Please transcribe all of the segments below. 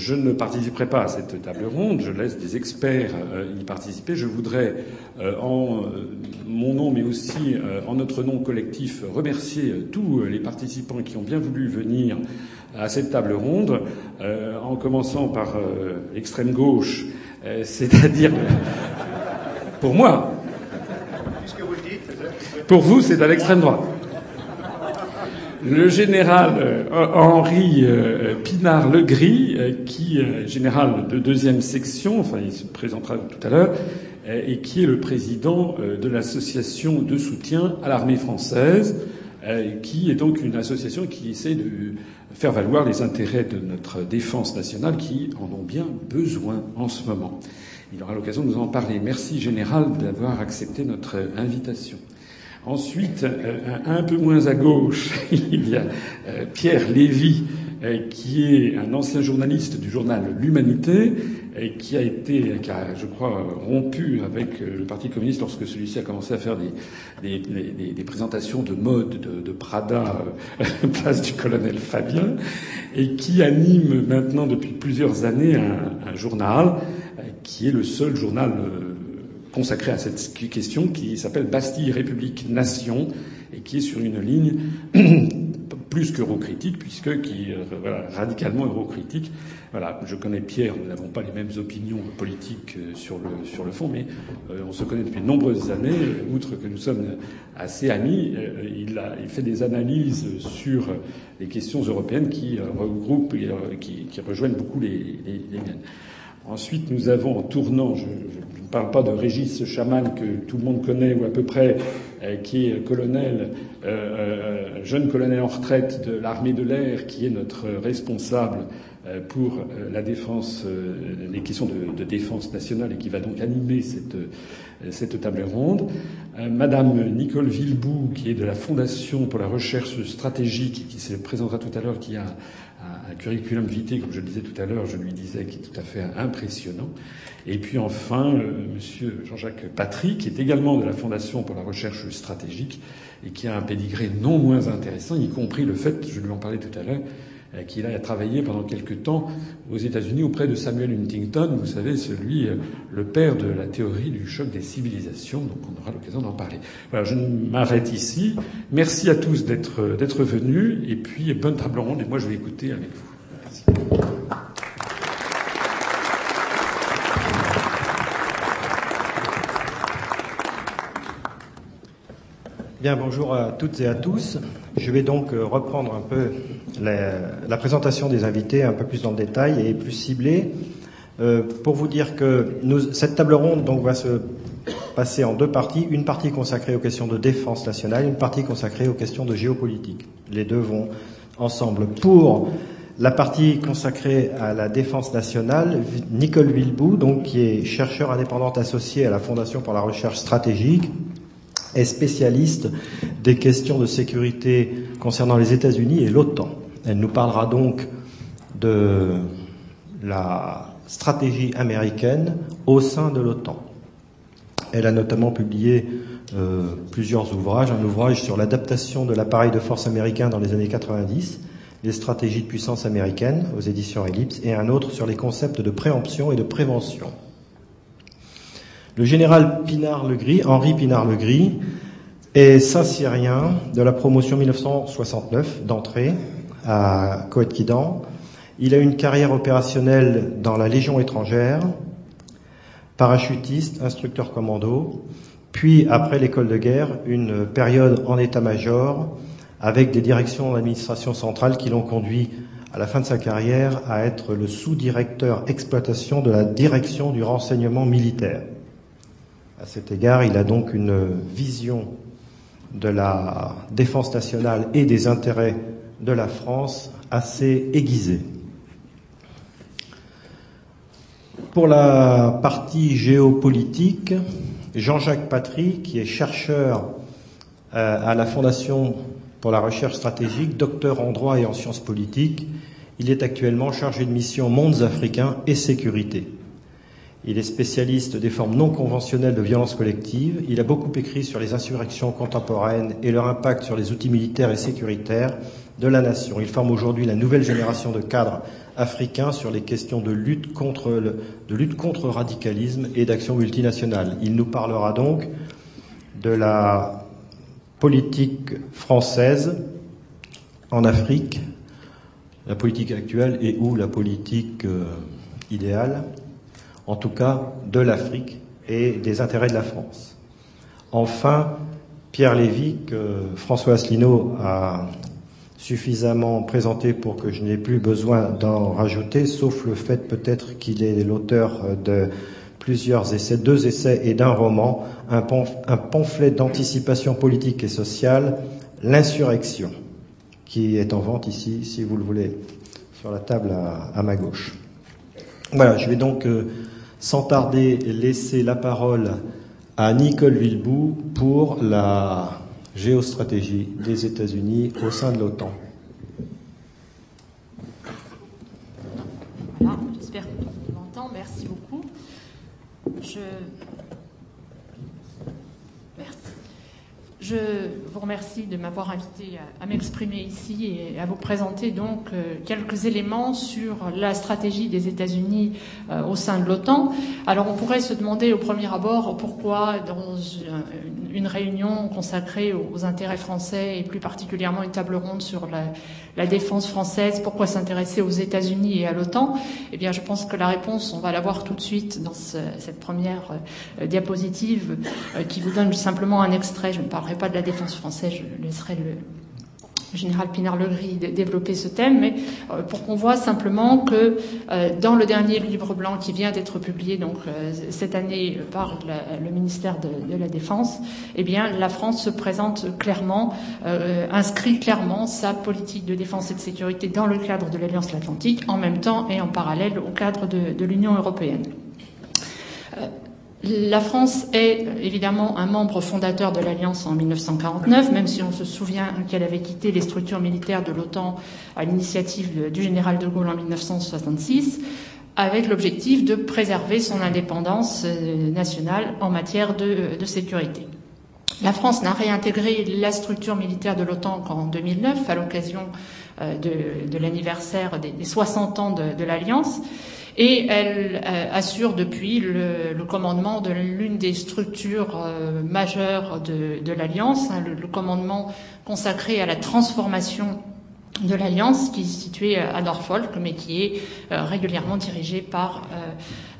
je ne participerai pas à cette table ronde. Je laisse des experts y participer. Je voudrais, en mon nom, mais aussi en notre nom collectif, remercier tous les participants qui ont bien voulu venir à cette table ronde, en commençant par l'extrême gauche, c'est-à-dire pour moi. Pour vous, c'est à l'extrême droite. Le général euh, Henri euh, Pinard-Legris, euh, qui est général de deuxième section, enfin il se présentera tout à l'heure, et qui est le président de l'association de soutien à l'armée française, qui est donc une association qui essaie de faire valoir les intérêts de notre défense nationale, qui en ont bien besoin en ce moment. Il aura l'occasion de nous en parler. Merci, Général, d'avoir accepté notre invitation. Ensuite, euh, un peu moins à gauche, il y a euh, Pierre Lévy, euh, qui est un ancien journaliste du journal L'Humanité, qui a été, qui a, je crois, rompu avec le Parti communiste lorsque celui-ci a commencé à faire des, des, des, présentations de mode de, de Prada, place du colonel Fabien, et qui anime maintenant depuis plusieurs années un, un journal qui est le seul journal consacré à cette question qui s'appelle Bastille, République, Nation et qui est sur une ligne plus qu'eurocritique, puisque qui euh, voilà, radicalement eurocritique. Voilà, je connais Pierre, nous n'avons pas les mêmes opinions politiques euh, sur le sur le fond, mais euh, on se connaît depuis de nombreuses années. Outre que nous sommes assez amis, il, a, il fait des analyses sur les questions européennes qui regroupent, qui, qui rejoignent beaucoup les, les miennes. Ensuite, nous avons en tournant, je ne parle pas de Régis Chaman que tout le monde connaît ou à peu près, euh, qui est colonel, euh, euh, jeune colonel en retraite de l'armée de l'air, qui est notre responsable pour la défense, les questions de, défense nationale et qui va donc animer cette, table ronde. Madame Nicole Villebout, qui est de la Fondation pour la recherche stratégique, qui se présentera tout à l'heure, qui a un curriculum vitae, comme je le disais tout à l'heure, je lui disais, qui est tout à fait impressionnant. Et puis enfin, euh, Monsieur Jean-Jacques Patry, qui est également de la Fondation pour la recherche stratégique et qui a un pédigré non moins intéressant, y compris le fait, je lui en parlais tout à l'heure, euh, qu'il a travaillé pendant quelque temps aux États-Unis auprès de Samuel Huntington, vous savez, celui, euh, le père de la théorie du choc des civilisations. Donc on aura l'occasion d'en parler. Voilà, je m'arrête ici. Merci à tous d'être euh, d'être venus et puis bonne table ronde. Et moi, je vais écouter avec vous. Merci. Bien, bonjour à toutes et à tous. Je vais donc euh, reprendre un peu la, présentation des invités un peu plus dans le détail et plus ciblé euh, pour vous dire que cette table ronde donc va se passer en deux parties, une partie consacrée aux questions de défense nationale, une partie consacrée aux questions de géopolitique. Les deux vont ensemble. Pour la partie consacrée à la défense nationale, Nicole Villebout, donc qui est chercheur indépendante associée à la Fondation pour la recherche stratégique, est spécialiste des questions de sécurité concernant les États-Unis et l'OTAN. Elle nous parlera donc de la stratégie américaine au sein de l'OTAN. Elle a notamment publié euh, plusieurs ouvrages, un ouvrage sur l'adaptation de l'appareil de force américain dans les années 90, les stratégies de puissance américaine aux éditions Ellipse, et un autre sur les concepts de préemption et de prévention. Le général Pinard-Legris, Henri Pinard-Legris, est Saint-Cyrien de la promotion 1969 d'entrée à Coët-Quidan. Il a une carrière opérationnelle dans la Légion étrangère, parachutiste, instructeur commando, puis après l'école de guerre, une période en état-major avec des directions d'administration centrale qui l'ont conduit à la fin de sa carrière à être le sous-directeur exploitation de la direction du renseignement militaire. À cet égard, il a donc une vision de la défense nationale et des intérêts de la France assez aiguisée. Pour la partie géopolitique, Jean-Jacques Patry, qui est chercheur euh, à la Fondation pour la recherche stratégique, docteur en droit et en sciences politiques, il est actuellement chargé de mission mondes africains et sécurité. Il est spécialiste des formes non conventionnelles de violence collective. Il a beaucoup écrit sur les insurrections contemporaines et leur impact sur les outils militaires et sécuritaires de la nation. Il forme aujourd'hui la nouvelle génération de cadres africain sur les questions de lutte contre le, de lutte contre le radicalisme et d'action multinationale. Il nous parlera donc de la politique française en Afrique, la politique actuelle et ou la politique euh, idéale, en tout cas de l'Afrique et des intérêts de la France. Enfin, Pierre Lévy, que François Asselineau a suffisamment présenté pour que je n'ai plus besoin d'en rajouter, sauf le fait peut-être qu'il est l'auteur de plusieurs essais, deux essais et d'un roman, un, pamphlet d'anticipation politique et sociale, L'insurrection, qui est en vente ici, si vous le voulez, sur la table à, ma gauche. Voilà, je vais donc euh, sans tarder laisser la parole à Nicole Villebout pour la géostratégie des États-Unis au sein de l'OTAN. Voilà, j'espère que tout m'entend. Merci beaucoup. Je Je vous remercie de m'avoir invité à, m'exprimer ici et à vous présenter donc euh, quelques éléments sur la stratégie des États-Unis euh, au sein de l'OTAN. Alors on pourrait se demander au premier abord pourquoi dans une réunion consacrée aux intérêts français et plus particulièrement une table ronde sur la, la défense française, pourquoi s'intéresser aux États-Unis et à l'OTAN Eh bien, je pense que la réponse, on va la voir tout de suite dans cette première euh, diapositive euh, qui vous donne simplement un extrait. Je ne parlerai pas de la défense française, je laisserai le, général Pinard-Legris développer ce thème, mais euh, pour qu'on voit simplement que euh, dans le dernier livre blanc qui vient d'être publié donc euh, cette année par le ministère de, la Défense, eh bien la France se présente clairement, inscrit clairement sa politique de défense et de sécurité dans le cadre de l'Alliance Atlantique, en même temps et en parallèle au cadre de, de l'Union européenne. La France est évidemment un membre fondateur de l'Alliance en 1949, même si on se souvient qu'elle avait quitté les structures militaires de l'OTAN à l'initiative du général de Gaulle en 1966, avec l'objectif de préserver son indépendance euh, nationale en matière de, sécurité. La France n'a réintégré la structure militaire de l'OTAN qu'en 2009, à l'occasion euh, de, l'anniversaire des, 60 ans de l'Alliance et elle euh, assure depuis le, commandement de l'une des structures euh, majeures de, l'Alliance, hein, le, commandement consacré à la transformation de l'Alliance, qui est situé à Norfolk, mais qui est euh, régulièrement dirigé par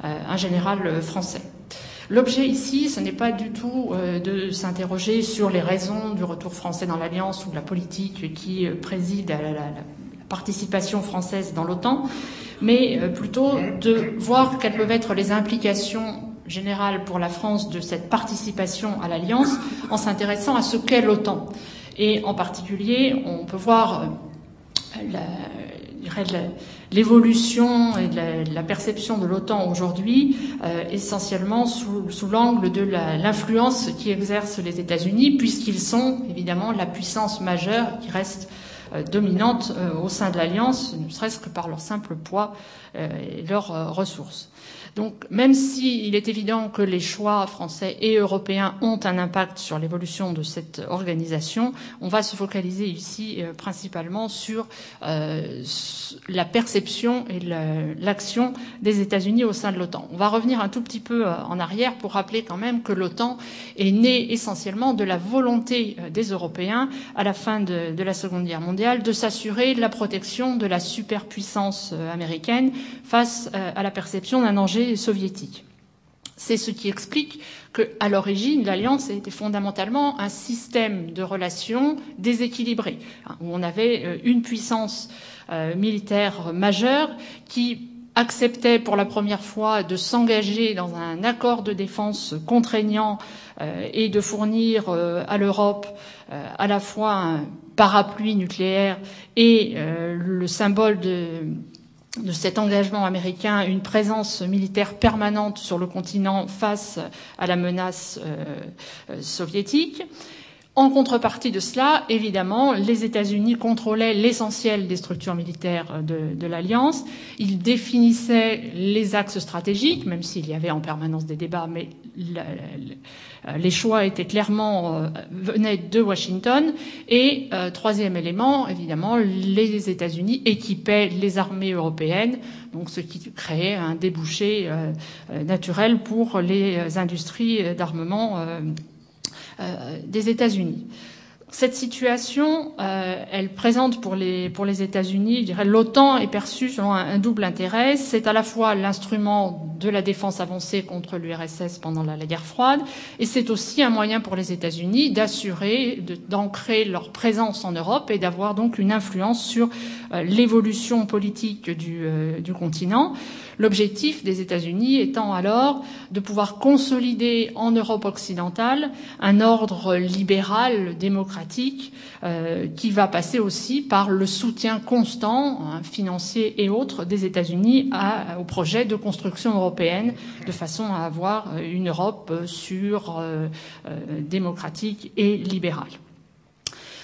un général français. L'objet ici, ce n'est pas du tout de s'interroger sur les raisons du retour français dans l'Alliance ou de la politique qui préside à la participation française dans l'OTAN, mais euh, plutôt de voir quelles peuvent être les implications générales pour la France de cette participation à l'Alliance en s'intéressant à ce qu'est l'OTAN. Et en particulier, on peut voir euh, l'évolution et la, perception de l'OTAN aujourd'hui euh, essentiellement sous, l'angle de l'influence qui exercent les États-Unis, puisqu'ils sont évidemment la puissance majeure qui reste euh, dominante euh, au sein de l'Alliance, ne serait-ce que par leur simple poids euh, et leurs ressources. Donc, même s'il est évident que les choix français et européens ont un impact sur l'évolution de cette organisation, on va se focaliser ici euh, principalement sur euh, la perception et l'action des États-Unis au sein de l'OTAN. On va revenir un tout petit peu euh, en arrière pour rappeler quand même que l'OTAN est née essentiellement de la volonté des Européens à la fin de, la Seconde Guerre mondiale de s'assurer la protection de la superpuissance américaine face à la perception d'un danger soviétique. C'est ce qui explique qu'à l'origine, l'Alliance était fondamentalement un système de relations déséquilibré, hein, où on avait euh, une puissance euh, militaire majeure qui acceptait pour la première fois de s'engager dans un accord de défense contraignant euh, et de fournir à l'Europe à la fois un parapluie nucléaire et le symbole de de cet engagement américain une présence militaire permanente sur le continent face à la menace euh, euh, soviétique. En contrepartie de cela, évidemment, les États-Unis contrôlaient l'essentiel des structures militaires de, de l'Alliance. Ils définissaient les axes stratégiques, même s'il y avait en permanence des débats, mais les choix étaient clairement euh, venaient de Washington. Et euh, troisième élément, évidemment, les États-Unis équipaient les armées européennes, donc ce qui créait un débouché euh, euh naturel pour les industries d'armement euh, euh, des États-Unis. Cette situation, euh, elle présente pour les, pour les États-Unis, je dirais, l'OTAN est perçue selon un, double intérêt. C'est à la fois l'instrument de la défense avancée contre l'URSS pendant la, guerre froide, et c'est aussi un moyen pour les États-Unis d'assurer, d'ancrer leur présence en Europe et d'avoir donc une influence sur euh, l'évolution politique du, euh, du continent. L'objectif des États-Unis étant alors de pouvoir consolider en Europe occidentale un ordre libéral, démocratique, euh, qui va passer aussi par le soutien constant, hein, financier et autres, des États-Unis au projet de construction européenne, de façon à avoir une Europe sûre, euh, euh, démocratique et libérale.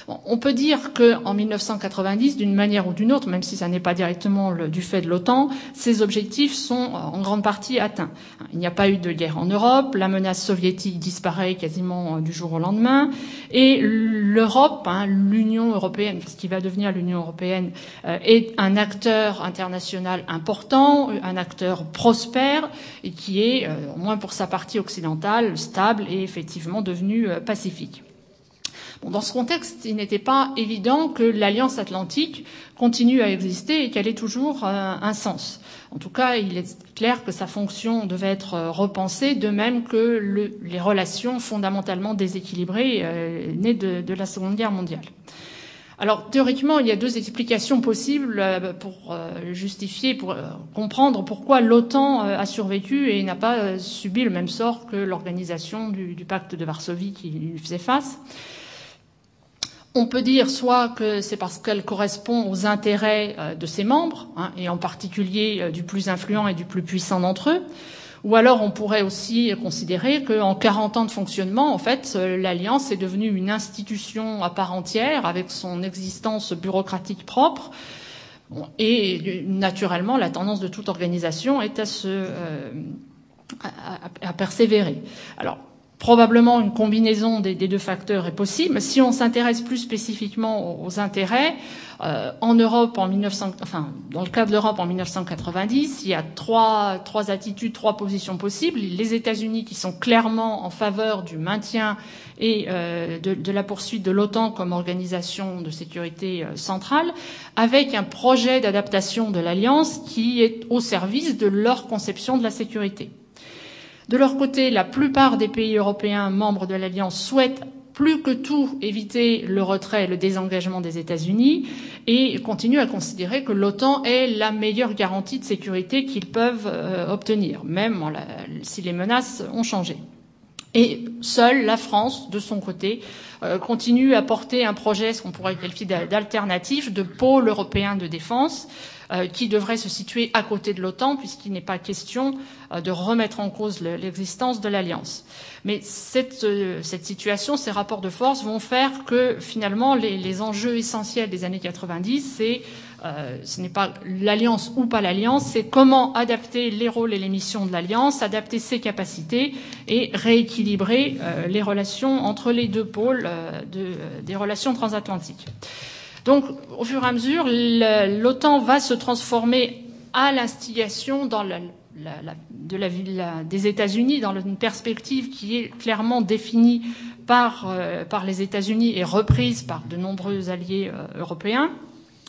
On peut dire qu'en 1990, d'une manière ou d'une autre, même si ça n'est pas directement du fait de l'OTAN, ces objectifs sont en grande partie atteints. Il n'y a pas eu de guerre en Europe, la menace soviétique disparaît quasiment du jour au lendemain, et l'Europe, hein, l'Union européenne, ce qui va devenir l'Union européenne, euh, est un acteur international important, un acteur prospère, et qui est, euh, au moins pour sa partie occidentale, stable et effectivement devenu euh, pacifique. Dans ce contexte, il n'était pas évident que l'Alliance atlantique continue à exister et qu'elle ait toujours euh, un sens. En tout cas, il est clair que sa fonction devait être euh, repensée, de même que le, les relations fondamentalement déséquilibrées euh, nées de, la Seconde Guerre mondiale. Alors théoriquement, il y a deux explications possibles pour justifier, pour comprendre pourquoi l'OTAN a survécu et n'a pas subi le même sort que l'organisation du, pacte de Varsovie qui lui faisait face. On peut dire soit que c'est parce qu'elle correspond aux intérêts euh, de ses membres, hein, et en particulier euh, du plus influent et du plus puissant d'entre eux, ou alors on pourrait aussi considérer qu'en 40 ans de fonctionnement, en fait, euh, l'Alliance est devenue une institution à part entière, avec son existence bureaucratique propre, et naturellement, la tendance de toute organisation est à se persévérer. Alors, Probablement une combinaison des, deux facteurs est possible. Si on s'intéresse plus spécifiquement aux, aux intérêts, euh, en Europe, en 1900, enfin, dans le cas de l'Europe en 1990, il y a trois, trois attitudes, trois positions possibles. Les États-Unis qui sont clairement en faveur du maintien et euh, de, de, la poursuite de l'OTAN comme organisation de sécurité euh, centrale, avec un projet d'adaptation de l'alliance qui est au service de leur conception de la sécurité. De leur côté, la plupart des pays européens membres de l'Alliance souhaitent plus que tout éviter le retrait et le désengagement des États-Unis et continuent à considérer que l'OTAN est la meilleure garantie de sécurité qu'ils peuvent euh, obtenir, même si les menaces ont changé. Et seule la France, de son côté, euh, continue à porter un projet, ce qu'on pourrait qualifier d'alternatif, de pôle européen de défense, qui devrait se situer à côté de l'OTAN, puisqu'il n'est pas question euh, de remettre en cause l'existence de l'alliance. Mais cette, euh, cette, situation, ces rapports de force vont faire que finalement les, enjeux essentiels des années 90, c'est euh, ce n'est pas l'alliance ou pas l'alliance, c'est comment adapter les rôles et les missions de l'alliance, adapter ses capacités et rééquilibrer euh, les relations entre les deux pôles euh, de, des relations transatlantiques. Donc, au fur et à mesure, l'OTAN va se transformer à l'instigation la, la, la, de la, la, des États-Unis dans une perspective qui est clairement définie par, euh, par les États-Unis et reprise par de nombreux alliés euh, européens.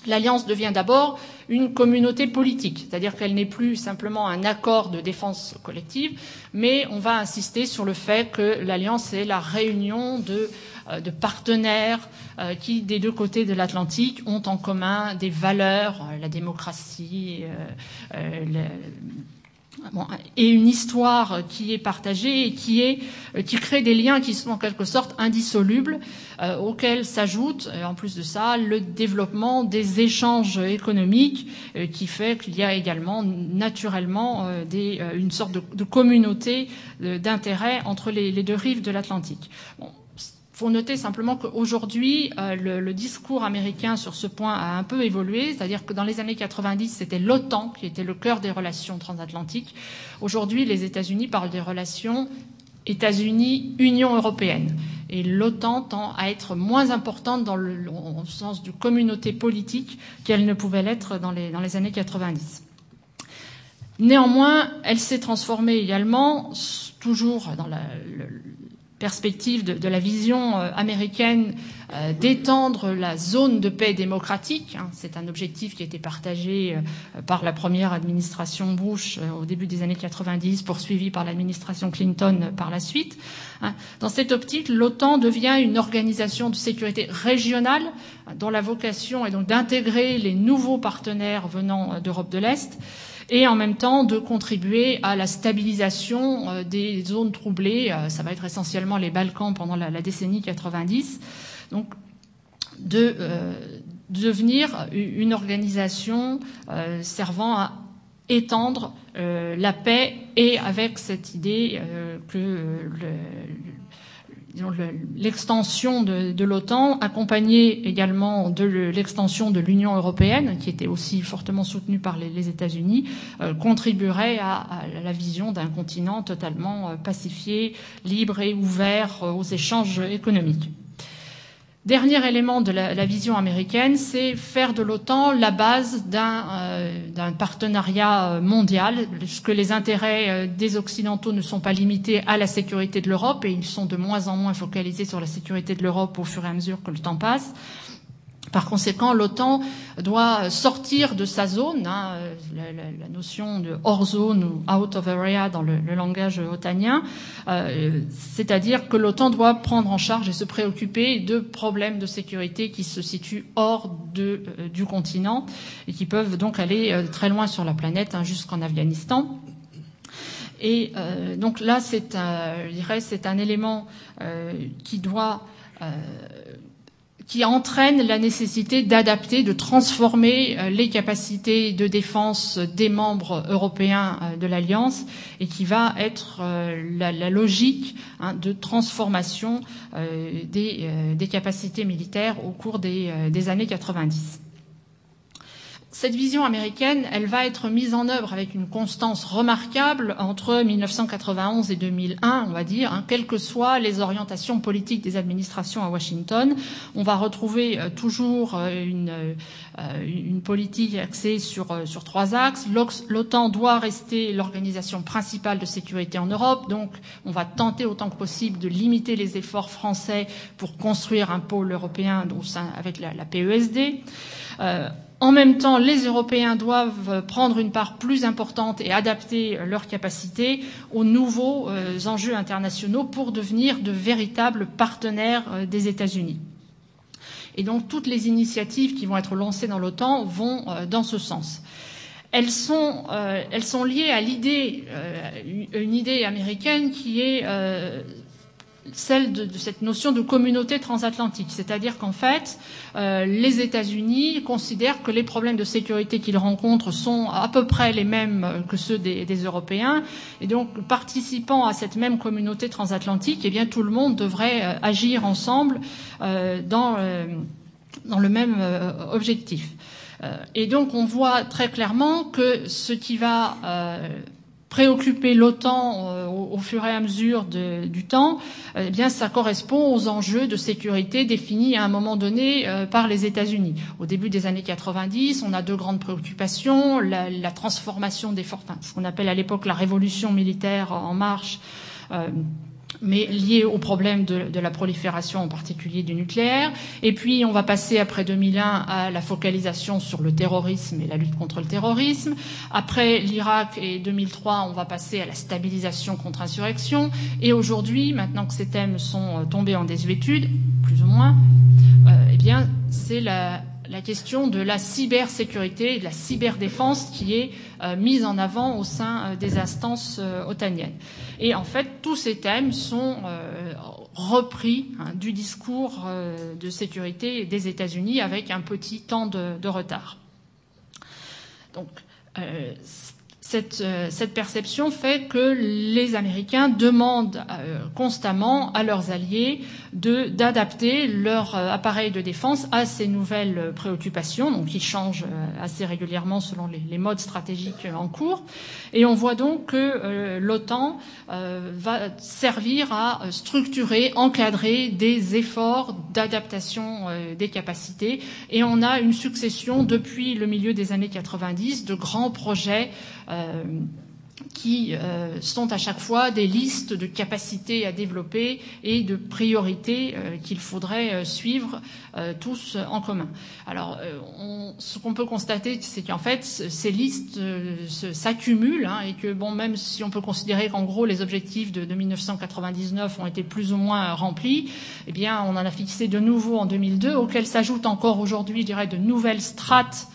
L'alliance devient d'abord une communauté politique, c'est-à-dire qu'elle n'est plus simplement un accord de défense collective, mais on va insister sur le fait que l'alliance est la réunion de de partenaires euh, qui, des deux côtés de l'Atlantique, ont en commun des valeurs, euh, la démocratie, et une histoire qui est partagée et qui, est, qui crée des liens qui sont en quelque sorte indissolubles, euh, auxquels s'ajoute, en plus de ça, le développement des échanges économiques, euh, qui fait qu'il y a également naturellement euh, euh, une sorte de, communauté d'intérêt entre les, deux rives de l'Atlantique. Faut noter simplement qu'aujourd'hui, euh, le, discours américain sur ce point a un peu évolué, c'est-à-dire que dans les années 90, c'était l'OTAN qui était le cœur des relations transatlantiques. Aujourd'hui, les États-Unis parlent des relations États-Unis-Union européenne. Et l'OTAN tend à être moins importante dans le, sens de communauté politique qu'elle ne pouvait l'être dans les, dans les années 90. Néanmoins, elle s'est transformée également, toujours dans la, le, perspective de, la vision euh, américaine euh, d'étendre la zone de paix démocratique. Hein, C'est un objectif qui a été partagé euh, par la première administration Bush au début des années 90, poursuivi par l'administration Clinton par la suite. Hein. Dans cette optique, l'OTAN devient une organisation de sécurité régionale dont la vocation est donc d'intégrer les nouveaux partenaires venant d'Europe de l'Est et en même temps de contribuer à la stabilisation euh, des zones troublées. Euh, ça va être essentiellement les Balkans pendant la, décennie 90. Donc, de euh, devenir une organisation servant à étendre la paix et avec cette idée que le, l'extension de, l'OTAN, accompagnée également de l'extension de l'Union européenne, qui était aussi fortement soutenue par les, États-Unis, euh, contribuerait à, à, la vision d'un continent totalement euh, pacifié, libre et ouvert euh, aux échanges économiques. Dernier élément de la, vision américaine, c'est faire de l'OTAN la base d'un euh, partenariat euh, mondial, puisque les intérêts euh, des Occidentaux ne sont pas limités à la sécurité de l'Europe, et ils sont de moins en moins focalisés sur la sécurité de l'Europe au fur et à mesure que le temps passe. Par conséquent, l'OTAN doit sortir de sa zone, hein, la, notion de hors zone ou out of area dans le, le langage otanien, euh, c'est-à-dire que l'OTAN doit prendre en charge et se préoccuper de problèmes de sécurité qui se situent hors euh, du continent et qui peuvent donc aller euh, très loin sur la planète, hein, jusqu'en Afghanistan. Et donc là, c'est un, élément qui doit qui entraîne la nécessité d'adapter, de transformer euh, les capacités de défense des membres européens euh, de l'Alliance et qui va être euh, la, logique hein, de transformation des, des, capacités militaires au cours des, des années 90 cette vision américaine, elle va être mise en œuvre avec une constance remarquable entre 1991 et 2001, on va dire, hein, quelles que soient les orientations politiques des administrations à Washington. On va retrouver euh, toujours euh, une, euh, une, politique axée sur, euh, sur trois axes. L'OTAN doit rester l'organisation principale de sécurité en Europe, donc on va tenter autant que possible de limiter les efforts français pour construire un pôle européen au sein, avec la, la PESD. En même temps, les Européens doivent prendre une part plus importante et adapter leurs capacités aux nouveaux euh, enjeux internationaux pour devenir de véritables partenaires euh, des États-Unis. Et donc, toutes les initiatives qui vont être lancées dans l'OTAN vont euh, dans ce sens. Elles sont, liées à l'idée, une idée américaine qui est celle de, cette notion de communauté transatlantique. C'est-à-dire qu'en fait, euh, les États-Unis considèrent que les problèmes de sécurité qu'ils rencontrent sont à peu près les mêmes que ceux des, Européens. Et donc, participant à cette même communauté transatlantique, eh bien, tout le monde devrait euh, agir ensemble euh, dans, euh, dans le même euh, objectif. Euh, et donc, on voit très clairement que ce qui va euh, préoccuper l'OTAN euh, au, au, fur et à mesure de, du temps, euh, eh bien, ça correspond aux enjeux de sécurité définis à un moment donné euh, par les États-Unis. Au début des années 90, on a deux grandes préoccupations la, la transformation des forces, ce qu'on appelle à l'époque la révolution militaire en marche. Euh, mais liées au problème de, la prolifération en particulier du nucléaire. Et puis, on va passer après 2001 à la focalisation sur le terrorisme et la lutte contre le terrorisme. Après l'Irak et 2003, on va passer à la stabilisation contre insurrection. Et aujourd'hui, maintenant que ces thèmes sont euh, tombés en désuétude, plus ou moins, euh, eh bien, c'est la, la question de la cybersécurité de la cyberdéfense qui est euh, mise en avant au sein euh, des instances euh, otaniennes. Et en fait, tous ces thèmes sont repris hein, du discours de sécurité des États-Unis avec un petit temps de, retard. Donc, cette, euh, cette, perception fait que les Américains demandent euh, constamment à leurs alliés d'adapter leur euh, appareil de défense à ces nouvelles préoccupations, donc qui changent assez régulièrement selon les, les, modes stratégiques en cours. Et on voit donc que l'OTAN va servir à structurer, encadrer des efforts d'adaptation des capacités. Et on a une succession depuis le milieu des années 90 de grands projets euh, qui euh, sont à chaque fois des listes de capacités à développer et de priorités euh, qu'il faudrait suivre tous en commun. Alors, ce qu'on peut constater, c'est qu'en fait, ces listes s'accumulent hein, et que, bon, même si on peut considérer qu'en gros les objectifs de, de, 1999 ont été plus ou moins remplis, eh bien, on en a fixé de nouveaux en 2002, auxquels s'ajoutent encore aujourd'hui, je de nouvelles strates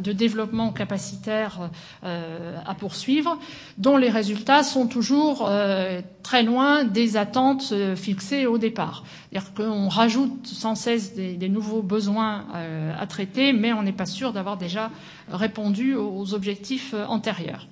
de développement capacitaire euh, à poursuivre, dont les résultats sont toujours euh, très loin des attentes euh, fixées au départ. C'est-à-dire qu'on rajoute sans cesse des, des nouveaux besoins à traiter, mais on n'est pas sûr d'avoir déjà répondu aux objectifs antérieurs.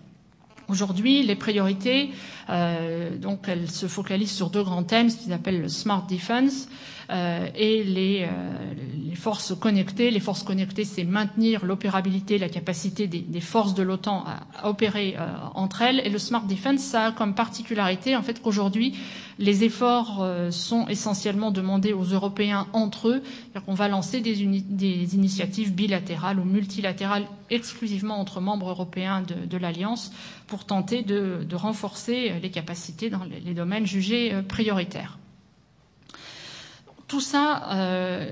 Aujourd'hui, les priorités, donc, elles se focalisent sur deux grands thèmes, ce qu'ils appellent le smart defense et les, euh, les, forces connectées. Les forces connectées, c'est maintenir l'opérabilité, la capacité des, forces de l'OTAN à, opérer euh, entre elles. Et le smart defense, ça a comme particularité en fait qu'aujourd'hui, les efforts euh, sont essentiellement demandés aux Européens entre eux. Qu'on va lancer des, initiatives bilatérales ou multilatérales exclusivement entre membres européens de, l'Alliance pour tenter de, renforcer les capacités dans les, domaines jugés euh, prioritaires. Tout ça, euh,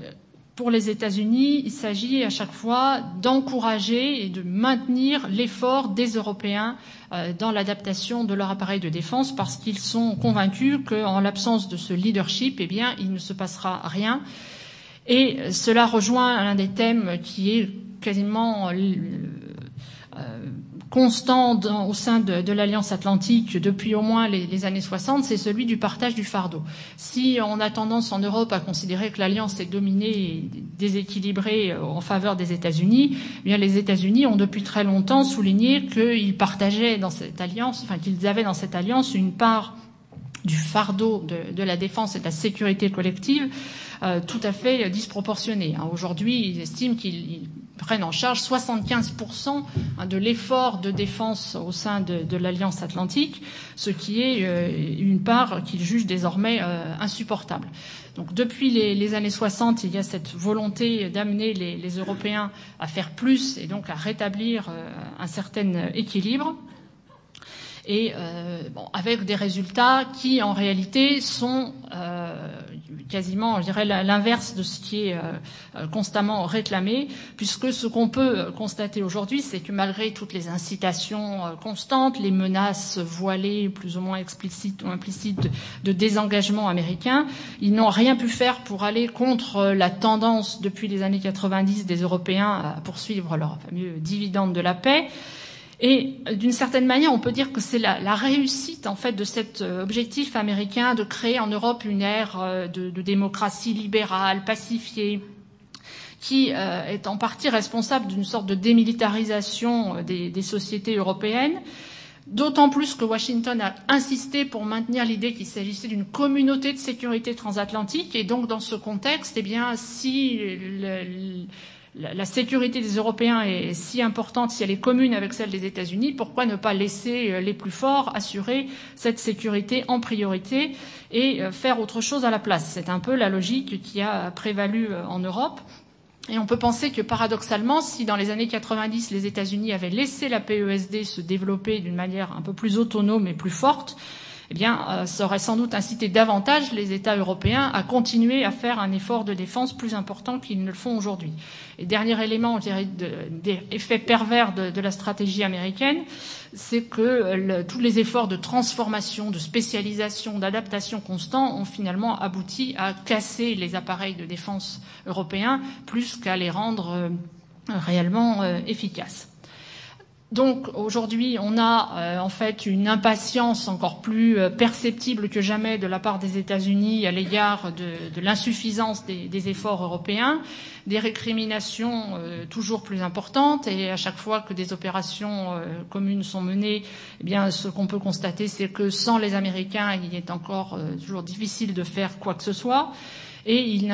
pour les États-Unis, il s'agit à chaque fois d'encourager et de maintenir l'effort des Européens euh, dans l'adaptation de leur appareil de défense parce qu'ils sont convaincus qu'en l'absence de ce leadership, eh bien, il ne se passera rien. Et cela rejoint l'un des thèmes qui est quasiment euh, constant au sein de, l'Alliance Atlantique depuis au moins les, années 60, c'est celui du partage du fardeau. Si on a tendance en Europe à considérer que l'Alliance est dominée et déséquilibrée en faveur des États-Unis, eh bien les États-Unis ont depuis très longtemps souligné qu'ils partageaient dans cette alliance, enfin qu'ils avaient dans cette alliance une part du fardeau de, de la défense et de la sécurité collective euh, tout à fait disproportionnée. Hein. Aujourd'hui, ils estiment qu'ils prennent en charge 75% de l'effort de défense au sein de, l'Alliance atlantique, ce qui est euh, une part qu'ils jugent désormais euh, insupportable. Donc depuis les, années 60, il y a cette volonté d'amener les, Européens à faire plus et donc à rétablir euh, un certain équilibre et avec des résultats qui en réalité sont quasiment, je dirais, l'inverse de ce qui est euh, constamment réclamé, puisque ce qu'on peut constater aujourd'hui, c'est que malgré toutes les incitations euh, constantes, les menaces voilées, plus ou moins explicites ou implicites de désengagement américain, ils n'ont rien pu faire pour aller contre la tendance depuis les années 90 des Européens à poursuivre leur fameux dividende de la paix. Et d'une certaine manière, on peut dire que c'est la, réussite en fait de cet euh, objectif américain de créer en Europe une ère euh, de, démocratie libérale, pacifiée, qui euh, est en partie responsable d'une sorte de démilitarisation euh, des, des sociétés européennes. D'autant plus que Washington a insisté pour maintenir l'idée qu'il s'agissait d'une communauté de sécurité transatlantique, et donc dans ce contexte, eh bien, si le, la, sécurité des Européens est si importante, si elle est commune avec celle des États-Unis, pourquoi ne pas laisser euh, les plus forts assurer cette sécurité en priorité et euh, faire autre chose à la place? C'est un peu la logique qui a prévalu euh, en Europe. Et on peut penser que paradoxalement, si dans les années 90 les États-Unis avaient laissé la PESD se développer d'une manière un peu plus autonome et plus forte, eh bien, euh, ça aurait sans doute incité davantage les États européens à continuer à faire un effort de défense plus important qu'ils ne le font aujourd'hui. Et dernier élément, je dirais, d'effet de, pervers de, la stratégie américaine, c'est que le, tous les efforts de transformation, de spécialisation, d'adaptation constant ont finalement abouti à casser les appareils de défense européens plus qu'à les rendre euh, réellement euh, efficaces. Donc aujourd'hui, on a euh, en fait une impatience encore plus euh, perceptible que jamais de la part des États-Unis à l'égard de, l'insuffisance des, efforts européens, des récriminations euh, toujours plus importantes, et à chaque fois que des opérations communes sont menées, eh bien, ce qu'on peut constater, c'est que sans les Américains, il est encore toujours difficile de faire quoi que ce soit, et ils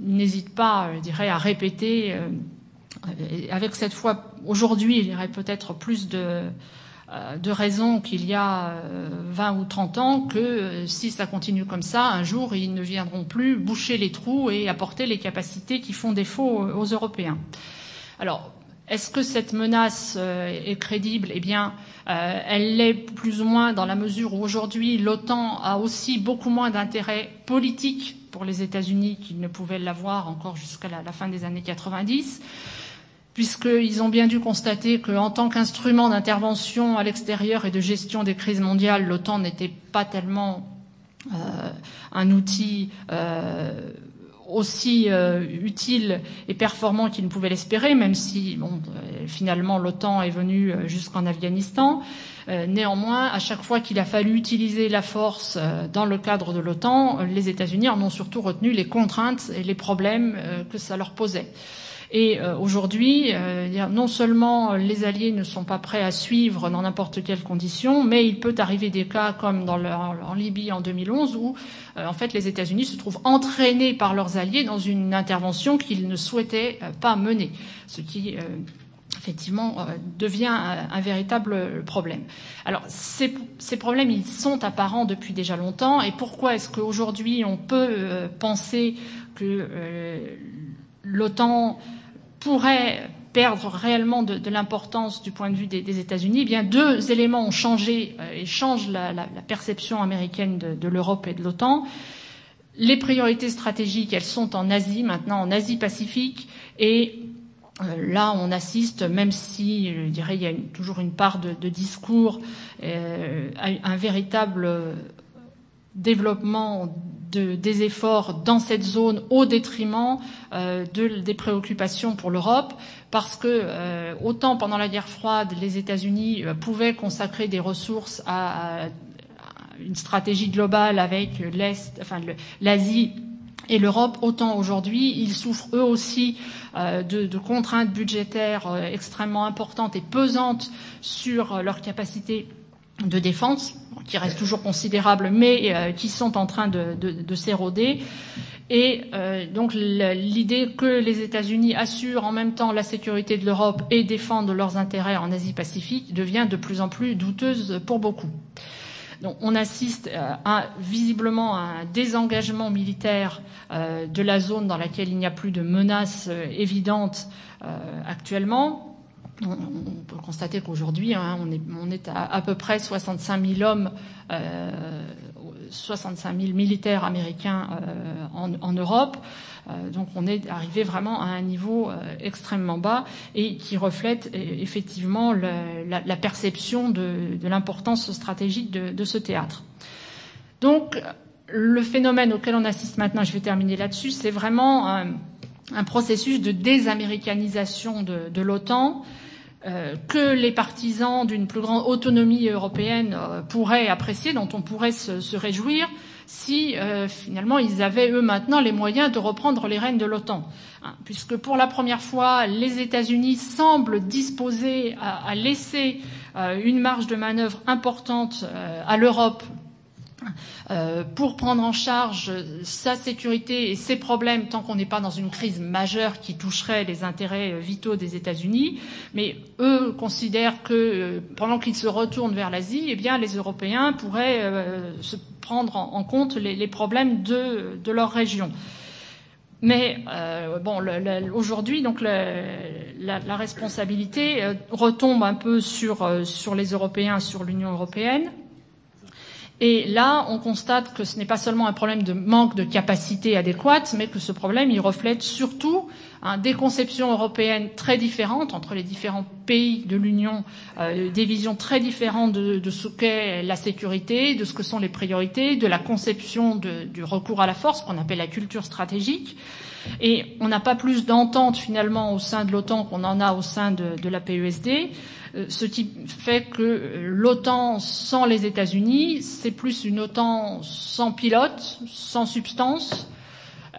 n'hésitent pas, je à répéter avec cette fois, aujourd'hui, il y aurait peut-être plus de, euh, de raisons qu'il y a 20 euh, ou 30 ans que euh, si ça continue comme ça, un jour, ils ne viendront plus boucher les trous et apporter les capacités qui font défaut aux Européens. Alors, est-ce que cette menace est crédible? Eh bien, elle l'est plus ou moins dans la mesure où aujourd'hui l'OTAN a aussi beaucoup moins d'intérêt politique pour les États-Unis qu'il ne pouvait l'avoir encore jusqu'à la, fin des années 90 puisqu'ils ont bien dû constater qu'en tant qu'instrument d'intervention à l'extérieur et de gestion des crises mondiales, l'OTAN n'était pas tellement euh, un outil euh, aussi euh, utile et performant qu'ils ne pouvaient l'espérer, même si bon, finalement l'OTAN est venu jusqu'en Afghanistan. néanmoins, à chaque fois qu'il a fallu utiliser la force dans le cadre de l'OTAN, les États-Unis en ont surtout retenu les contraintes et les problèmes que ça leur posait. Et euh, aujourd'hui, euh, non seulement les alliés ne sont pas prêts à suivre dans n'importe quelles conditions, mais il peut arriver des cas comme dans en Libye en 2011 où euh, en fait les États-Unis se trouvent entraînés par leurs alliés dans une intervention qu'ils ne souhaitaient pas mener, ce qui effectivement devient un, véritable problème. Alors ces, ces, problèmes, ils sont apparents depuis déjà longtemps. Et pourquoi est-ce qu'aujourd'hui on peut penser que l'OTAN pourrait perdre réellement de, l'importance du point de vue des, États-Unis, eh bien deux éléments ont changé euh, et changent la, perception américaine de, l'Europe et de l'OTAN. Les priorités stratégiques, elles sont en Asie maintenant, en Asie-Pacifique, et euh, là, on assiste, même si, je dirais, il y a toujours une part de, discours, euh, à un véritable développement des efforts dans cette zone au détriment euh, des préoccupations pour l'Europe, parce que euh, autant pendant la guerre froide, les États-Unis euh, pouvaient consacrer des ressources à, une stratégie globale avec l'Est, enfin l'Asie et l'Europe, autant aujourd'hui, ils souffrent eux aussi de, de, contraintes budgétaires extrêmement importantes et pesantes sur leur capacité de défense, qui restent toujours considérables, mais euh, qui sont en train de, de, de s'éroder. Et euh, donc l'idée que les États-Unis assurent en même temps la sécurité de l'Europe et défendent leurs intérêts en Asie-Pacifique devient de plus en plus douteuse pour beaucoup. Donc on assiste euh, visiblement à un désengagement militaire de la zone dans laquelle il n'y a plus de menaces évidentes actuellement on, peut constater qu'aujourd'hui, hein, on, est, à à peu près 65 000 hommes, euh, 65 000 militaires américains euh, en, Europe. Euh, donc on est arrivé vraiment à un niveau euh, extrêmement bas et qui reflète effectivement la, perception de, l'importance stratégique de, ce théâtre. Donc le phénomène auquel on assiste maintenant, je vais terminer là-dessus, c'est vraiment un, processus de désaméricanisation de l'OTAN euh, que les partisans d'une plus grande autonomie européenne euh, pourraient apprécier, dont on pourrait se, réjouir, si euh, finalement ils avaient eux maintenant les moyens de reprendre les rênes de l'OTAN. Hein, puisque pour la première fois, les États-Unis semblent disposés à laisser une marge de manœuvre importante à l'Europe euh, pour prendre en charge sa sécurité et ses problèmes tant qu'on n'est pas dans une crise majeure qui toucherait les intérêts euh, vitaux des États-Unis. Mais eux considèrent que euh, pendant qu'ils se retournent vers l'Asie, eh bien, les Européens pourraient se prendre en, compte les, problèmes de, leur région. Mais bon, aujourd'hui, donc la, la, responsabilité retombe un peu sur, sur les Européens, sur l'Union européenne. Et là, on constate que ce n'est pas seulement un problème de manque de capacité adéquate, mais que ce problème, il reflète surtout hein, des conceptions européennes très différentes entre les différents pays de l'Union, euh, des visions très différentes de, ce qu'est la sécurité, de ce que sont les priorités, de la conception du recours à la force qu'on appelle la culture stratégique. Et on n'a pas plus d'entente finalement au sein de l'OTAN qu'on en a au sein de, la PESD. Euh, ce qui fait que euh, l'OTAN sans les États-Unis, c'est plus une OTAN sans pilote, sans substance.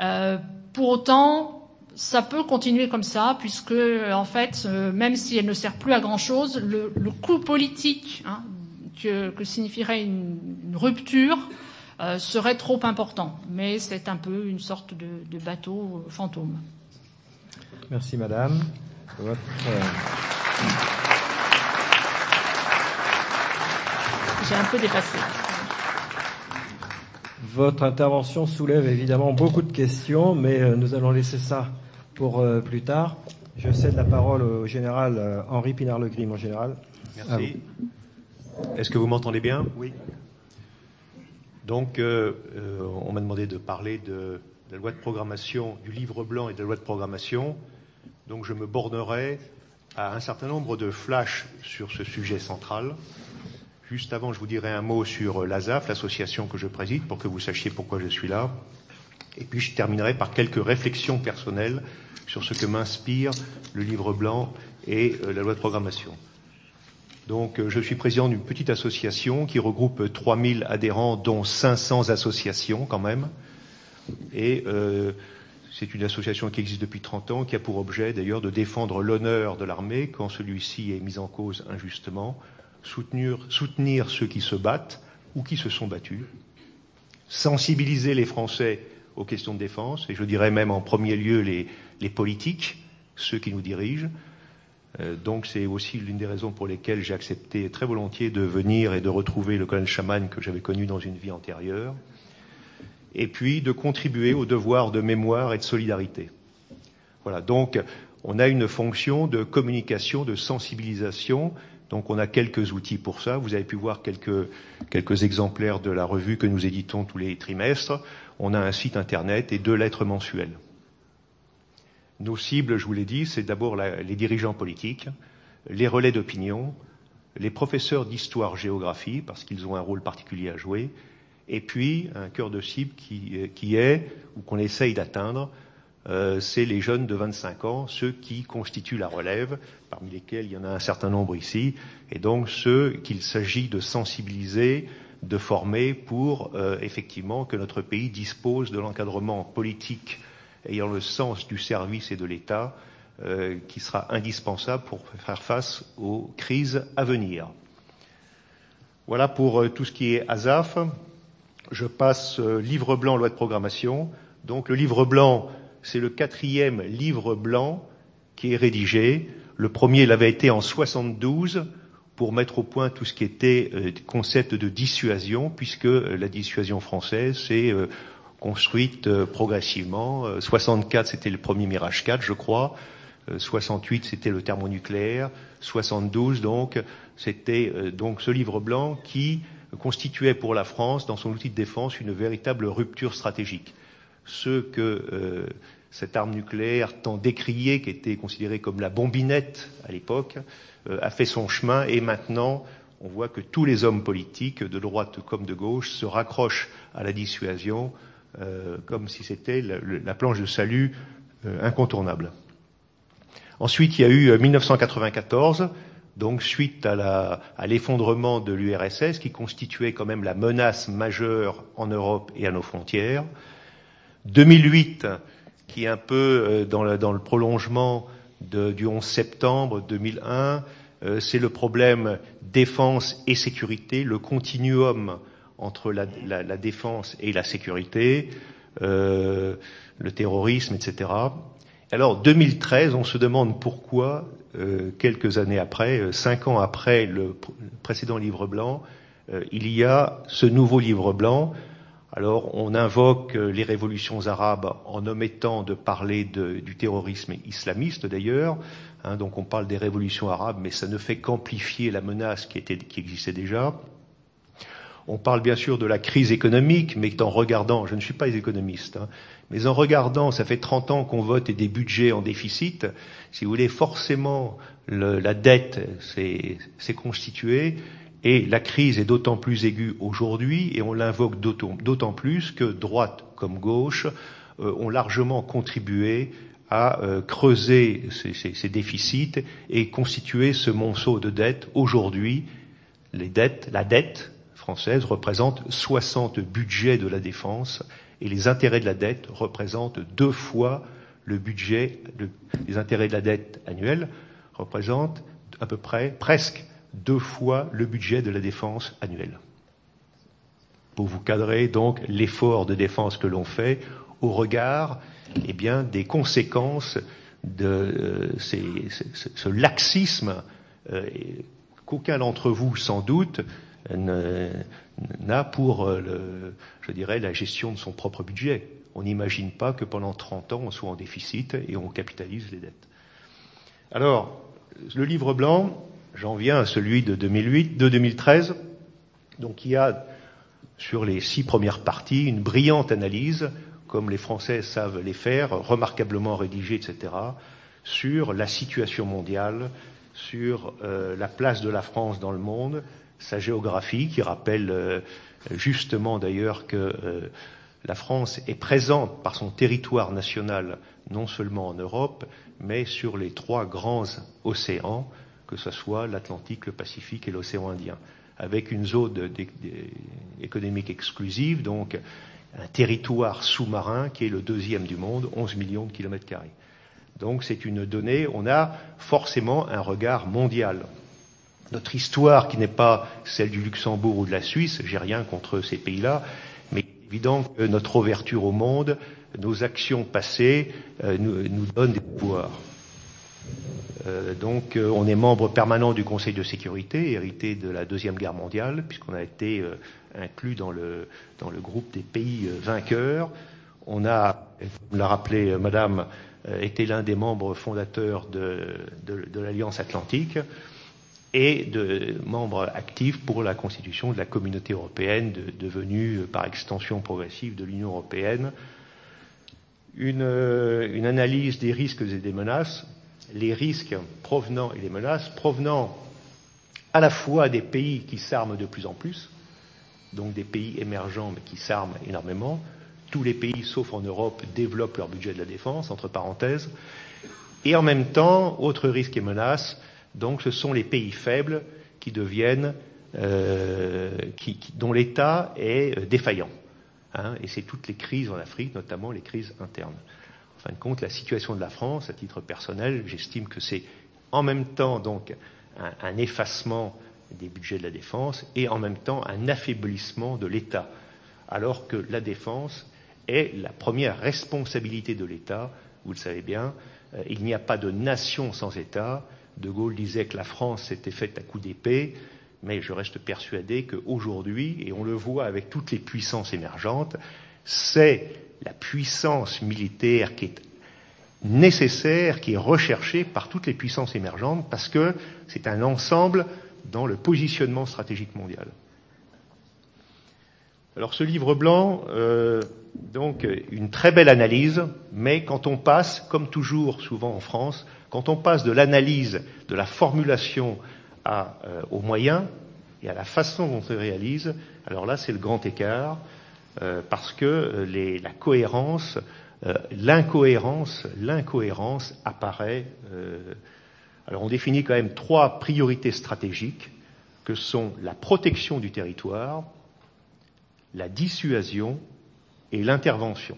Euh, pour autant, ça peut continuer comme ça, puisque en fait, euh, même si elle ne sert plus à grand chose, le, coût politique hein, que, signifierait une rupture euh, serait trop important. Mais c'est un peu une sorte de, de bateau fantôme. Merci, Madame. Votre... J'ai un peu dépassé. Votre intervention soulève évidemment beaucoup de questions, mais euh, nous allons laisser ça pour euh, plus tard. Je cède la parole au général euh, Henri Pinard-Legris, mon général. Merci. Est-ce que vous m'entendez bien? Oui. Donc, euh, on m'a demandé de parler de, la loi de programmation, du livre blanc et de la loi de programmation. Donc, je me bornerai à un certain nombre de flashs sur ce sujet central. Juste avant, je vous dirai un mot sur l'ASAF, l'association que je préside, pour que vous sachiez pourquoi je suis là. Et puis je terminerai par quelques réflexions personnelles sur ce que m'inspire le livre blanc et euh, la loi de programmation. Donc euh, je suis président d'une petite association qui regroupe 3000 adhérents, dont 500 associations quand même. Et euh, c'est une association qui existe depuis 30 ans, qui a pour objet d'ailleurs de défendre l'honneur de l'armée quand celui-ci est mis en cause injustement, soutenir, soutenir ceux qui se battent ou qui se sont battus, sensibiliser les Français aux questions de défense, et je dirais même en premier lieu les, les politiques, ceux qui nous dirigent. Euh, donc c'est aussi l'une des raisons pour lesquelles j'ai accepté très volontiers de venir et de retrouver le colonel Chaman que j'avais connu dans une vie antérieure, et puis de contribuer au devoir de mémoire et de solidarité. Voilà, donc on a une fonction de communication, de sensibilisation, donc on a quelques outils pour ça. Vous avez pu voir quelques, quelques exemplaires de la revue que nous éditons tous les trimestres. On a un site internet et deux lettres mensuelles. Nos cibles, je vous l'ai dit, c'est d'abord les dirigeants politiques, les relais d'opinion, les professeurs d'histoire-géographie, parce qu'ils ont un rôle particulier à jouer, et puis un cœur de cible qui, qui est, ou qu'on essaye d'atteindre, euh, c'est les jeunes de 25 ans, ceux qui constituent la relève, parmi lesquels il y en a un certain nombre ici, et donc ceux qu'il s'agit de sensibiliser, de former pour euh, effectivement que notre pays dispose de l'encadrement politique ayant le sens du service et de l'État euh, qui sera indispensable pour faire face aux crises à venir. Voilà pour euh, tout ce qui est ASAF. Je passe euh, livre blanc, loi de programmation. Donc le livre blanc, c'est le quatrième livre blanc qui est rédigé. Le premier l'avait été en 72 pour mettre au point tout ce qui était euh, concept de dissuasion, puisque euh, la dissuasion française euh, construite progressivement. 64, c'était le premier Mirage 4, je crois. 68, c'était le thermonucléaire. 72, donc, c'était donc ce livre blanc qui constituait pour la France, dans son outil de défense, une véritable rupture stratégique. Ce que euh, cette arme nucléaire tant décriée, qui était considérée comme la bombinette à l'époque, euh, a fait son chemin et maintenant on voit que tous les hommes politiques, de droite comme de gauche, se raccrochent à la dissuasion euh, comme si c'était la, la, planche de salut euh, incontournable. Ensuite, il y a eu 1994, donc suite à l'effondrement de l'URSS, qui constituait quand même la menace majeure en Europe et à nos frontières. 2008, qui est un peu euh, dans le, prolongement du 11 septembre 2001, euh, c'est le problème défense et sécurité, le continuum entre la, la, la défense et la sécurité, euh, le terrorisme, etc. Alors 2013, on se demande pourquoi, euh, quelques années après, euh, cinq ans après le, précédent livre blanc, euh, il y a ce nouveau livre blanc. Alors on invoque les révolutions arabes en omettant de parler de, du terrorisme islamiste d'ailleurs. Hein, donc on parle des révolutions arabes, mais ça ne fait qu'amplifier la menace qui, était, qui existait déjà. On parle bien sûr de la crise économique, mais en regardant, je ne suis pas économiste, hein, mais en regardant, ça fait 30 ans qu'on vote des budgets en déficit, si vous voulez, forcément la dette s'est constituée et la crise est d'autant plus aiguë aujourd'hui et on l'invoque d'autant plus que droite comme gauche euh, ont largement contribué à euh, creuser ces, déficits et constituer ce monceau de dettes. Aujourd'hui, les dettes, la dette française représente 60 budgets de la défense et les intérêts de la dette représentent deux fois le budget, les intérêts de la dette annuelle représentent à peu près, presque deux fois le budget de la défense annuelle. Pour vous cadrer donc l'effort de défense que l'on fait au regard eh bien, des conséquences de euh, ce laxisme euh, qu'aucun d'entre vous, sans doute, n'a pour, euh, le, je dirais, la gestion de son propre budget. On n'imagine pas que pendant 30 ans, on soit en déficit et on capitalise les dettes. Alors, le livre blanc, j'en viens à celui de 2008, de 2013, donc il y a sur les six premières parties une brillante analyse, comme les Français savent les faire, remarquablement rédigée, etc., sur la situation mondiale, sur euh, la place de la France dans le monde, sa géographie, qui rappelle euh, justement d'ailleurs que euh, la France est présente par son territoire national non seulement en Europe, mais sur les trois grands océans, que ce soit l'Atlantique, le Pacifique et l'océan Indien, avec une zone économique exclusive, donc un territoire sous-marin qui est le deuxième du monde, 11 millions de kilomètres carrés. Donc c'est une donnée, on a forcément un regard mondial. Notre histoire, qui n'est pas celle du Luxembourg ou de la Suisse, j'ai rien contre ces pays-là, mais évident que notre ouverture au monde, nos actions passées euh, nous, donnent des pouvoirs. Euh, donc euh, on est membre permanent du Conseil de sécurité, hérité de la Deuxième Guerre mondiale, puisqu'on a été inclus dans le, dans le groupe des pays vainqueurs. On a, comme l'a rappelé Madame, été l'un des membres fondateurs de, de, de l'Alliance Atlantique et de membres actifs pour la constitution de la communauté européenne, devenue par extension progressive de l'Union européenne. Une, une, analyse des risques et des menaces, les risques provenant et les menaces provenant à la fois des pays qui s'arment de plus en plus, donc des pays émergents mais qui s'arment énormément. Tous les pays, sauf en Europe, développent leur budget de la défense, entre parenthèses. Et en même temps, autre risque et menace, donc ce sont les pays faibles qui deviennent, euh, dont l'État est euh, défaillant. Hein, et c'est toutes les crises en Afrique, notamment les crises internes. En fin de compte, la situation de la France, à titre personnel, j'estime que c'est en même temps un, effacement des budgets de la défense et en même temps un affaiblissement de l'État, alors que la défense est la première responsabilité de l'État. Vous le savez bien, euh, il n'y a pas de nation sans État, de Gaulle disait que la France s'était faite à coups d'épée, mais je reste persuadé qu'aujourd'hui, et on le voit avec toutes les puissances émergentes, c'est la puissance militaire qui est nécessaire, qui est recherchée par toutes les puissances émergentes, parce que c'est un ensemble dans le positionnement stratégique mondial. Alors ce livre blanc, euh, donc une très belle analyse, mais quand on passe, comme toujours souvent en France, quand on passe de l'analyse, de la formulation à, euh, aux moyens et à la façon dont on se réalise, alors là c'est le grand écart, euh, parce que euh, la cohérence, euh, l'incohérence, l'incohérence apparaît. alors on définit quand même trois priorités stratégiques que sont la protection du territoire, la dissuasion et l'intervention.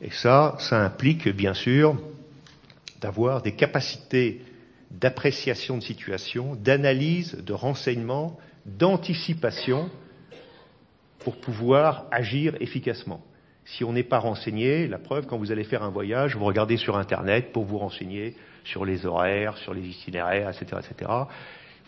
Et ça, ça implique bien sûr d'avoir des capacités d'appréciation de situation, d'analyse, de renseignement, d'anticipation pour pouvoir agir efficacement. Si on n'est pas renseigné, la preuve, quand vous allez faire un voyage, vous regardez sur Internet pour vous renseigner sur les horaires, sur les itinéraires, etc., etc.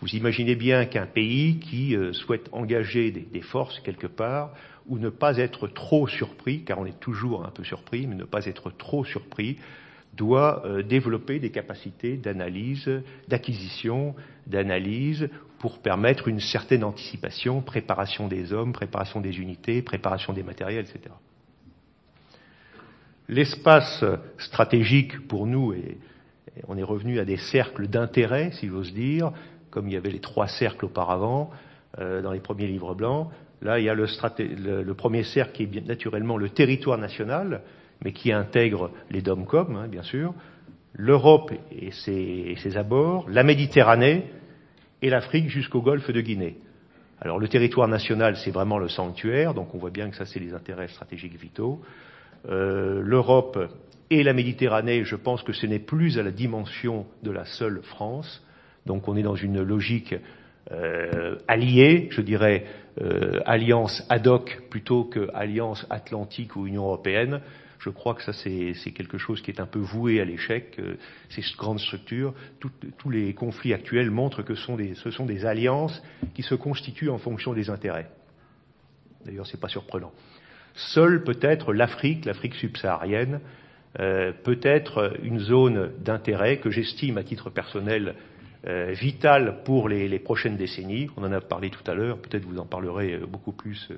Vous imaginez bien qu'un pays qui euh, souhaite engager des, des, forces quelque part, ou ne pas être trop surpris, car on est toujours un peu surpris, mais ne pas être trop surpris, doit euh, développer des capacités d'analyse, d'acquisition, d'analyse pour permettre une certaine anticipation, préparation des hommes, préparation des unités, préparation des matériels, etc. L'espace stratégique pour nous, et on est revenu à des cercles d'intérêt, si j'ose dire, comme il y avait les trois cercles auparavant euh, dans les premiers livres blancs. Là, il y a le, premier cercle qui est bien naturellement le territoire national, mais qui intègre les DOMCOM, hein, bien sûr, l'Europe et ses, abords, la Méditerranée et l'Afrique jusqu'au golfe de Guinée. Alors le territoire national, c'est vraiment le sanctuaire, donc on voit bien que ça, c'est les intérêts stratégiques vitaux. Euh, L'Europe et la Méditerranée, je pense que ce n'est plus à la dimension de la seule France. Donc on est dans une logique euh, alliée, je dirais euh, alliance ad hoc plutôt que alliance atlantique ou Union européenne. Je crois que ça c'est quelque chose qui est un peu voué à l'échec. Euh, ces grandes structures, tous les conflits actuels montrent que ce sont des alliances qui se constituent en fonction des intérêts. D'ailleurs, c'est pas surprenant. Seule peut-être l'Afrique, l'Afrique subsaharienne, euh, peut être une zone d'intérêt que j'estime à titre personnel euh, vitale pour les, prochaines décennies. On en a parlé tout à l'heure, peut-être vous en parlerez euh, beaucoup plus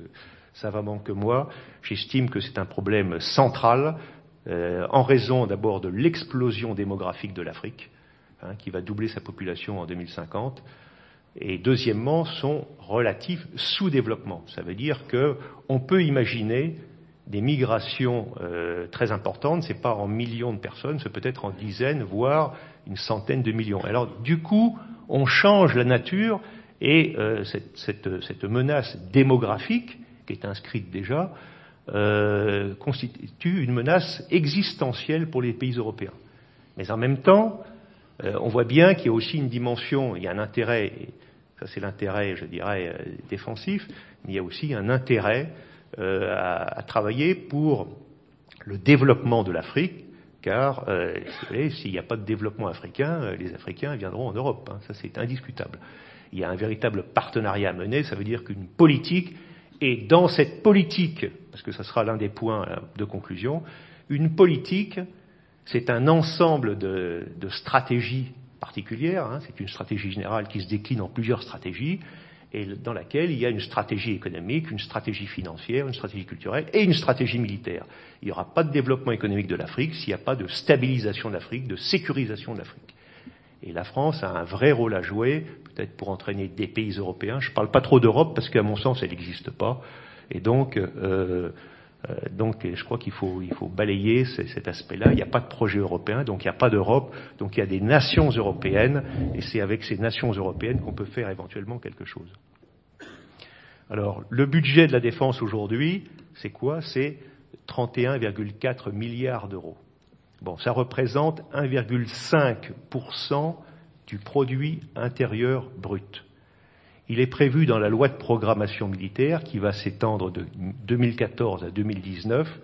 savamment que moi. J'estime que c'est un problème central en raison d'abord de l'explosion démographique de l'Afrique, hein, qui va doubler sa population en 2050, et deuxièmement son relatif sous-développement. Ça veut dire qu'on peut imaginer des migrations euh, très importantes, c'est pas en millions de personnes, c'est peut-être en dizaines, voire une centaine de millions. Alors du coup, on change la nature et euh, cette, cette, cette, menace démographique, est inscrite déjà, euh, constitue une menace existentielle pour les pays européens. Mais en même temps, euh, on voit bien qu'il y a aussi une dimension, il y a un intérêt, ça c'est l'intérêt, je dirais, défensif, mais il y a aussi un intérêt euh, à, travailler pour le développement de l'Afrique, car euh, s'il n'y a pas de développement africain, euh, les Africains viendront en Europe. Hein, ça, c'est indiscutable. Il y a un véritable partenariat à mener. Ça veut dire qu'une politique, et dans cette politique, parce que ce sera l'un des points de conclusion, une politique, c'est un ensemble de, de stratégies particulières. Hein, c'est une stratégie générale qui se décline en plusieurs stratégies et dans laquelle il y a une stratégie économique, une stratégie financière, une stratégie culturelle et une stratégie militaire. Il n'y aura pas de développement économique de l'Afrique s'il n'y a pas de stabilisation de l'Afrique, de sécurisation de l'Afrique. Et la France a un vrai rôle à jouer, peut-être pour entraîner des pays européens. Je ne parle pas trop d'Europe parce qu'à mon sens, elle n'existe pas. Et donc, euh, euh, donc je crois qu'il faut, il faut balayer cet aspect-là. Il n'y a pas de projet européen, donc il n'y a pas d'Europe, donc il y a des nations européennes, et c'est avec ces nations européennes qu'on peut faire éventuellement quelque chose. Alors, le budget de la défense aujourd'hui, c'est quoi? C'est 31,4 milliards d'euros. Bon, ça représente 1,5% du produit intérieur brut. Il est prévu dans la loi de programmation militaire qui va s'étendre de 2014 à 2019,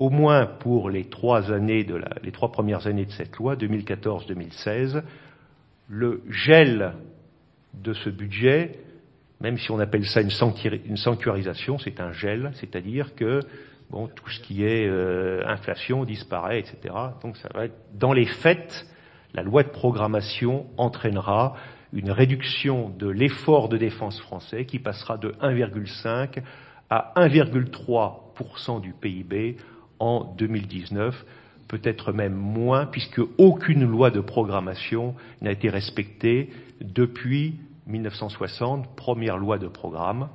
au moins pour les trois années de la, les trois premières années de cette loi, 2014-2016, le gel de ce budget, même si on appelle ça une, sanctuarisation, c'est un gel, c'est-à-dire que bon, tout ce qui est euh, inflation disparaît, etc. Donc ça va être dans les faits, la loi de programmation entraînera une réduction de l'effort de défense français qui passera de 1,5 à 1,3% du PIB en 2019, peut-être même moins, puisque aucune loi de programmation n'a été respectée depuis 1960, première loi de programme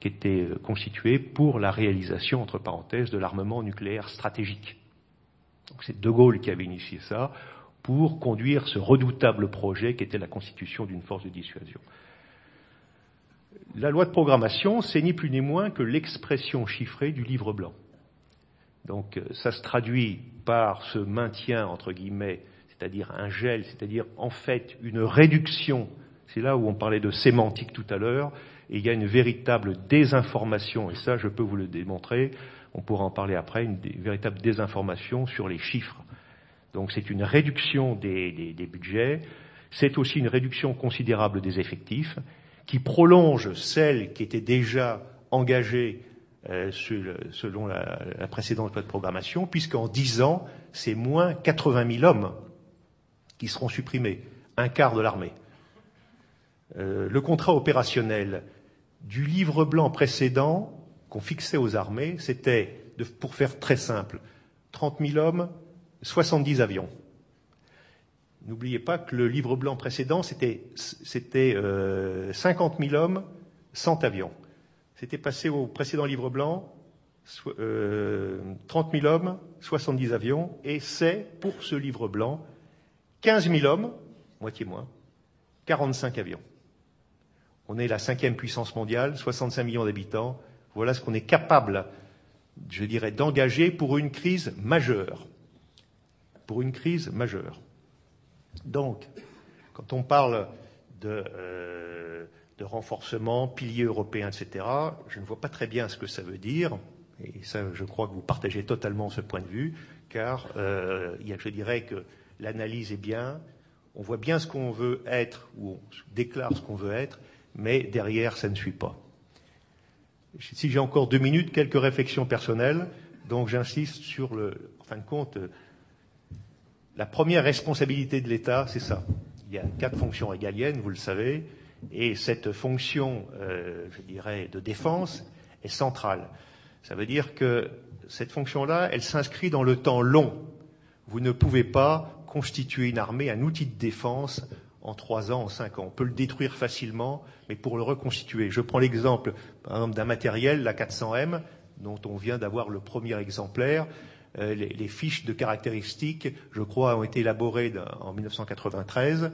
qui était constituée pour la réalisation, entre parenthèses, de l'armement nucléaire stratégique. C'est De Gaulle qui avait initié ça pour conduire ce redoutable projet qui était la constitution d'une force de dissuasion. La loi de programmation, c'est ni plus ni moins que l'expression chiffrée du livre blanc. Donc euh, ça se traduit par ce maintien, entre guillemets, c'est-à-dire un gel, c'est-à-dire en fait une réduction, c'est là où on parlait de sémantique tout à l'heure, et il y a une véritable désinformation, et ça je peux vous le démontrer, on pourra en parler après, une véritable désinformation sur les chiffres. Donc c'est une réduction des, budgets, c'est aussi une réduction considérable des effectifs, qui prolonge celle qui était déjà engagée euh, selon la, précédente loi de programmation, puisqu'en dix ans, c'est moins 80 000 hommes qui seront supprimés, un quart de l'armée. euh, le contrat opérationnel du livre blanc précédent qu'on fixait aux armées, c'était, pour faire très simple, 30 000 hommes, 70 avions. N'oubliez pas que le livre blanc précédent, c'était, 50 000 hommes, 100 avions. C'était passé au précédent livre blanc, 30 000 hommes, 70 avions, et c'est, pour ce livre blanc, 15 000 hommes, moitié moins, 45 avions. On est la cinquième puissance mondiale, 65 millions d'habitants. Voilà ce qu'on est capable, je dirais, d'engager pour une crise majeure. Pour une crise majeure. Donc, quand on parle de, euh, renforcement, pilier européen, etc., je ne vois pas très bien ce que ça veut dire. Et ça, je crois que vous partagez totalement ce point de vue, car euh, je dirais que l'analyse est bien, on voit bien ce qu'on veut être, ou on déclare ce qu'on veut être, mais derrière, ça ne suit pas. Si j'ai encore deux minutes, quelques réflexions personnelles. Donc j'insiste sur le, en fin de compte, la première responsabilité de l'État, c'est ça. Il y a quatre fonctions régaliennes, vous le savez, et cette fonction, euh, je dirais, de défense est centrale. Ça veut dire que cette fonction-là, elle s'inscrit dans le temps long. Vous ne pouvez pas constituer une armée, un outil de défense en trois ans, en cinq ans. On peut le détruire facilement, mais pour le reconstituer. Je prends l'exemple, par exemple, d'un matériel, la 400M, dont on vient d'avoir le premier exemplaire. Euh, les, les, fiches de caractéristiques, je crois, ont été élaborées en 1993.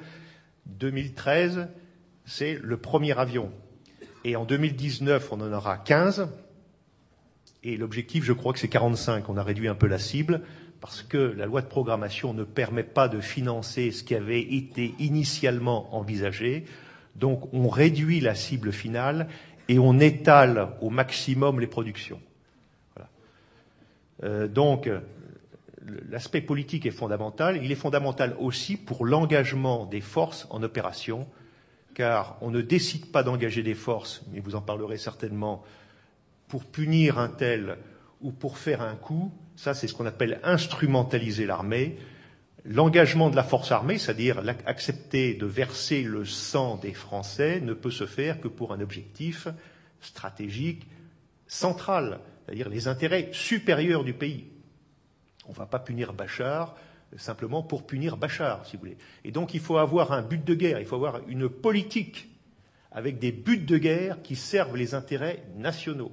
2013, c'est le premier avion. Et en 2019, on en aura 15. Et l'objectif, je crois que c'est 45. On a réduit un peu la cible parce que la loi de programmation ne permet pas de financer ce qui avait été initialement envisagé. Donc on réduit la cible finale et on étale au maximum les productions. Euh, donc l'aspect politique est fondamental. Il est fondamental aussi pour l'engagement des forces en opération, car on ne décide pas d'engager des forces, mais vous en parlerez certainement, pour punir un tel ou pour faire un coup, ça c'est ce qu'on appelle instrumentaliser l'armée. L'engagement de la force armée, c'est-à-dire accepter de verser le sang des Français, ne peut se faire que pour un objectif stratégique central, c'est-à-dire les intérêts supérieurs du pays. On ne va pas punir Bachar simplement pour punir Bachar, si vous voulez. Et donc il faut avoir un but de guerre, il faut avoir une politique avec des buts de guerre qui servent les intérêts nationaux.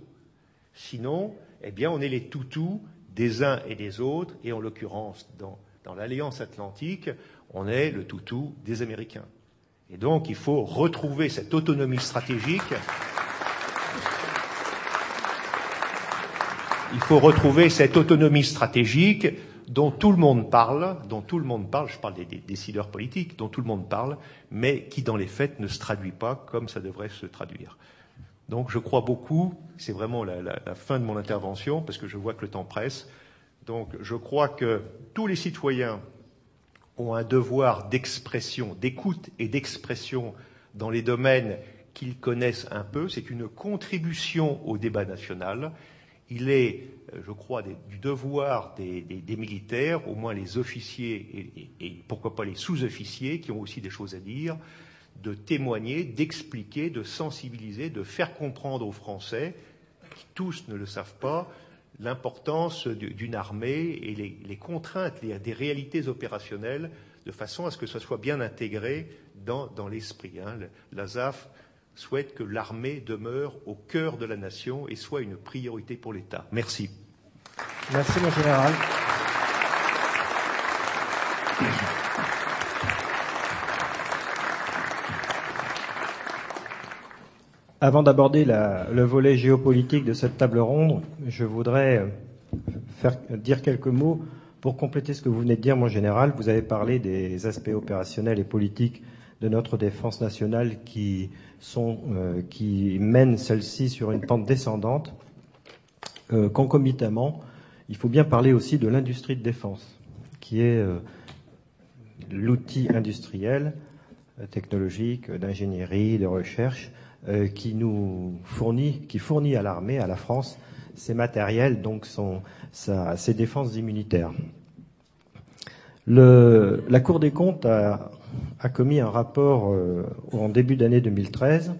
Sinon, eh bien, on est les toutous des uns et des autres, et en l'occurrence, dans, l'Alliance atlantique, on est le toutou des Américains. Et donc, il faut retrouver cette autonomie stratégique. Il faut retrouver cette autonomie stratégique dont tout le monde parle, dont tout le monde parle, je parle des, décideurs politiques, dont tout le monde parle, mais qui dans les faits ne se traduit pas comme ça devrait se traduire. Donc je crois beaucoup, c'est vraiment la, la, fin de mon intervention, parce que je vois que le temps presse, donc je crois que tous les citoyens ont un devoir d'expression, d'écoute et d'expression dans les domaines qu'ils connaissent un peu. C'est une contribution au débat national. Il est, je crois, du devoir des, militaires, au moins les officiers et, pourquoi pas les sous-officiers qui ont aussi des choses à dire, de témoigner, d'expliquer, de sensibiliser, de faire comprendre aux Français, qui tous ne le savent pas, l'importance d'une armée et les, contraintes des réalités opérationnelles, de façon à ce que ce soit bien intégré dans, l'esprit. Hein. L'ASAF souhaite que l'armée demeure au cœur de la nation et soit une priorité pour l'État. Merci. Merci, mon général. Avant d'aborder le volet géopolitique de cette table ronde, je voudrais euh, dire quelques mots pour compléter ce que vous venez de dire, mon général. Vous avez parlé des aspects opérationnels et politiques de notre défense nationale qui, sont, euh, qui mènent celle-ci sur une pente descendante. Euh, concomitamment, il faut bien parler aussi de l'industrie de défense, qui est l'outil industriel, technologique, d'ingénierie, de recherche, euh, qui nous fournit, qui fournit à l'armée, à la France, ses matériels, donc ses défenses immunitaires. la Cour des comptes a, commis un rapport euh, en début d'année 2013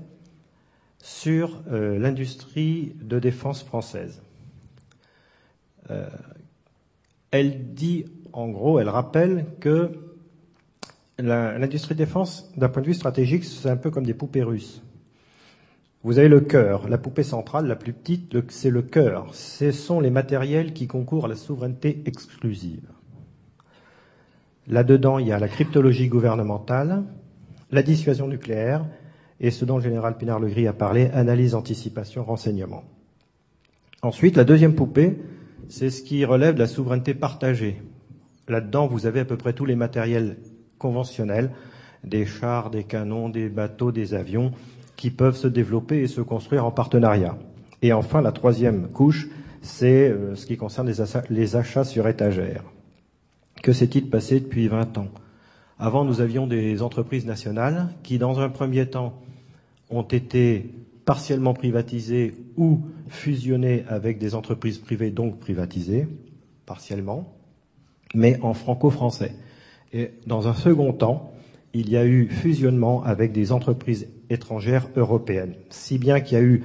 sur euh, l'industrie de défense française. Euh, elle dit, en gros, elle rappelle que l'industrie de défense, d'un point de vue stratégique, c'est un peu comme des poupées russes. Vous avez le cœur, la poupée centrale, la plus petite, c'est le cœur. Ce sont les matériels qui concourent à la souveraineté exclusive. Là-dedans, il y a la cryptologie gouvernementale, la dissuasion nucléaire et ce dont le général Pinard-Legris a parlé, analyse, anticipation, renseignement. Ensuite, la deuxième poupée, c'est ce qui relève de la souveraineté partagée. Là-dedans, vous avez à peu près tous les matériels conventionnels, des chars, des canons, des bateaux, des avions, qui peuvent se développer et se construire en partenariat. Et enfin, la troisième couche, c'est euh, ce qui concerne les achats, sur étagère. Que s'est-il passé depuis 20 ans? Avant, nous avions des entreprises nationales qui, dans un premier temps, ont été partiellement privatisées ou fusionnées avec des entreprises privées, donc privatisées, partiellement, mais en franco-français. Et dans un second temps, il y a eu fusionnement avec des entreprises étrangères européennes, si bien qu'il y a eu,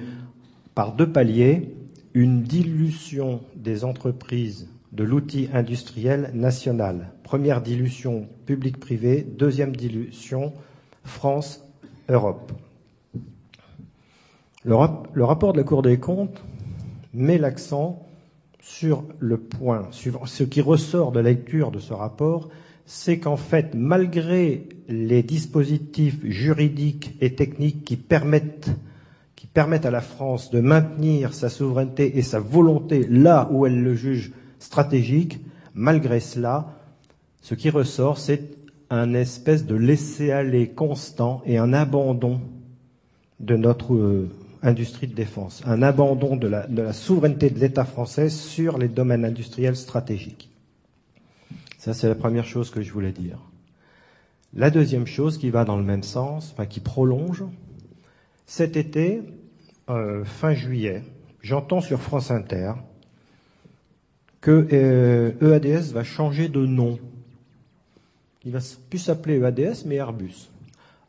par deux paliers, une dilution des entreprises de l'outil industriel national. Première dilution public-privé, deuxième dilution France-Europe. Le, le, rapport de la Cour des comptes met l'accent sur le point suivant. Ce qui ressort de la lecture de ce rapport, c'est qu'en fait, malgré les dispositifs juridiques et techniques qui permettent à la France de maintenir sa souveraineté et sa volonté là où elle le juge stratégique, malgré cela, ce qui ressort, c'est un espèce de laisser-aller constant et un abandon de notre euh, industrie de défense, un abandon de la, souveraineté de l'État français sur les domaines industriels stratégiques. Ça, c'est la première chose que je voulais dire. La deuxième chose qui va dans le même sens, enfin qui prolonge, cet été, euh, fin juillet, j'entends sur France Inter que EADS euh, e va changer de nom. Il va plus s'appeler EADS, mais Airbus.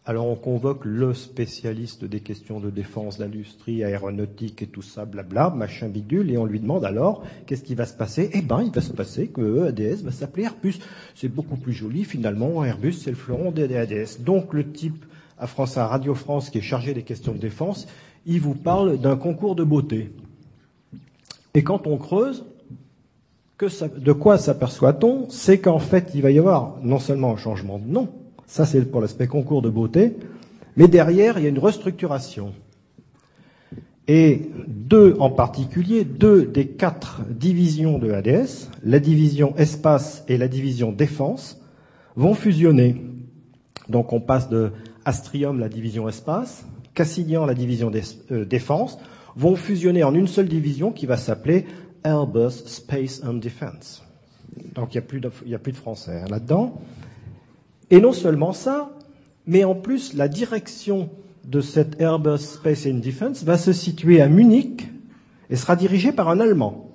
Alors on convoque le spécialiste des questions de défense, d'industrie, aéronautique et tout ça, blabla, machin bidule, et on lui demande alors qu'est-ce qui va se passer? Eh ben, il va se passer que EADS va s'appeler Airbus. C'est beaucoup plus joli finalement. Airbus, c'est le fleuron d'EADS. Donc le type à France, à Radio France, qui est chargé des questions de défense, il vous parle d'un concours de beauté. Et quand on creuse, de quoi s'aperçoit-on C'est qu'en fait, il va y avoir non seulement un changement de nom, ça, c'est pour l'aspect concours de beauté. Mais derrière, il y a une restructuration. Et deux en particulier, deux des quatre divisions de ADS, la division espace et la division défense, vont fusionner. Donc on passe de Astrium, la division espace, Cassinian, la division euh, défense, vont fusionner en une seule division qui va s'appeler Airbus Space and Defense. Donc il n'y a, plus de français hein, là-dedans. Et non seulement ça, mais en plus, la direction de cette Airbus Space and Defense va se situer à Munich et sera dirigée par un Allemand.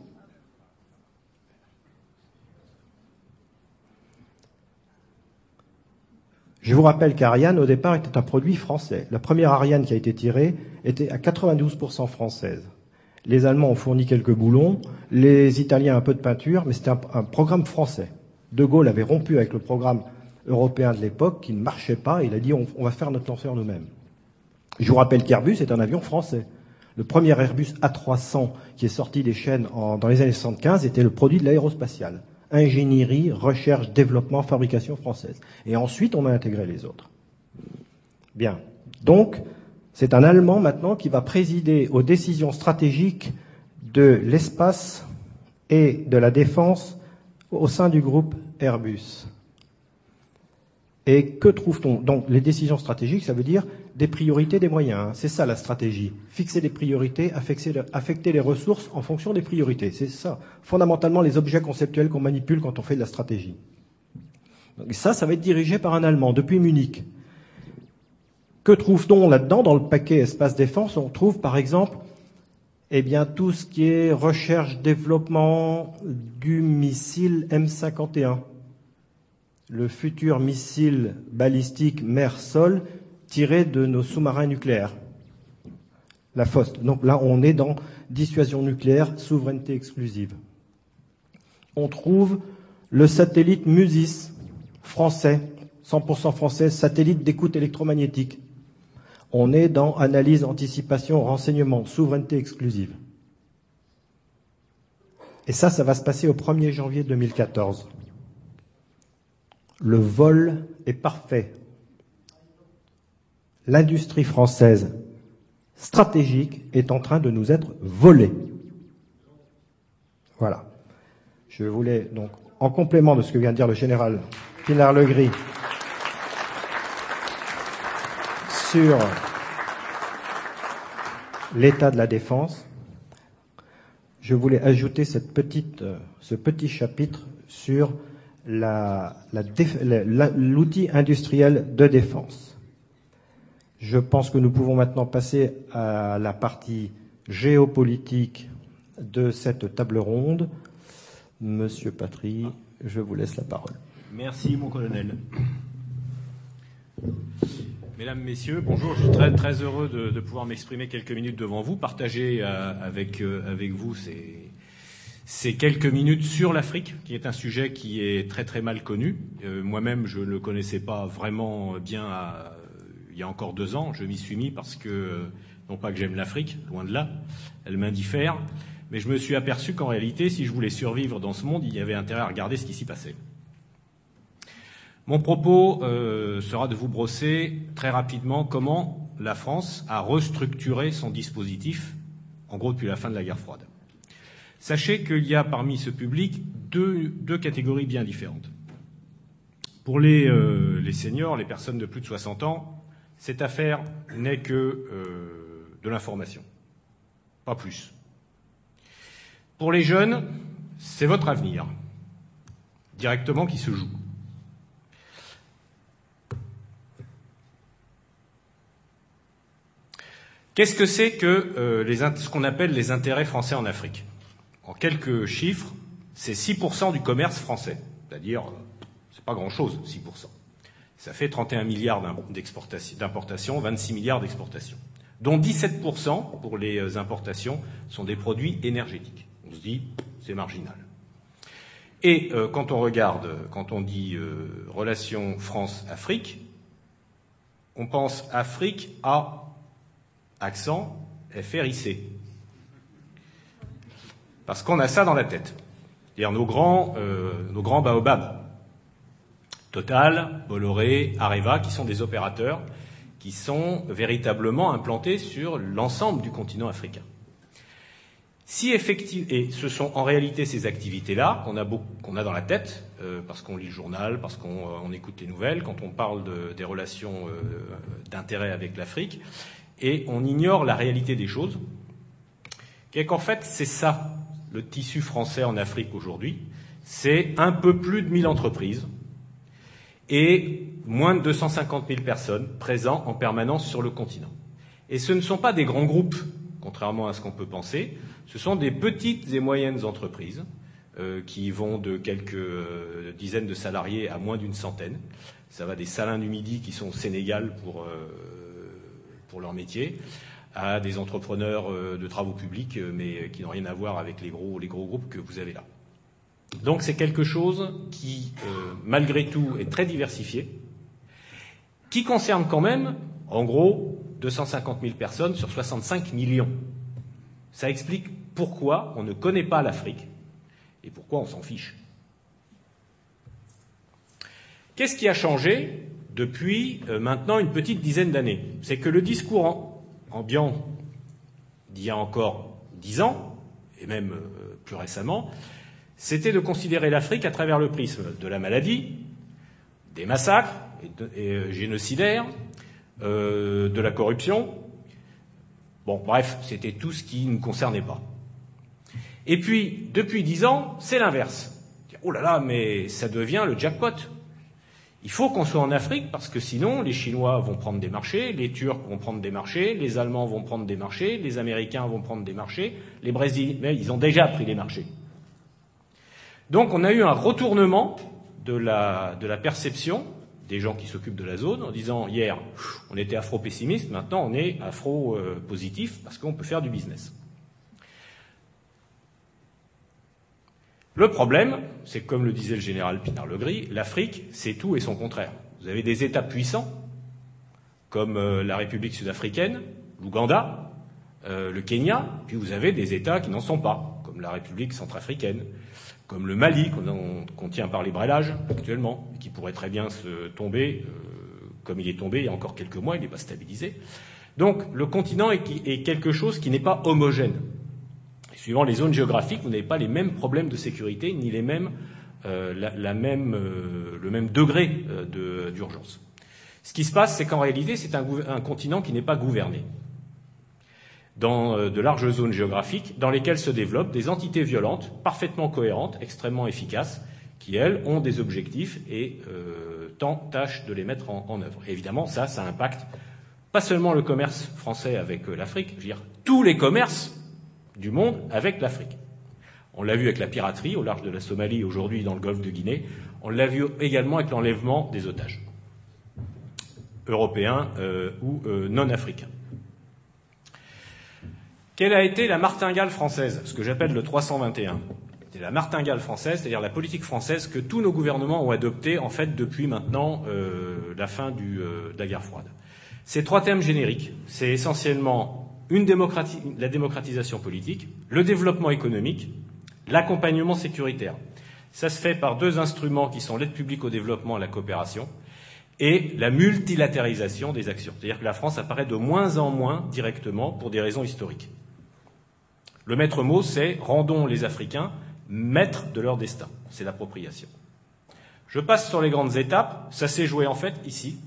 Je vous rappelle qu'Ariane, au départ, était un produit français. La première Ariane qui a été tirée était à 92% française. Les Allemands ont fourni quelques boulons, les Italiens un peu de peinture, mais c'était un, programme français. De Gaulle avait rompu avec le programme européen de l'époque qui ne marchait pas. Il a dit on, va faire notre lanceur nous-mêmes. Je vous rappelle qu'Airbus est un avion français. Le premier Airbus A300 qui est sorti des chaînes dans les années 75 était le produit de l'aérospatiale. Ingénierie, recherche, développement, fabrication française. Et ensuite, on a intégré les autres. Bien. Donc, c'est un Allemand maintenant qui va présider aux décisions stratégiques de l'espace et de la défense au sein du groupe Airbus. Et que trouve-t-on? Donc les décisions stratégiques, ça veut dire des priorités, des moyens. Hein. C'est ça la stratégie. Fixer des priorités, affecter, les ressources en fonction des priorités. C'est ça, fondamentalement, les objets conceptuels qu'on manipule quand on fait de la stratégie. Ça, ça va être dirigé par un Allemand depuis Munich. Que trouve-t-on là-dedans Dans le paquet espace défense, on trouve par exemple eh bien, tout ce qui est recherche, développement du missile M51 le futur missile balistique mer-sol tiré de nos sous-marins nucléaires. La FOST. Donc là, on est dans dissuasion nucléaire, souveraineté exclusive. On trouve le satellite Musis, français, 100% français, satellite d'écoute électromagnétique. On est dans analyse, anticipation, renseignement, souveraineté exclusive. Et ça, ça va se passer au 1er janvier 2014. Le vol est parfait. L'industrie française stratégique est en train de nous être volée. Voilà. Je voulais donc, en complément de ce que vient de dire le général Pilar Legris, sur l'état de la défense, je voulais ajouter euh, ce petit chapitre sur l'outil industriel de défense. Je pense que nous pouvons maintenant passer à la partie géopolitique de cette table ronde. Monsieur Patry, je vous laisse la parole. Merci, mon colonel. Mesdames, Messieurs, bonjour. Je suis très, très heureux de, pouvoir m'exprimer quelques minutes devant vous, partager euh, avec, euh, avec vous ces, quelques minutes sur l'Afrique, qui est un sujet qui est très très mal connu. Euh, moi-même, je ne le connaissais pas vraiment bien il y a encore deux ans. Je m'y suis mis parce que, non pas que j'aime l'Afrique, loin de là, elle m'indiffère, mais je me suis aperçu qu'en réalité, si je voulais survivre dans ce monde, il y avait intérêt à regarder ce qui s'y passait. Mon propos euh, sera de vous brosser très rapidement comment la France a restructuré son dispositif, en gros depuis la fin de la guerre froide. Sachez qu'il y a parmi ce public deux, catégories bien différentes. Pour euh, les, seniors, les personnes de plus de 60 ans, cette affaire n'est que euh, de l'information, pas plus. Pour les jeunes, c'est votre avenir, directement qui se joue. Qu'est-ce que c'est que euh, ce qu'on appelle les intérêts français en Afrique? En quelques chiffres, c'est 6% du commerce français. C'est-à-dire, c'est pas grand-chose, 6%. Ça fait 31 milliards d'importations, 26 milliards d'exportations, dont 17% pour les euh, importations sont des produits énergétiques. On se dit, c'est marginal. Et euh, quand on regarde, quand on dit euh, relation France-Afrique, on pense Afrique à accent FRIC. Parce qu'on a ça dans la tête. C'est-à-dire nos grands, euh, nos grands baobabs. Total, Bolloré, Areva, qui sont des opérateurs qui sont véritablement implantés sur l'ensemble du continent africain. Si effectivement, et ce sont en réalité ces activités-là qu'on a, dans la tête, euh, parce qu'on lit le journal, parce qu'on euh, écoute les nouvelles, quand on parle de, des relations d'intérêt avec l'Afrique, et on ignore la réalité des choses, qui est qu'en fait c'est ça le tissu français en Afrique aujourd'hui, c'est un peu plus de 1000 entreprises et moins de 250 000 personnes présentes en permanence sur le continent. Et ce ne sont pas des grands groupes, contrairement à ce qu'on peut penser, ce sont des petites et moyennes entreprises euh, qui vont de quelques euh, dizaines de salariés à moins d'une centaine. Ça va des salins du Midi qui sont au Sénégal pour, euh, pour leur métier, à des entrepreneurs euh, de travaux publics, euh, mais qui n'ont rien à voir avec les gros, les gros groupes que vous avez là. Donc c'est quelque chose qui, euh, malgré tout, est très diversifié, qui concerne quand même, en gros, 250 000 personnes sur 65 millions. Ça explique pourquoi on ne connaît pas l'Afrique et pourquoi on s'en fiche. Qu'est-ce qui a changé? Depuis maintenant une petite dizaine d'années C'est que le discours ambiant d'il y a encore dix ans, et même euh, plus récemment, c'était de considérer l'Afrique à travers le prisme de la maladie, des massacres et, euh, génocidaires, euh, de la corruption. Bon, bref, c'était tout ce qui ne concernait pas. Et puis, depuis dix ans, c'est l'inverse. Oh là là, mais ça devient le jackpot. Il faut qu'on soit en Afrique parce que sinon les Chinois vont prendre des marchés, les Turcs vont prendre des marchés, les Allemands vont prendre des marchés, les Américains vont prendre des marchés, les Brésiliens, ils ont déjà pris les marchés. Donc on a eu un retournement de la, de la perception des gens qui s'occupent de la zone en disant hier on était afro-pessimiste, maintenant on est afro-positif parce qu'on peut faire du business. Le problème, c'est comme le disait le général Pinard-Legris, l'Afrique, c'est tout et son contraire. Vous avez des États puissants, comme euh, la République sud-africaine, l'Ouganda, euh, le Kenya, puis vous avez des États qui n'en sont pas, comme la République centrafricaine, comme le Mali, qu'on tient par les braillages actuellement, qui pourrait très bien se tomber, euh, comme il est tombé il y a encore quelques mois, il n'est pas stabilisé. Donc le continent est quelque chose qui n'est pas homogène. Suivant les zones géographiques, vous n'avez pas les mêmes problèmes de sécurité ni les mêmes, euh, la, même, euh, le même degré euh, d'urgence. Ce qui se passe, c'est qu'en réalité, c'est un, continent qui n'est pas gouverné dans de larges zones géographiques dans lesquelles se développent des entités violentes parfaitement cohérentes, extrêmement efficaces, qui, elles, ont des objectifs et tâchent de les mettre en, en œuvre. évidemment, ça, ça impacte pas seulement le commerce français avec l'Afrique, je veux dire tous les commerces du monde avec l'Afrique. On l'a vu avec la piraterie au large de la Somalie, aujourd'hui dans le golfe de Guinée. On l'a vu également avec l'enlèvement des otages, européens euh, ou euh, non africains. Quelle a été la martingale française, ce que j'appelle le 321 C'est la martingale française, c'est-à-dire la politique française que tous nos gouvernements ont adoptée en fait depuis maintenant euh, la fin de la guerre froide. Ces trois thèmes génériques, c'est essentiellement la démocratisation politique, le développement économique, l'accompagnement sécuritaire. Ça se fait par deux instruments qui sont l'aide publique au développement et la coopération, et la multilatéralisation des actions. C'est-à-dire que la France apparaît de moins en moins directement pour des raisons historiques. Le maître mot, c'est rendons les Africains maîtres de leur destin. C'est l'appropriation. Je passe sur les grandes étapes. Ça s'est joué en fait ici,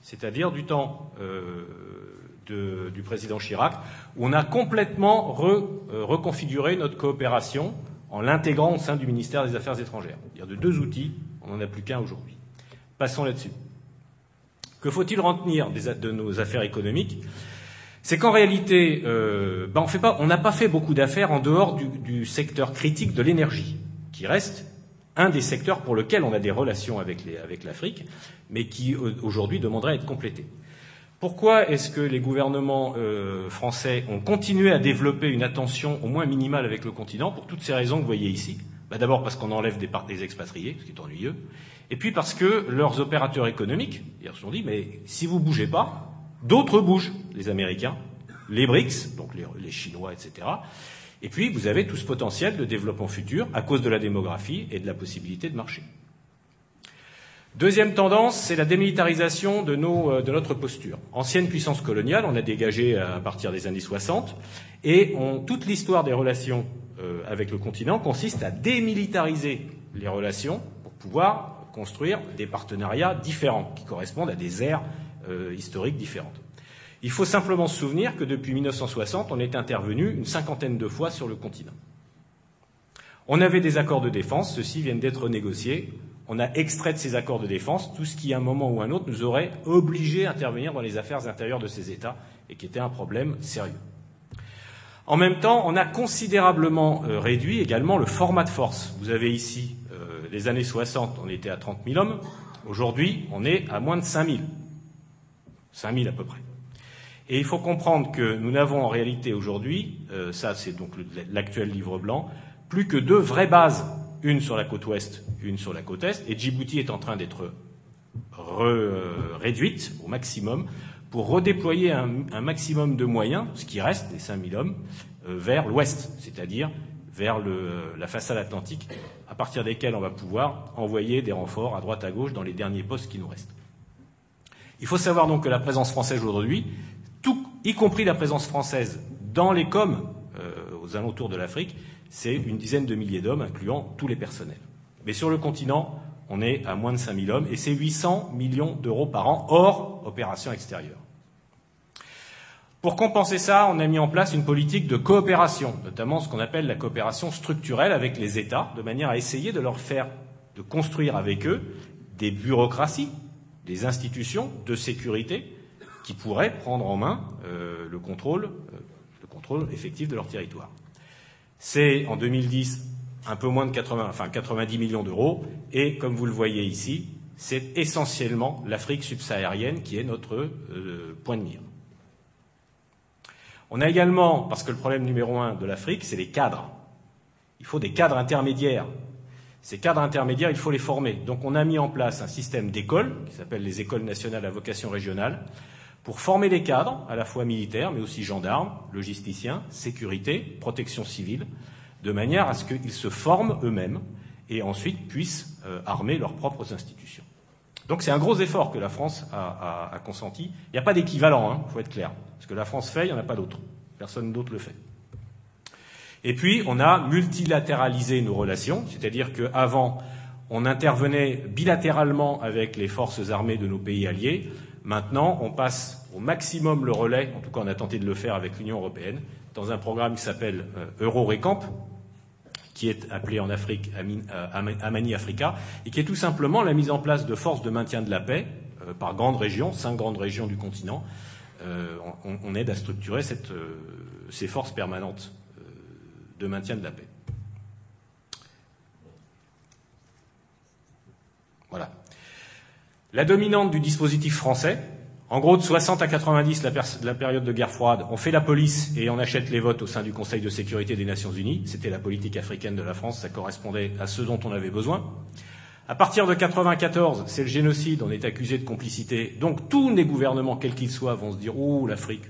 c'est-à-dire du temps euh, du président Chirac, où on a complètement euh, reconfiguré notre coopération en l'intégrant au sein du ministère des Affaires étrangères. dire de deux outils, on n'en a plus qu'un aujourd'hui. Passons là-dessus. Que faut-il retenir de nos affaires économiques? C'est qu'en réalité, euh, ben on n'a pas fait beaucoup d'affaires en dehors du, secteur critique de l'énergie, qui reste un des secteurs pour lequel on a des relations avec l'Afrique, mais qui aujourd'hui demanderait à être complété. Pourquoi est-ce que les gouvernements euh, français ont continué à développer une attention au moins minimale avec le continent Pour toutes ces raisons que vous voyez ici? Bah, d'abord parce qu'on enlève des, des expatriés, ce qui est ennuyeux. Et puis parce que leurs opérateurs économiques, ils se sont dit, mais si vous bougez pas, d'autres bougent, les Américains, les BRICS, donc les, les Chinois, etc. Et puis vous avez tout ce potentiel de développement futur à cause de la démographie et de la possibilité de marché. Deuxième tendance, c'est la démilitarisation de, euh, de, notre posture. Ancienne puissance coloniale, on a dégagé à partir des années 60, et toute l'histoire des relations euh, avec le continent consiste à démilitariser les relations pour pouvoir construire des partenariats différents, qui correspondent à des euh, historiques différentes. Il faut simplement se souvenir que depuis 1960, on est intervenu une cinquantaine de fois sur le continent. On avait des accords de défense, ceux-ci viennent d'être négociés on a extrait de ces accords de défense tout ce qui, à un moment ou un autre, nous aurait obligés à intervenir dans les affaires intérieures de ces États et qui était un problème sérieux. En même temps, on a considérablement euh, réduit également le format de force. Vous avez ici euh, les années 60, on était à 30 000 hommes. Aujourd'hui, on est à moins de 5 000. 5 000 à peu près. Et il faut comprendre que nous n'avons en réalité aujourd'hui, euh, ça c'est donc l'actuel livre blanc, plus que deux vraies bases une sur la côte ouest, une sur la côte est, et Djibouti est en train d'être réduite au maximum pour redéployer un, maximum de moyens, ce qui reste, les 5000 hommes, euh, vers l'ouest, c'est-à-dire vers la façade atlantique, à partir desquels on va pouvoir envoyer des renforts à droite à gauche dans les derniers postes qui nous restent. Il faut savoir donc que la présence française aujourd'hui, y compris la présence française dans les coms euh, aux alentours de l'Afrique, c'est une dizaine de milliers d'hommes, incluant tous les personnels. Mais sur le continent, on est à moins de 5000 hommes, et c'est 800 millions d'euros par an, hors opérations extérieures. Pour compenser ça, on a mis en place une politique de coopération, notamment ce qu'on appelle la coopération structurelle avec les États, de manière à essayer de leur faire, de construire avec eux des bureaucraties, des institutions de sécurité qui pourraient prendre en main euh, le, contrôle, euh, le contrôle effectif de leur territoire. C'est en 2010 un peu moins de 80, enfin 90 millions d'euros. Et comme vous le voyez ici, c'est essentiellement l'Afrique subsaharienne qui est notre euh, point de mire. On a également, parce que le problème numéro un de l'Afrique, c'est les cadres. Il faut des cadres intermédiaires. Ces cadres intermédiaires, il faut les former. Donc on a mis en place un système d'écoles, qui s'appelle les écoles nationales à vocation régionale, pour former les cadres, à la fois militaires, mais aussi gendarmes, logisticiens, sécurité, protection civile, de manière à ce qu'ils se forment eux-mêmes et ensuite puissent euh, armer leurs propres institutions. Donc c'est un gros effort que la France a, consenti. Il n'y a pas d'équivalent, il hein, faut être clair. Ce que la France fait, il n'y en a pas d'autre. Personne d'autre le fait. Et puis, on a multilatéralisé nos relations, c'est-à-dire qu'avant, on intervenait bilatéralement avec les forces armées de nos pays alliés. Maintenant, on passe au maximum le relais, en tout cas on a tenté de le faire avec l'Union européenne, dans un programme qui s'appelle euh, EuroRecamp, qui est appelé en Afrique euh, Amani Africa, et qui est tout simplement la mise en place de forces de maintien de la paix euh, par grandes régions, cinq grandes régions du continent. On, aide à structurer ces forces permanentes de maintien de la paix. Voilà. La dominante du dispositif français, en gros, de 60 à 90, la, la, période de guerre froide, on fait la police et on achète les votes au sein du Conseil de sécurité des Nations Unies. C'était la politique africaine de la France, ça correspondait à ce dont on avait besoin. À partir de 94, c'est le génocide, on est accusé de complicité. Donc tous les gouvernements, quels qu'ils soient, vont se dire Oh, l'Afrique,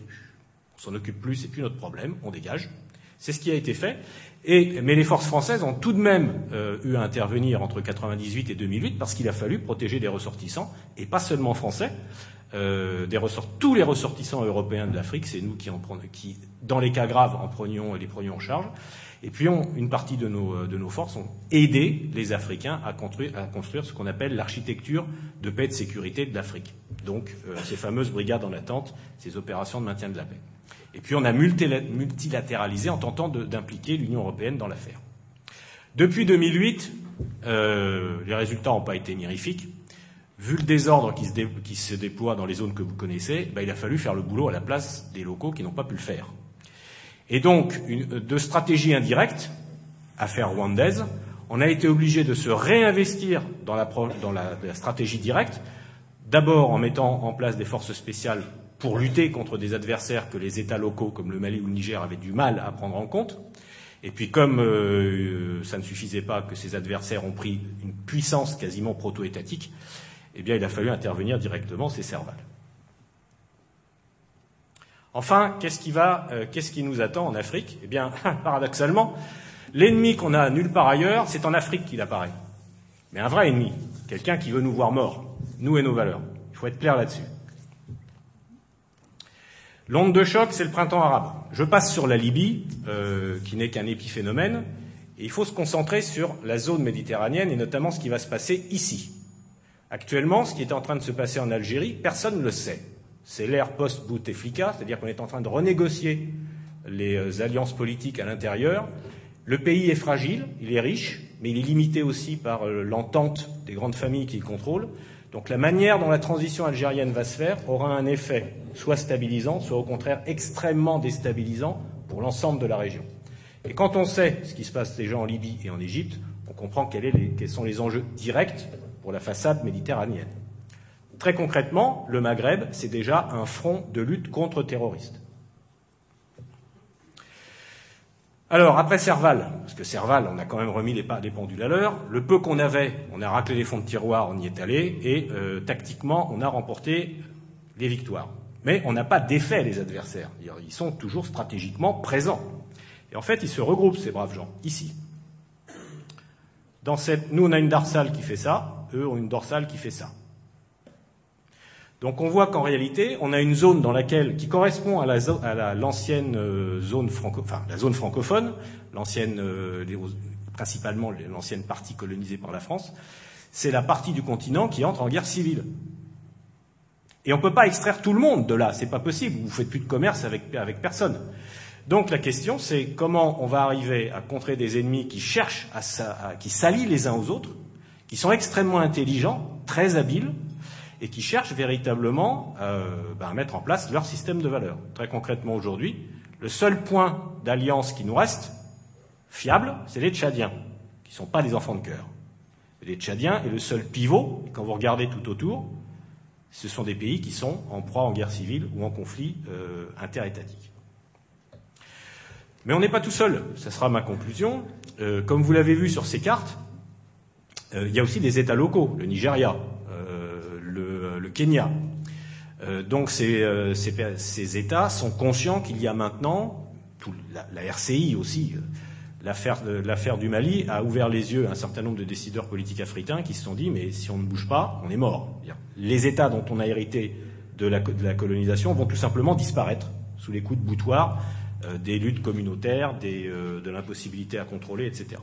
on s'en occupe plus, c'est plus notre problème, on dégage. C'est ce qui a été fait. Mais les forces françaises ont tout de même euh, eu à intervenir entre 98 et 2008 parce qu'il a fallu protéger des ressortissants, et pas seulement français, euh, tous les ressortissants européens de l'Afrique, c'est nous qui, dans les cas graves, en prenions, les prenions en charge. Et puis, une partie de nos, euh, de nos, forces ont aidé les Africains à construire, ce qu'on appelle l'architecture de paix et de sécurité de l'Afrique. Donc, ces fameuses brigades en attente, ces opérations de maintien de la paix. Et puis, on a multilatéralisé en tentant d'impliquer l'Union européenne dans l'affaire. Depuis 2008, euh, les résultats n'ont pas été mirifiques vu le désordre qui se, déploie dans les zones que vous connaissez, ben, il a fallu faire le boulot à la place des locaux qui n'ont pas pu le faire. Et donc, de stratégie indirecte, affaire rwandaise, on a été obligé de se réinvestir dans la, stratégie directe, d'abord en mettant en place des forces spéciales pour lutter contre des adversaires que les États locaux comme le Mali ou le Niger avaient du mal à prendre en compte. Et puis comme euh, ça ne suffisait pas que ces adversaires ont pris une puissance quasiment proto-étatique, eh bien, il a fallu intervenir directement, c'est Serval. Enfin, qu'est-ce qui, va, euh, qu'est-ce qui nous attend en Afrique? Eh bien, paradoxalement, l'ennemi qu'on a nulle part ailleurs, c'est en Afrique qu'il apparaît. Mais un vrai ennemi, quelqu'un qui veut nous voir morts, nous et nos valeurs. Il faut être clair là-dessus. L'onde de choc, c'est le printemps arabe. Je passe sur la Libye, euh, qui n'est qu'un épiphénomène, et il faut se concentrer sur la zone méditerranéenne et notamment ce qui va se passer ici. Actuellement, ce qui est en train de se passer en Algérie, personne ne le sait. C'est l'ère post-Bouteflika, c'est-à-dire qu'on est en train de renégocier les euh, alliances politiques à l'intérieur. Le pays est fragile, il est riche, mais il est limité aussi par euh, l'entente des grandes familles qu'il contrôle. Donc la manière dont la transition algérienne va se faire aura un effet soit stabilisant, soit au contraire extrêmement déstabilisant pour l'ensemble de la région. Et quand on sait ce qui se passe déjà en Libye et en Égypte, on comprend quels sont les enjeux directs pour la façade méditerranéenne. Très concrètement, le Maghreb, c'est déjà un front de lutte contre terroristes. Alors, après Serval, parce que Serval, on a quand même remis les, les pendules à l'heure, le peu qu'on avait, on a raclé les fonds de tiroir, on y est allé, et euh, tactiquement, on a remporté les victoires. Mais on n'a pas défait les adversaires. Ils sont toujours stratégiquement présents. Et en fait, ils se regroupent, ces braves gens, ici. Dans cette, nous, on a une Darsal qui fait ça, eux ont une dorsale qui fait ça. Donc on voit qu'en réalité, on a une zone dans laquelle, qui correspond à l'ancienne euh, zone, franco, la zone francophone, l'ancienne, euh, principalement l'ancienne partie colonisée par la France, c'est la partie du continent qui entre en guerre civile. Et on ne peut pas extraire tout le monde de là, c'est pas possible. Vous faites plus de commerce avec, avec personne. Donc la question, c'est comment on va arriver à contrer des ennemis qui cherchent à qui s'allient les uns aux autres, qui sont extrêmement intelligents, très habiles, et qui cherchent véritablement euh, ben, à mettre en place leur système de valeurs. Très concrètement aujourd'hui, le seul point d'alliance qui nous reste, fiable, c'est les Tchadiens. Ils ne sont pas des enfants de cœur. Les Tchadiens est le seul pivot, quand vous regardez tout autour, ce sont des pays qui sont en proie en guerre civile ou en conflit euh, interétatique. Mais on n'est pas tout seul, ça sera ma conclusion. Euh, comme vous l'avez vu sur ces cartes, il y a aussi des États locaux, le Nigeria, Kenya. donc ces, ces, États sont conscients qu'il y a maintenant, la, RCI aussi, l'affaire du Mali a ouvert les yeux à un certain nombre de décideurs politiques africains qui se sont dit mais si on ne bouge pas, on est mort. Les États dont on a hérité de la, colonisation vont tout simplement disparaître sous les coups de boutoir euh, des luttes communautaires, euh, de l'impossibilité à contrôler, etc.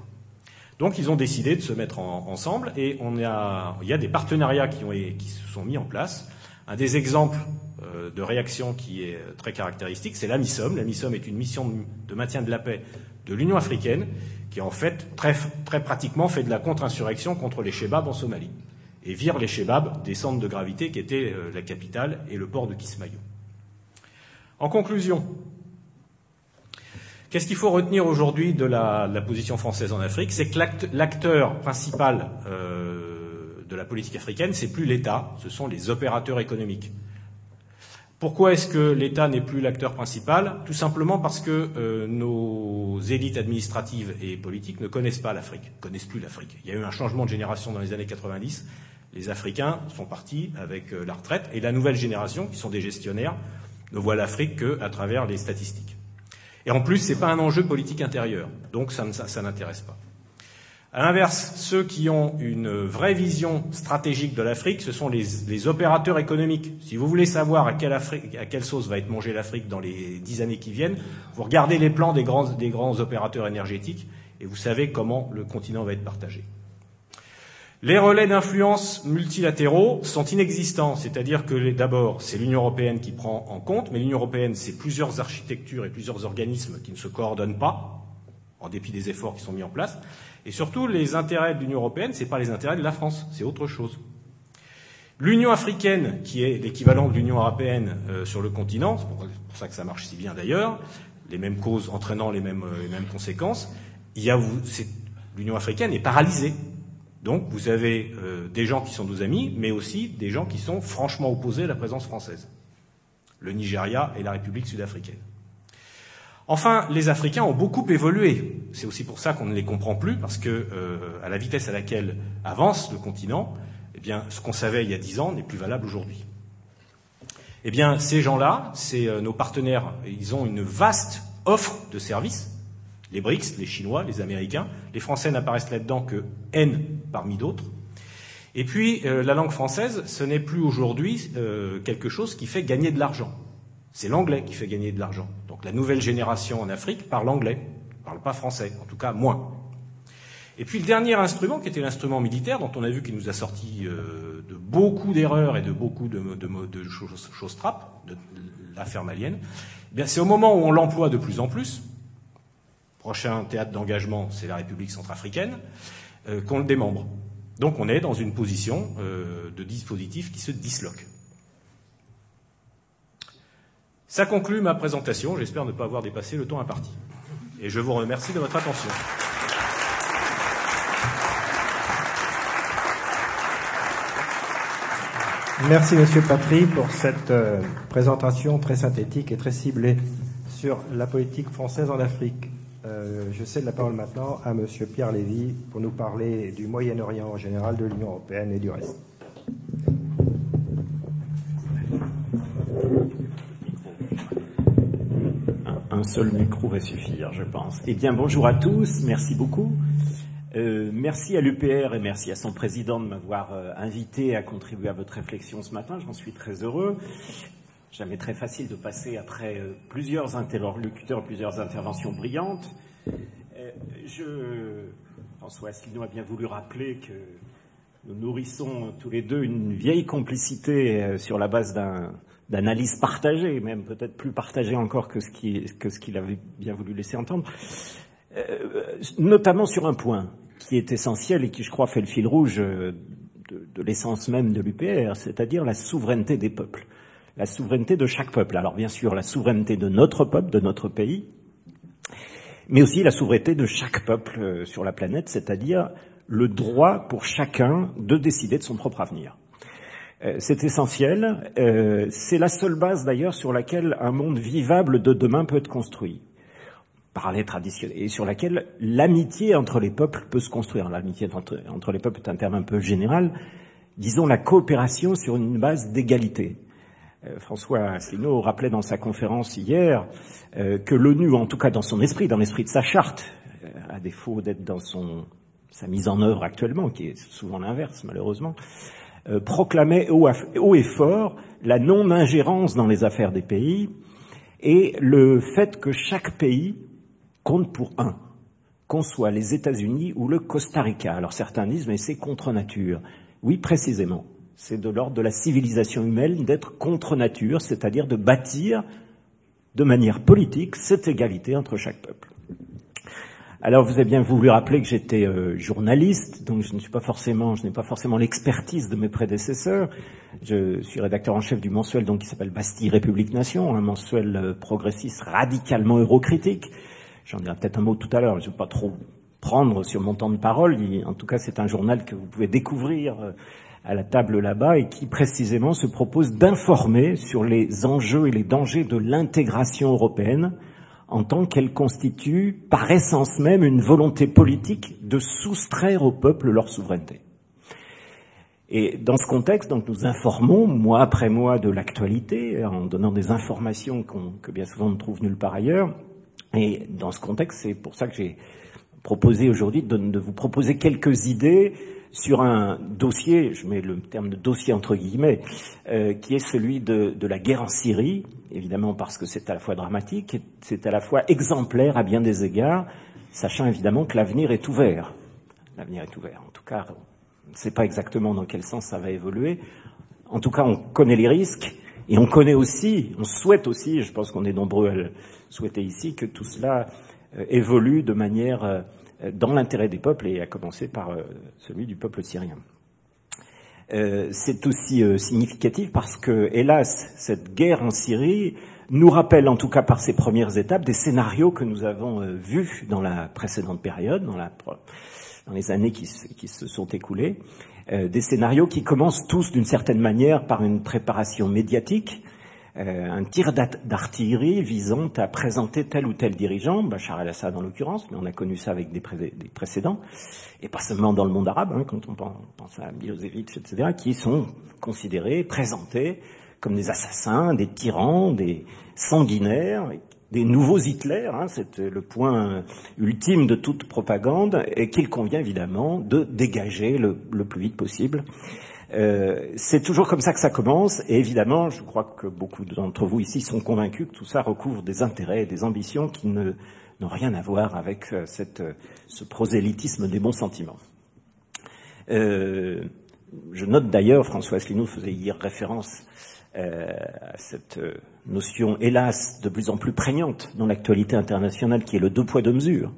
Donc ils ont décidé de se mettre en, ensemble et il y a des partenariats qui, se sont mis en place. Un des exemples euh, de réaction qui est très caractéristique, c'est la MISOM. La MISOM est une mission de maintien de la paix de l'Union africaine, qui en fait très, très pratiquement fait de la contre-insurrection contre les Shebabs en Somalie, et vire les Shebabs des centres de gravité qui étaient euh, la capitale et le port de Kismayo. En conclusion, qu'est-ce qu'il faut retenir aujourd'hui de la, position française en Afrique? C'est que l'acteur principal euh, de la politique africaine, c'est plus l'État, ce sont les opérateurs économiques. Pourquoi est-ce que l'État n'est plus l'acteur principal? Tout simplement parce que euh, nos élites administratives et politiques ne connaissent pas l'Afrique, ne connaissent plus l'Afrique. Il y a eu un changement de génération dans les années 90. Les Africains sont partis avec euh, la retraite et la nouvelle génération, qui sont des gestionnaires, ne voit l'Afrique qu'à travers les statistiques. Et en plus, ce n'est pas un enjeu politique intérieur, donc ça, n'intéresse pas. À l'inverse, ceux qui ont une vraie vision stratégique de l'Afrique, ce sont les, opérateurs économiques. Si vous voulez savoir à quelle, à quelle sauce va être mangée l'Afrique dans les dix années qui viennent, vous regardez les plans des grands, des grands opérateurs énergétiques et vous savez comment le continent va être partagé. Les relais d'influence multilatéraux sont inexistants, c'est-à-dire que d'abord, c'est l'Union européenne qui prend en compte, mais l'Union européenne, c'est plusieurs architectures et plusieurs organismes qui ne se coordonnent pas, en dépit des efforts qui sont mis en place. Et surtout, les intérêts de l'Union européenne, ce n'est pas les intérêts de la France, c'est autre chose. L'Union africaine, qui est l'équivalent de l'Union européenne euh, sur le continent, c'est pour, ça que ça marche si bien d'ailleurs, les mêmes causes entraînant les mêmes, euh, les mêmes conséquences, l'Union africaine est paralysée. Donc vous avez euh, des gens qui sont nos amis, mais aussi des gens qui sont franchement opposés à la présence française. Le Nigeria et la République sud-africaine. Enfin, les Africains ont beaucoup évolué. C'est aussi pour ça qu'on ne les comprend plus, parce que euh, à la vitesse à laquelle avance le continent, eh bien, ce qu'on savait il y a dix ans n'est plus valable aujourd'hui. Eh bien, ces gens-là, c'est euh, nos partenaires, ils ont une vaste offre de services. Les BRICS, les Chinois, les Américains, les Français n'apparaissent là-dedans que N parmi d'autres. Et puis, euh, la langue française, ce n'est plus aujourd'hui quelque chose qui fait gagner de l'argent. C'est l'anglais qui fait gagner de l'argent. Donc la nouvelle génération en Afrique parle anglais, ne parle pas français, en tout cas moins. Et puis le dernier instrument, qui était l'instrument militaire, dont on a vu qu'il nous a sorti euh, de beaucoup d'erreurs et de beaucoup de, choses, trappes, de, l'affaire malienne, eh c'est au moment où on l'emploie de plus en plus, prochain théâtre d'engagement, c'est la République centrafricaine, euh, qu'on le démembre. Donc on est dans une position euh, de dispositif qui se disloque. Ça conclut ma présentation. J'espère ne pas avoir dépassé le temps imparti. Et je vous remercie de votre attention. Merci, Monsieur Patry, pour cette euh, présentation très synthétique et très ciblée sur la politique française en Afrique. Euh, je cède la parole maintenant à Monsieur Pierre Lévy pour nous parler du Moyen-Orient en général, de l'Union européenne et du reste. un seul micro va suffire, je pense. Eh bien, bonjour à tous, merci beaucoup. Euh, merci à l'UPR et merci à son président de m'avoir euh, invité à contribuer à votre réflexion ce matin. J'en suis très heureux. Jamais très facile de passer après euh, plusieurs interlocuteurs, plusieurs interventions brillantes. je, François Asselineau a bien voulu rappeler que nous nourrissons tous les deux une vieille complicité sur la base d'un d'analyse partagée, même peut-être plus partagée encore que ce qu'il avait bien voulu laisser entendre, euh, notamment sur un point qui est essentiel et qui, je crois, fait le fil rouge de l'essence même de l'UPR, c'est-à-dire la souveraineté des peuples, la souveraineté de chaque peuple. Alors bien sûr, la souveraineté de notre peuple, de notre pays, mais aussi la souveraineté de chaque peuple euh, sur la planète, c'est-à-dire le droit pour chacun de décider de son propre avenir. Euh, c'est essentiel. Euh, c'est la seule base d'ailleurs sur laquelle un monde vivable de demain peut être construit par les traditionnels et sur laquelle l'amitié entre les peuples peut se construire. L'amitié entre, entre, les peuples est un terme un peu général. Disons la coopération sur une base d'égalité. Euh, François Asselineau rappelait dans sa conférence hier euh, que l'ONU, en tout cas dans son esprit, dans l'esprit de sa charte, euh, à défaut d'être dans son, sa mise en œuvre actuellement, qui est souvent l'inverse malheureusement, proclamait haut et fort la non-ingérence dans les affaires des pays et le fait que chaque pays compte pour un, qu'on soit les États-Unis ou le Costa Rica. Alors certains disent mais c'est contre nature. Oui, précisément. C'est de l'ordre de la civilisation humaine d'être contre nature, c'est-à-dire de bâtir de manière politique cette égalité entre chaque peuple. Alors vous avez bien voulu rappeler que j'étais euh, journaliste, donc je ne suis pas forcément, je n'ai pas forcément l'expertise de mes prédécesseurs. Je suis rédacteur en chef du mensuel donc qui s'appelle Bastille République Nation, un mensuel euh, progressiste radicalement eurocritique. J'en dirai peut-être un mot tout à l'heure. Je ne vais pas trop prendre sur mon temps de parole. En tout cas, c'est un journal que vous pouvez découvrir euh, à la table là-bas et qui précisément se propose d'informer sur les enjeux et les dangers de l'intégration européenne en tant qu'elle constitue par essence même une volonté politique de soustraire au peuple leur souveraineté. Et dans ce contexte, donc, nous informons mois après mois de l'actualité en donnant des informations que bien souvent on ne trouve nulle part ailleurs. Et dans ce contexte, c'est pour ça que j'ai proposé aujourd'hui de, vous proposer quelques idées sur un dossier, je mets le terme de dossier entre guillemets, euh, qui est celui de, la guerre en Syrie, évidemment parce que c'est à la fois dramatique, c'est à la fois exemplaire à bien des égards, sachant évidemment que l'avenir est ouvert. L'avenir est ouvert. En tout cas, on ne sait pas exactement dans quel sens ça va évoluer. En tout cas, on connaît les risques et on connaît aussi, on souhaite aussi, je pense qu'on est nombreux à le souhaiter ici, que tout cela euh, évolue de manière euh, dans l'intérêt des peuples et à commencer par euh, celui du peuple syrien. Euh, c'est aussi euh, significatif parce que, hélas, cette guerre en Syrie nous rappelle, en tout cas par ses premières étapes, des scénarios que nous avons vus dans la précédente période, dans, la, dans les années qui, qui, se sont écoulées, des scénarios qui commencent tous d'une certaine manière par une préparation médiatique, euh, un tir d'artillerie visant à présenter tel ou tel dirigeant, Bachar el-Assad en l'occurrence, mais on a connu ça avec des, précédents, et pas seulement dans le monde arabe, hein, quand on pense à Milosevic, etc., qui sont considérés, présentés comme des assassins, des tyrans, des sanguinaires, des nouveaux Hitler, hein, c'est le point ultime de toute propagande, et qu'il convient évidemment de dégager le plus vite possible. Euh, c'est toujours comme ça que ça commence, et évidemment, je crois que beaucoup d'entre vous ici sont convaincus que tout ça recouvre des intérêts et des ambitions qui ne, n'ont rien à voir avec euh, euh, ce prosélytisme des bons sentiments. Je note d'ailleurs, François Asselineau faisait hier référence à cette notion, hélas, de plus en plus prégnante dans l'actualité internationale, qui est le deux poids deux mesures.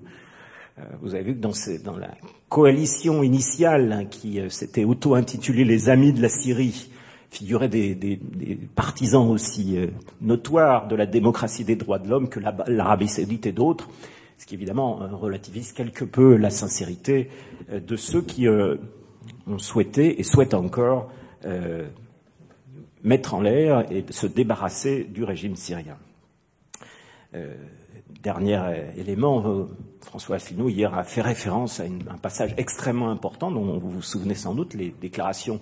Euh, vous avez vu que dans, ces, dans la coalition initiale hein, qui euh, s'était auto-intitulée les Amis de la Syrie, figuraient des, des, des partisans aussi euh, notoires de la démocratie des droits de l'homme que l'Arabie saoudite et d'autres, ce qui évidemment relativise quelque peu la sincérité de ceux qui ont souhaité et souhaitent encore mettre en l'air et se débarrasser du régime syrien. Dernier élément, François Asselineau hier a fait référence à un passage extrêmement important dont vous vous souvenez sans doute, les déclarations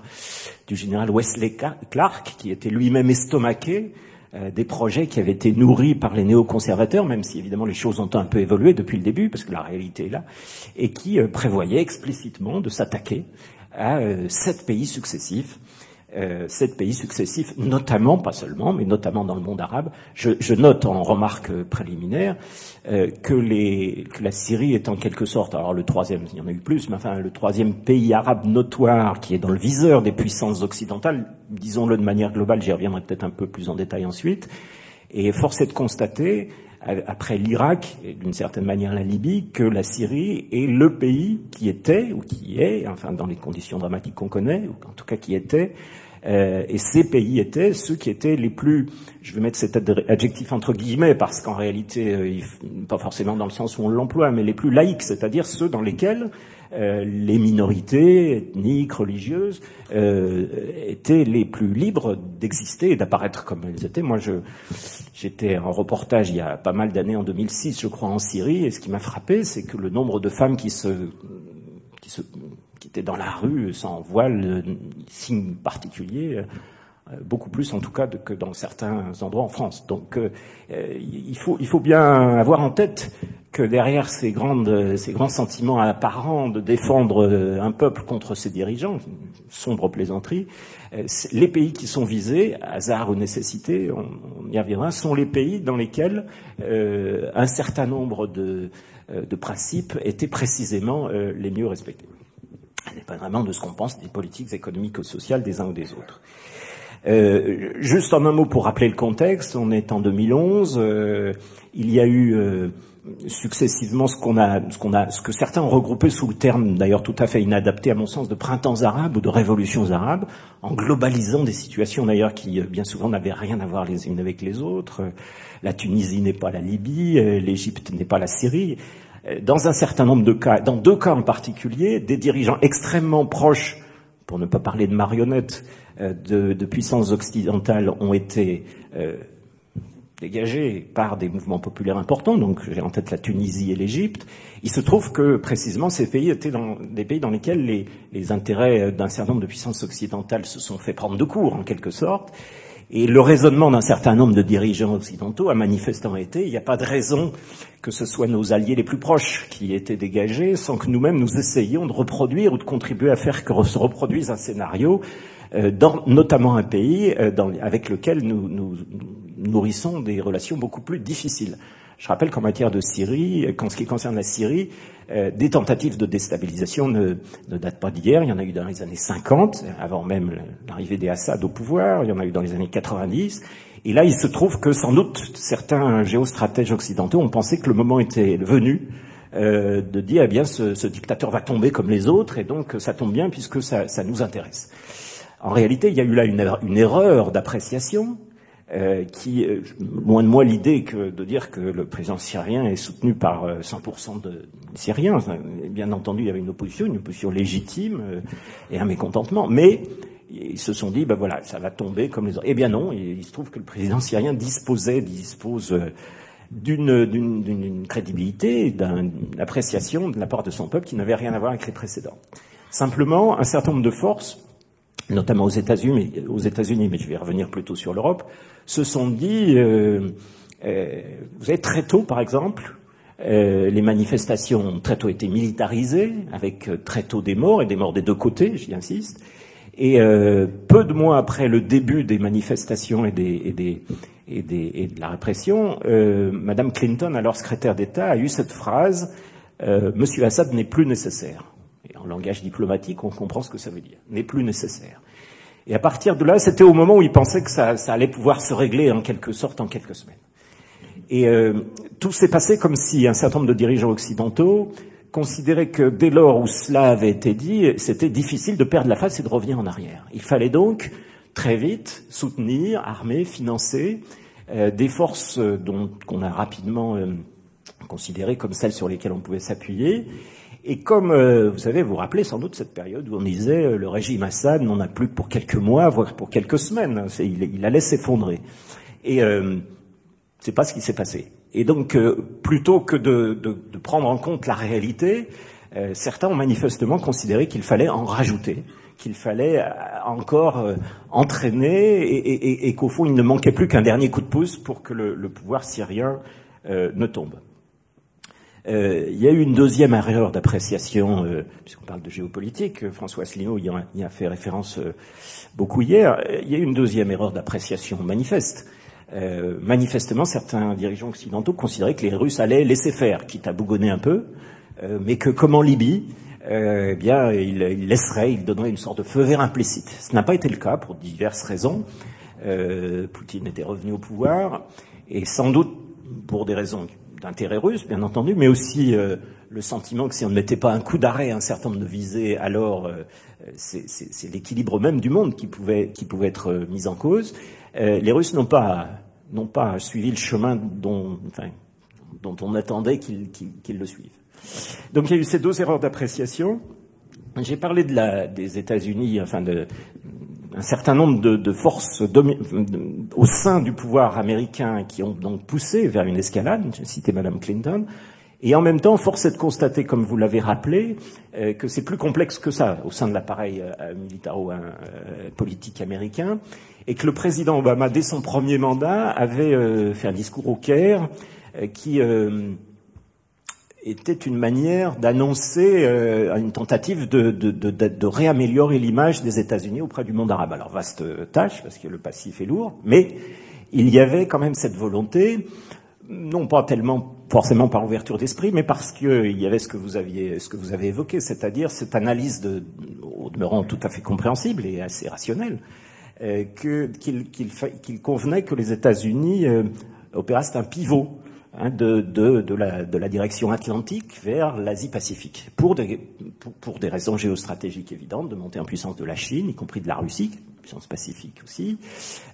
du général Wesley Clark, qui était lui-même estomaqué euh, des projets qui avaient été nourris par les néoconservateurs, même si évidemment les choses ont un peu évolué depuis le début, parce que la réalité est là, et qui euh, prévoyait explicitement de s'attaquer à euh, sept pays successifs euh, sept pays successifs, notamment, pas seulement, mais notamment dans le monde arabe. Je, note en remarque préliminaire euh, que, que, la Syrie est en quelque sorte, alors le troisième, il y en a eu plus, mais enfin le troisième pays arabe notoire qui est dans le viseur des puissances occidentales, disons-le de manière globale, j'y reviendrai peut-être un peu plus en détail ensuite. Et force est de constater après l'Irak et d'une certaine manière la Libye, que la Syrie est le pays qui était, ou qui est, enfin dans les conditions dramatiques qu'on connaît, ou en tout cas qui était, Euh, et ces pays étaient ceux qui étaient les plus, je vais mettre cet adjectif entre guillemets parce qu'en réalité, euh, pas forcément dans le sens où on l'emploie, mais les plus laïcs, c'est-à-dire ceux dans lesquels euh, les minorités ethniques, religieuses, euh, étaient les plus libres d'exister et d'apparaître comme elles étaient. Moi, je, j'étais en reportage il y a pas mal d'années, en 2006, je crois, en Syrie, et ce qui m'a frappé, c'est que le nombre de femmes qui se, qui se, qui étaient dans la rue sans voile, signe particulier, euh, beaucoup plus en tout cas que dans certains endroits en France. Donc euh, euh, il, faut, bien avoir en tête que derrière ces, grands sentiments apparents de défendre un peuple contre ses dirigeants, sombre plaisanterie, les pays qui sont visés, hasard ou nécessité, on, y reviendra, sont les pays dans lesquels un certain nombre de, principes étaient précisément les mieux respectés. vraiment de ce qu'on pense des politiques économiques ou sociales des uns ou des autres. Euh, juste en un mot pour rappeler le contexte, on est en 2011. Euh, il y a eu euh, successivement ce qu'on a, ce qu'on a, ce que certains ont regroupé sous le terme, d'ailleurs tout à fait inadapté à mon sens, de printemps arabes ou de révolutions arabes, en globalisant des situations d'ailleurs qui bien souvent n'avaient rien à voir les unes avec les autres. La Tunisie n'est pas la Libye, l'Égypte n'est pas la Syrie. Dans un certain nombre de cas, dans deux cas en particulier, des dirigeants extrêmement proches, pour ne pas parler de marionnettes, euh, de, puissances occidentales ont été euh, dégagées par des mouvements populaires importants, donc j'ai en tête la Tunisie et l'Égypte, il se trouve que précisément ces pays étaient dans des pays dans lesquels les, les intérêts d'un certain nombre de puissances occidentales se sont fait prendre de court, en quelque sorte, et le raisonnement d'un certain nombre de dirigeants occidentaux a manifestement été il n'y a pas de raison que ce soit nos alliés les plus proches qui étaient dégagés sans que nous-mêmes nous essayions de reproduire ou de contribuer à faire que se reproduise un scénario euh, dans notamment un pays euh, avec lequel nous, nous, nourrissons des relations beaucoup plus difficiles. Je rappelle qu'en matière de Syrie, qu'en ce qui concerne la Syrie, euh, des tentatives de déstabilisation ne, ne datent pas d'hier. Il y en a eu dans les années 50, avant même l'arrivée des Assad au pouvoir. Il y en a eu dans les années 90. Et là, il se trouve que sans doute certains géostratèges occidentaux ont pensé que le moment était venu euh, de dire, eh bien, ce, ce, dictateur va tomber comme les autres, et donc ça tombe bien puisque ça, ça nous intéresse. En réalité, il y a eu là une, erreur d'appréciation euh, qui, euh, loin de moi l'idée que de dire que le président syrien est soutenu par 100% euh, de Syriens. Bien entendu, il y avait une opposition, une opposition légitime et un mécontentement, mais ils se sont dit, ben voilà, ça va tomber comme les autres. Eh bien non, il, se trouve que le président syrien disposait, dispose d'une crédibilité, d'une appréciation de la part de son peuple qui n'avait rien à voir avec les précédents. Simplement, un certain nombre de forces notamment aux États-Unis, aux États-Unis, mais je vais revenir plutôt sur l'Europe, se sont dit, euh, euh, vous avez très tôt, par exemple, euh, les manifestations ont très tôt été militarisées, avec très tôt des morts et des morts des deux côtés, j'y insiste. Et peu de mois après le début des manifestations et, de la répression, Madame Clinton, alors secrétaire d'État, a eu cette phrase Monsieur Assad n'est plus nécessaire en langage diplomatique, on comprend ce que ça veut dire, n'est plus nécessaire. Et à partir de là, c'était au moment où il pensait que ça, allait pouvoir se régler en quelque sorte en quelques semaines. Et euh, tout s'est passé comme si un certain nombre de dirigeants occidentaux considéraient que dès lors où cela avait été dit, c'était difficile de perdre la face et de revenir en arrière. Il fallait donc très vite soutenir, armer, financer euh, des forces dont qu'on a rapidement euh, considérées comme celles sur lesquelles on pouvait s'appuyer et comme euh, vous savez, vous vous rappelez sans doute cette période où on disait euh, le régime Assad n'en a plus que pour quelques mois, voire pour quelques semaines. Il, il, allait s'effondrer. Et euh, c'est pas ce qui s'est passé. Et donc, euh, plutôt que de, de, de, prendre en compte la réalité, certains ont manifestement considéré qu'il fallait en rajouter, qu'il fallait encore entraîner, et, et, et qu'au fond, il ne manquait plus qu'un dernier coup de pouce pour que le, le pouvoir syrien ne tombe. Euh, il y a eu une deuxième erreur d'appréciation, euh, puisqu'on parle de géopolitique, François Asselineau y, y, a fait référence euh, beaucoup hier, il y a eu une deuxième erreur d'appréciation manifeste. manifestement, certains dirigeants occidentaux considéraient que les Russes allaient laisser faire, quitte à bougonner un peu, mais que comme en Libye, eh bien, ils, ils, laisseraient, ils donneraient une sorte de feu vert implicite. Ce n'a pas été le cas pour diverses raisons. Poutine était revenu au pouvoir, et sans doute pour des raisons d'intérêt russe, bien entendu, mais aussi euh, le sentiment que si on ne mettait pas un coup d'arrêt à un certain nombre de visées, alors euh, c'est l'équilibre même du monde qui pouvait, qui pouvait être euh, mis en cause. Les Russes n'ont pas, pas suivi le chemin dont, enfin, dont on attendait qu'ils le suivent. Donc il y a eu ces deux erreurs d'appréciation. J'ai parlé de la, des États-Unis, enfin de, un certain nombre de, de forces au sein du pouvoir américain qui ont donc poussé vers une escalade. J'ai cité Madame Clinton. Et en même temps, force est de constater, comme vous l'avez rappelé, euh, que c'est plus complexe que ça au sein de l'appareil euh, militaro-politique américain, et que le président Obama, dès son premier mandat, avait euh, fait un discours au Caire qui était une manière d'annoncer une tentative de, de, de, de réaméliorer l'image des États-Unis auprès du monde arabe. Alors vaste tâche, parce que le passif est lourd, mais il y avait quand même cette volonté, non pas tellement forcément par ouverture d'esprit, mais parce qu'il y avait ce que vous aviez, ce que vous avez évoqué, c'est-à-dire cette analyse de, au demeurant tout à fait compréhensible et assez rationnelle, euh, qu'il convenait que les États-Unis euh, opérassent un pivot hein, de, la, direction atlantique vers l'Asie-Pacifique, pour des, pour, pour des raisons géostratégiques évidentes, de montée en puissance de la Chine, y compris de la Russie, puissance pacifique aussi,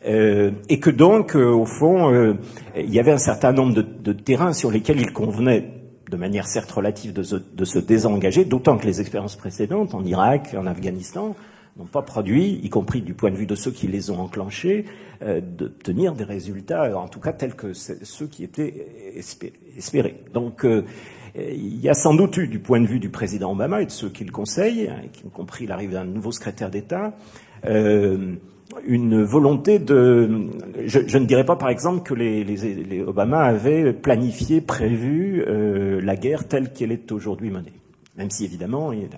euh, et que donc, euh, au fond, euh, il y avait un certain nombre de, de, terrains sur lesquels il convenait, de manière certes relative, de se, de se désengager, d'autant que les expériences précédentes, en Irak, en Afghanistan, n'ont pas produit, y compris du point de vue de ceux qui les ont enclenchés, euh, d'obtenir des résultats, en tout cas tels que ceux qui étaient espérés. Donc, euh, il y a sans doute eu, du point de vue du président Obama et de ceux qui le conseillent, hein, y compris l'arrivée d'un nouveau secrétaire d'État, euh, une volonté de. Je, ne dirais pas, par exemple, que les, Obama avaient planifié, prévu euh, la guerre telle qu'elle est aujourd'hui menée, même si évidemment. Il...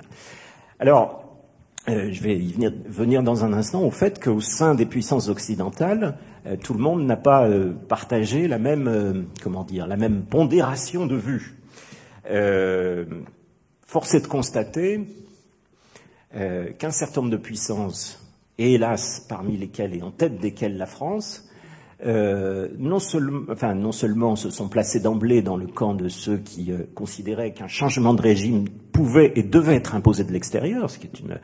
Alors, euh, je vais y venir, venir, dans un instant au fait qu'au sein des puissances occidentales, euh, tout le monde n'a pas euh, partagé la même, comment dire, la même pondération de vue. force est de constater qu'un certain nombre de puissances et hélas parmi lesquels et en tête desquels la France, euh, non, enfin, non, seulement se sont placés d'emblée dans le camp de ceux qui euh, considéraient qu'un changement de régime pouvait et devait être imposé de l'extérieur, ce qui est une,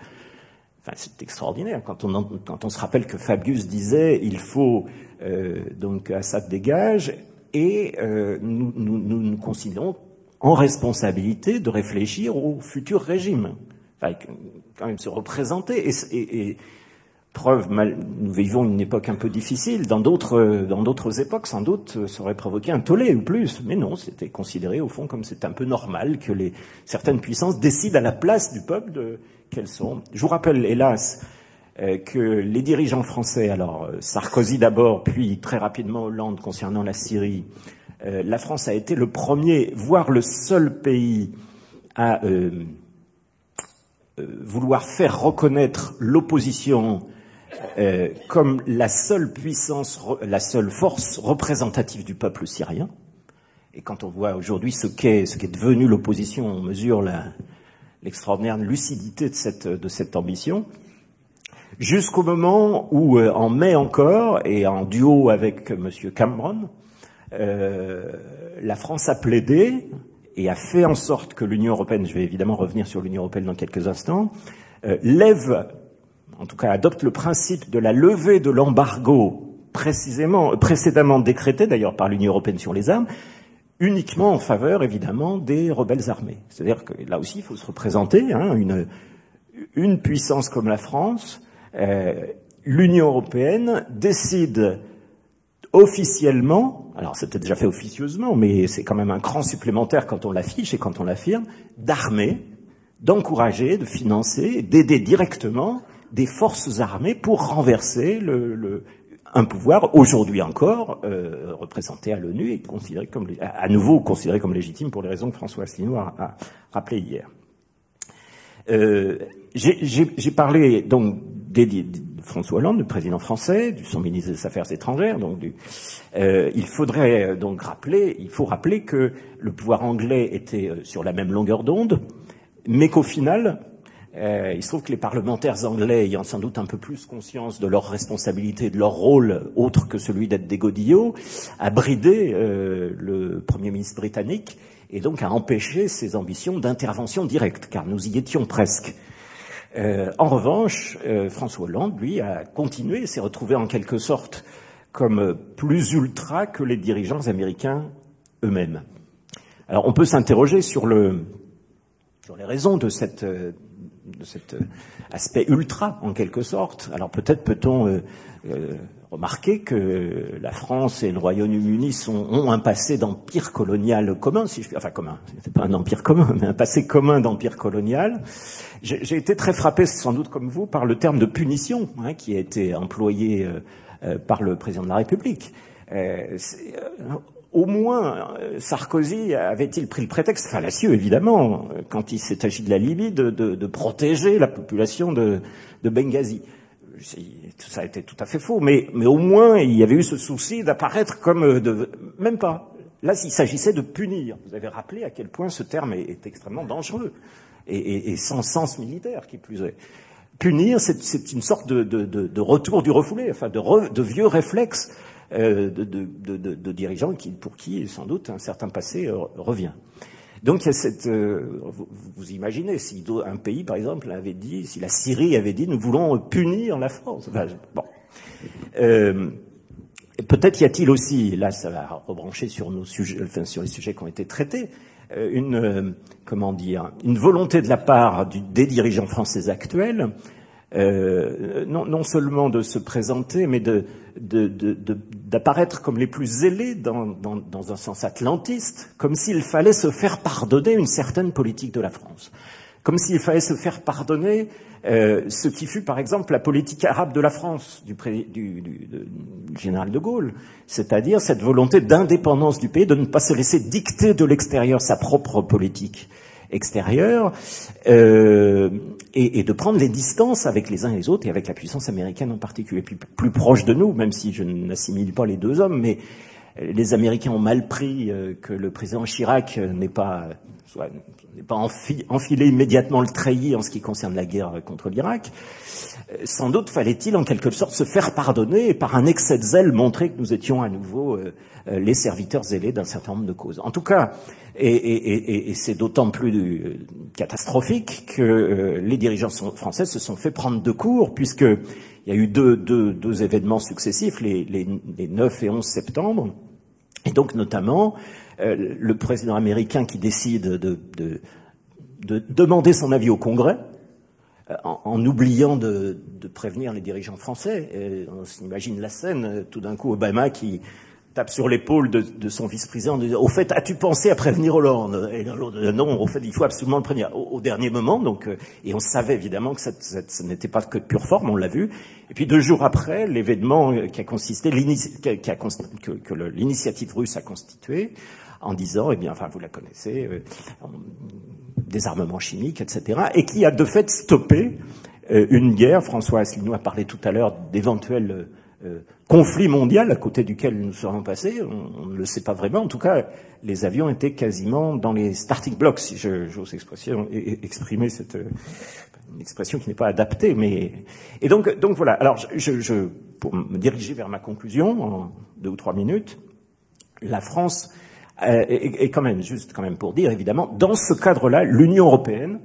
enfin, c'est extraordinaire. Quand on, quand se rappelle que Fabius disait il faut euh, donc Assad dégage et euh, nous, nous, nous, nous considérons en responsabilité de réfléchir au futur régime, enfin, quand même se représenter et, et Preuve, nous vivons une époque un peu difficile. Dans d'autres, dans d'autres époques, sans doute, ça aurait provoqué un tollé ou plus. Mais non, c'était considéré au fond comme c'est un peu normal que les, certaines puissances décident à la place du peuple de qu'elles sont. Je vous rappelle, hélas, euh, que les dirigeants français, alors euh, Sarkozy d'abord, puis très rapidement Hollande concernant la Syrie, euh, la France a été le premier, voire le seul pays à vouloir faire reconnaître l'opposition euh, comme la seule puissance, la seule force représentative du peuple syrien. Et quand on voit aujourd'hui ce qu'est ce qu'est devenu l'opposition, on mesure l'extraordinaire lucidité de cette, de cette ambition. Jusqu'au moment où, euh, en mai encore, et en duo avec M. Cameron, euh, la France a plaidé et a fait en sorte que l'Union européenne, je vais évidemment revenir sur l'Union européenne dans quelques instants, euh, lève en tout cas adopte le principe de la levée de l'embargo précisément, précédemment décrété d'ailleurs par l'Union européenne sur les armes, uniquement en faveur évidemment des rebelles armés. C'est-à-dire que là aussi il faut se représenter hein, une, puissance comme la France, euh, l'Union européenne décide officiellement, alors c'était déjà fait officieusement, mais c'est quand même un cran supplémentaire quand on l'affiche et quand on l'affirme, d'armer, d'encourager, de financer, d'aider directement des forces armées pour renverser le, le, un pouvoir aujourd'hui encore euh, représenté à l'ONU et considéré comme à nouveau considéré comme légitime pour les raisons que François Asselineau a, a rappelé hier. Euh, J'ai parlé donc des, de François Hollande, du président français, du son ministre des Affaires étrangères. Donc, du, euh, il faudrait euh, donc rappeler, il faut rappeler que le pouvoir anglais était euh, sur la même longueur d'onde, mais qu'au final, il se trouve que les parlementaires anglais, ayant sans doute un peu plus conscience de leur responsabilité, de leur rôle autre que celui d'être des godillots, a bridé euh, le Premier ministre britannique et donc à empêcher ces ambitions d'intervention directe, car nous y étions presque. Euh, en revanche, euh, François Hollande, lui, a continué, s'est retrouvé en quelque sorte comme plus ultra que les dirigeants américains eux-mêmes. Alors on peut s'interroger sur, le, sur les raisons de, cette, de cet aspect ultra, en quelque sorte. Alors peut-être peut-on euh, euh, remarquer que la France et le Royaume-Uni ont un passé d'empire colonial commun, si je puis, enfin commun, c'est pas un empire commun, mais un passé commun d'empire colonial. J'ai été très frappé, sans doute comme vous, par le terme de punition hein, qui a été employé euh, euh, par le président de la République. Euh, au moins, Sarkozy avait-il pris le prétexte fallacieux, évidemment, quand il s'est agi de la Libye, de, protéger la population de, de Benghazi tout ça été tout à fait faux, mais, mais au moins il y avait eu ce souci d'apparaître comme de, même pas. Là, il s'agissait de punir. Vous avez rappelé à quel point ce terme est, extrêmement dangereux et, sans sens militaire, qui plus est. Punir, c'est une sorte de, retour du refoulé, enfin de, de vieux réflexes euh, de, dirigeants qui, pour qui, sans doute, un certain passé euh, revient. Donc il y a cette, euh, vous, imaginez si un pays, par exemple, avait dit, si la Syrie avait dit, nous voulons punir la France. Bon. Peut-être y a-t-il aussi, là, ça va rebrancher sur nos sur les sujets qui ont été traités, une, comment dire, une volonté de la part des dirigeants français actuels, euh, non, seulement de se présenter, mais d'apparaître comme les plus zélés dans, un sens atlantiste, comme s'il fallait se faire pardonner une certaine politique de la France, comme s'il fallait se faire pardonner euh, ce qui fut par exemple la politique arabe de la France du général de Gaulle, c'est-à-dire cette volonté d'indépendance du pays, de ne pas se laisser dicter de l'extérieur sa propre politique extérieure euh, et, de prendre les distances avec les uns et les autres et avec la puissance américaine en particulier. Puis plus proche de nous, même si je n'assimile pas les deux hommes, mais les Américains ont mal pris euh, que le président Chirac n'ait pas soit n'est pas enfilé immédiatement le treillis en ce qui concerne la guerre contre l'Irak. Euh, sans doute fallait-il en quelque sorte se faire pardonner et par un excès de zèle montrer que nous étions à nouveau euh, les serviteurs zélés d'un certain nombre de causes. En tout cas, et, et, et, et c'est d'autant plus catastrophique que les dirigeants français se sont fait prendre de court puisque il y a eu deux, deux, deux événements successifs, les, les, les 9 et 11 septembre, et donc notamment euh, le président américain qui décide de, de, de demander son avis au Congrès, euh, en, en, oubliant de, de, prévenir les dirigeants français. On s'imagine la scène, euh, tout d'un coup Obama qui tape sur l'épaule de, de, son vice-président, au fait, as-tu pensé à prévenir Hollande? Et non, au fait, il faut absolument le prévenir. Au, dernier moment, donc, et on savait évidemment que ça, ça n'était pas que de pure forme, on l'a vu. Et puis deux jours après, l'événement qui a consisté, qui a, que, que l'initiative russe a constitué, en disant, eh bien, enfin, vous la connaissez, euh, désarmement chimique, etc., et qui a de fait stoppé euh, une guerre. François Asselineau a parlé tout à l'heure d'éventuels euh, conflits mondiaux à côté duquel nous serons passés. On, ne le sait pas vraiment. En tout cas, les avions étaient quasiment dans les starting blocks, si j'ose exprimer cette une expression qui n'est pas adaptée, mais et donc voilà. Alors je, pour me diriger vers ma conclusion en deux ou trois minutes, la France euh, et, quand même, juste quand même pour dire, évidemment, dans ce cadre-là, l'Union européenne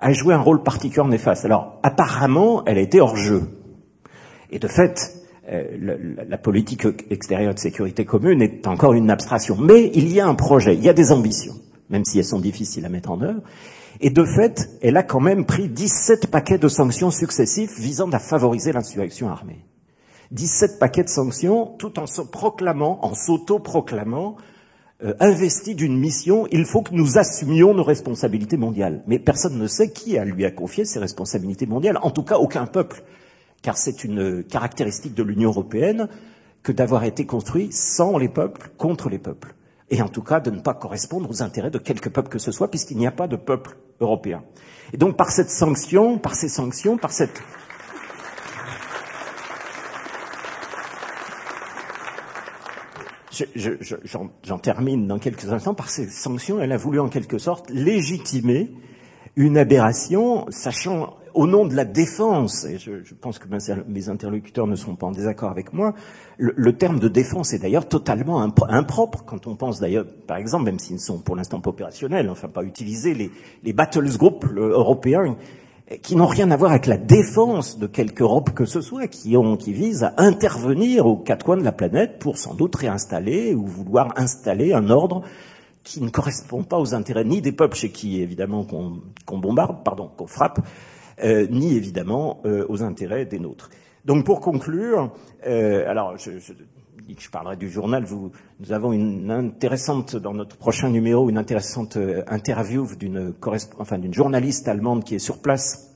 a joué un rôle particulièrement néfaste. Alors, apparemment, elle a été hors jeu. Et de fait, euh, la, la, politique extérieure de sécurité commune est encore une abstraction. Mais il y a un projet, il y a des ambitions, même si elles sont difficiles à mettre en œuvre. Et de fait, elle a quand même pris 17 paquets de sanctions successifs visant à favoriser l'insurrection armée. 17 paquets de sanctions, tout en se proclamant, en s'auto-proclamant euh, investi d'une mission, il faut que nous assumions nos responsabilités mondiales. Mais personne ne sait qui a lui a confié ces responsabilités mondiales, en tout cas aucun peuple, car c'est une caractéristique de l'Union européenne que d'avoir été construit sans les peuples, contre les peuples, et en tout cas de ne pas correspondre aux intérêts de quelque peuple que ce soit, puisqu'il n'y a pas de peuple européen. Et donc par cette sanction, par ces sanctions, par cette j'en je, termine dans quelques instants, par ces sanctions, elle a voulu en quelque sorte légitimer une aberration, sachant au nom de la défense, et je, pense que mes interlocuteurs ne seront pas en désaccord avec moi, le, terme de défense est d'ailleurs totalement impropre quand on pense d'ailleurs, par exemple, même s'ils ne sont pour l'instant pas opérationnels, enfin pas utilisés, les, les battles groups européens qui n'ont rien à voir avec la défense de quelque Europe que ce soit, qui, ont, qui visent à intervenir aux quatre coins de la planète pour sans doute réinstaller ou vouloir installer un ordre qui ne correspond pas aux intérêts ni des peuples chez qui évidemment qu'on bombarde, pardon, qu'on frappe, euh, ni évidemment euh, aux intérêts des nôtres. Donc pour conclure, euh, alors je, je, je parlerai du journal. Nous avons une intéressante dans notre prochain numéro, une intéressante euh, interview d'une journaliste allemande qui est sur place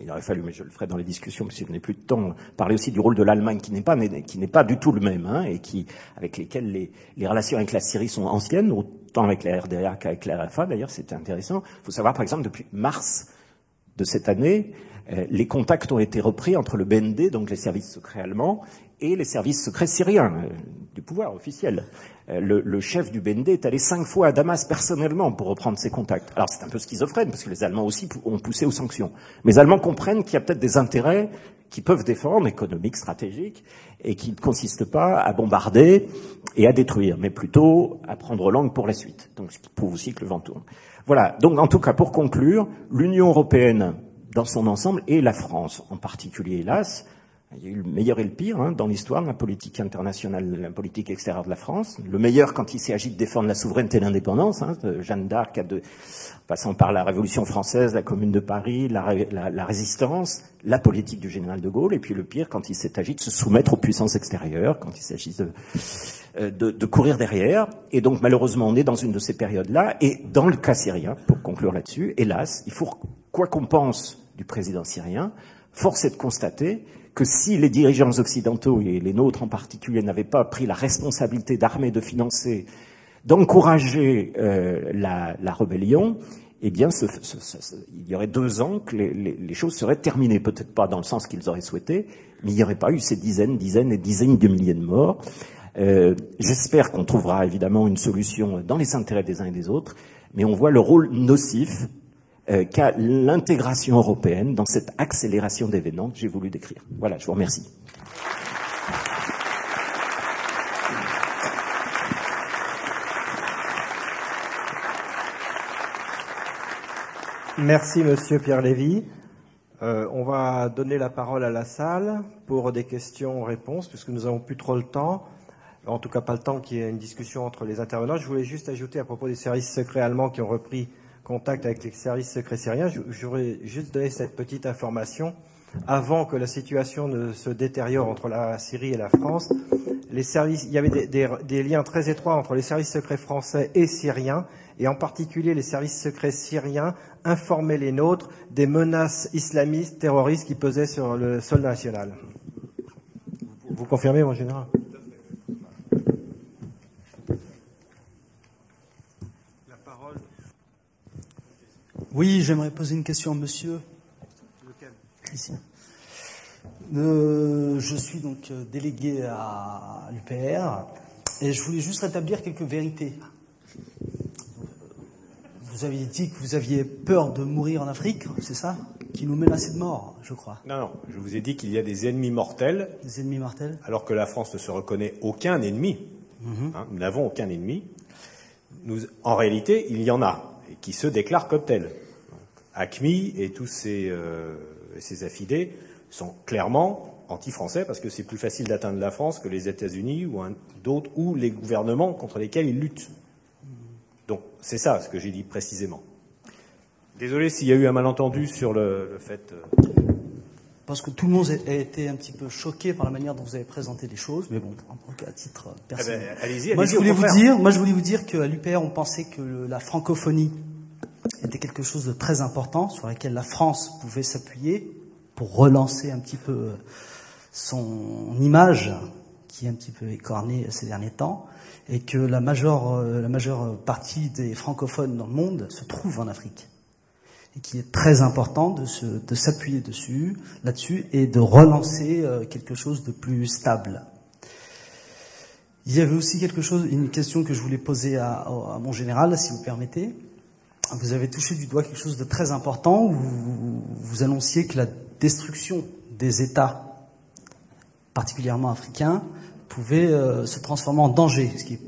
il aurait fallu, mais je le ferai dans les discussions, parce que je n'ai plus de temps, parler aussi du rôle de l'Allemagne, qui n'est pas, qui n'est pas du tout le même, hein, et qui, avec lesquels les, les, relations avec la Syrie sont anciennes, autant avec la RDA qu'avec la RFA, d'ailleurs, c'était intéressant. Il faut savoir, par exemple, depuis mars de cette année, euh, les contacts ont été repris entre le BND, donc les services secrets allemands, et les services secrets syriens, euh, du pouvoir officiel. Euh, le, le, chef du BND est allé cinq fois à Damas personnellement pour reprendre ses contacts. Alors c'est un peu schizophrène, parce que les Allemands aussi ont poussé aux sanctions. Mais les Allemands comprennent qu'il y a peut-être des intérêts qui peuvent défendre, économiques, stratégiques, et qui ne consistent pas à bombarder et à détruire, mais plutôt à prendre langue pour la suite. Donc ce qui prouve aussi que le vent tourne. Voilà, donc en tout cas pour conclure, l'Union européenne dans son ensemble, et la France en particulier, hélas, il y a eu le meilleur et le pire hein, dans l'histoire de la politique internationale, la politique extérieure de la France. Le meilleur quand il s'agit de défendre la souveraineté et l'indépendance, hein, Jeanne d'Arc, de, passant par la Révolution française, la Commune de Paris, la, résistance, la politique du général de Gaulle, et puis le pire quand il s'agit de se soumettre aux puissances extérieures, quand il s'agit de, euh, de, de, courir derrière. Et donc malheureusement, on est dans une de ces périodes-là. Et dans le cas syrien, pour conclure là-dessus, hélas, il faut, quoi qu'on pense du président syrien, force est de constater que si les dirigeants occidentaux, et les nôtres en particulier, n'avaient pas pris la responsabilité d'armer, de financer, d'encourager euh, la, rébellion, eh bien, il y aurait deux ans que les choses seraient terminées. Peut-être pas dans le sens qu'ils auraient souhaité, mais il n'y aurait pas eu ces dizaines, dizaines et dizaines de milliers de morts. Euh, J'espère qu'on trouvera évidemment une solution dans les intérêts des uns et des autres, mais on voit le rôle nocif euh, qu'a l'intégration européenne dans cette accélération d'événements que j'ai voulu décrire. Voilà, je vous remercie. Merci, Monsieur Pierre Lévy. Euh, on va donner la parole à la salle pour des questions-réponses, puisque nous n'avons plus trop le temps. En tout cas, pas le temps qu'il y ait une discussion entre les intervenants. Je voulais juste ajouter à propos des services secrets allemands qui ont repris contact avec les services secrets syriens. J'aurais juste donné cette petite information. Avant que la situation ne se détériore entre la Syrie et la France, les services, il y avait des, des, des liens très étroits entre les services secrets français et syriens, et en particulier les services secrets syriens informaient les nôtres des menaces islamistes, terroristes qui pesaient sur le sol national. Vous confirmez, mon général? Oui, j'aimerais poser une question à monsieur. Ici. Euh, je suis donc euh, délégué à l'UPR et je voulais juste rétablir quelques vérités. Vous aviez dit que vous aviez peur de mourir en Afrique, c'est ça? Qui nous menaçait de mort, je crois. Non, non, je vous ai dit qu'il y a des ennemis mortels. Des ennemis mortels? Alors que la France ne se reconnaît aucun ennemi. Mhm. Mm -hmm. hein, nous n'avons aucun ennemi. Nous, en réalité, il y en a, qui se déclarent comme tels. ACMI et tous ses, euh, affidés sont clairement anti-français parce que c'est plus facile d'atteindre la France que les États-Unis ou d'autres ou les gouvernements contre lesquels ils luttent. Donc c'est ça ce que j'ai dit précisément. Désolé s'il y a eu un malentendu sur le, le fait. Euh... Parce que tout le monde a été un petit peu choqué par la manière dont vous avez présenté les choses, mais bon, à titre personnel. Eh ben, allez-y, allez moi, je voulais vous dire, moi, je voulais vous dire qu'à l'UPR, on pensait que la francophonie était quelque chose de très important sur laquelle la France pouvait s'appuyer pour relancer un petit peu son image qui est un petit peu écornée ces derniers temps et que la majeure, la majeure partie des francophones dans le monde se trouve en Afrique et qu'il est très important de, de s'appuyer dessus, là-dessus et de relancer quelque chose de plus stable. Il y avait aussi quelque chose, une question que je voulais poser à, à mon général, si vous permettez vous avez touché du doigt quelque chose de très important où vous annonciez que la destruction des États, particulièrement africains, pouvait euh, se transformer en danger, ce qui est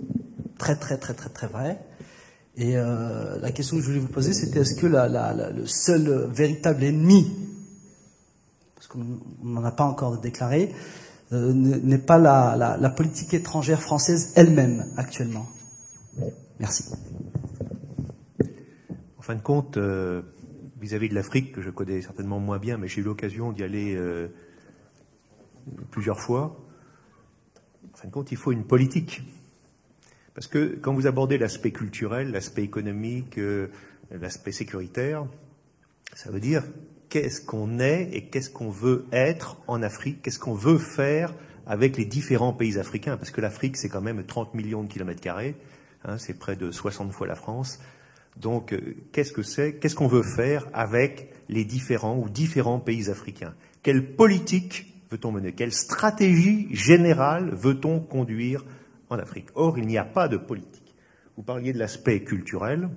très très très très très vrai. Et euh, la question que je voulais vous poser, c'était est-ce que le seul véritable ennemi, parce qu'on n'en a pas encore déclaré, euh, n'est pas la, politique étrangère française elle-même actuellement Merci. En fin de compte, euh, vis-à-vis de l'Afrique, que je connais certainement moins bien, mais j'ai eu l'occasion d'y aller plusieurs fois, en fin de compte, il faut une politique. Parce que quand vous abordez l'aspect culturel, l'aspect économique, euh, l'aspect sécuritaire, ça veut dire qu'est-ce qu'on est et qu'est-ce qu'on veut être en Afrique, qu'est-ce qu'on veut faire avec les différents pays africains, parce que l'Afrique, c'est quand même 30 millions de kilomètres carrés, hein, c'est près de 60 fois la France. Donc, euh, qu'est-ce que c'est Qu'est-ce qu'on veut faire avec les différents ou différents pays africains? Quelle politique veut-on mener? Quelle stratégie générale veut-on conduire en Afrique. Or, il n'y a pas de politique. Vous parliez de l'aspect culturel.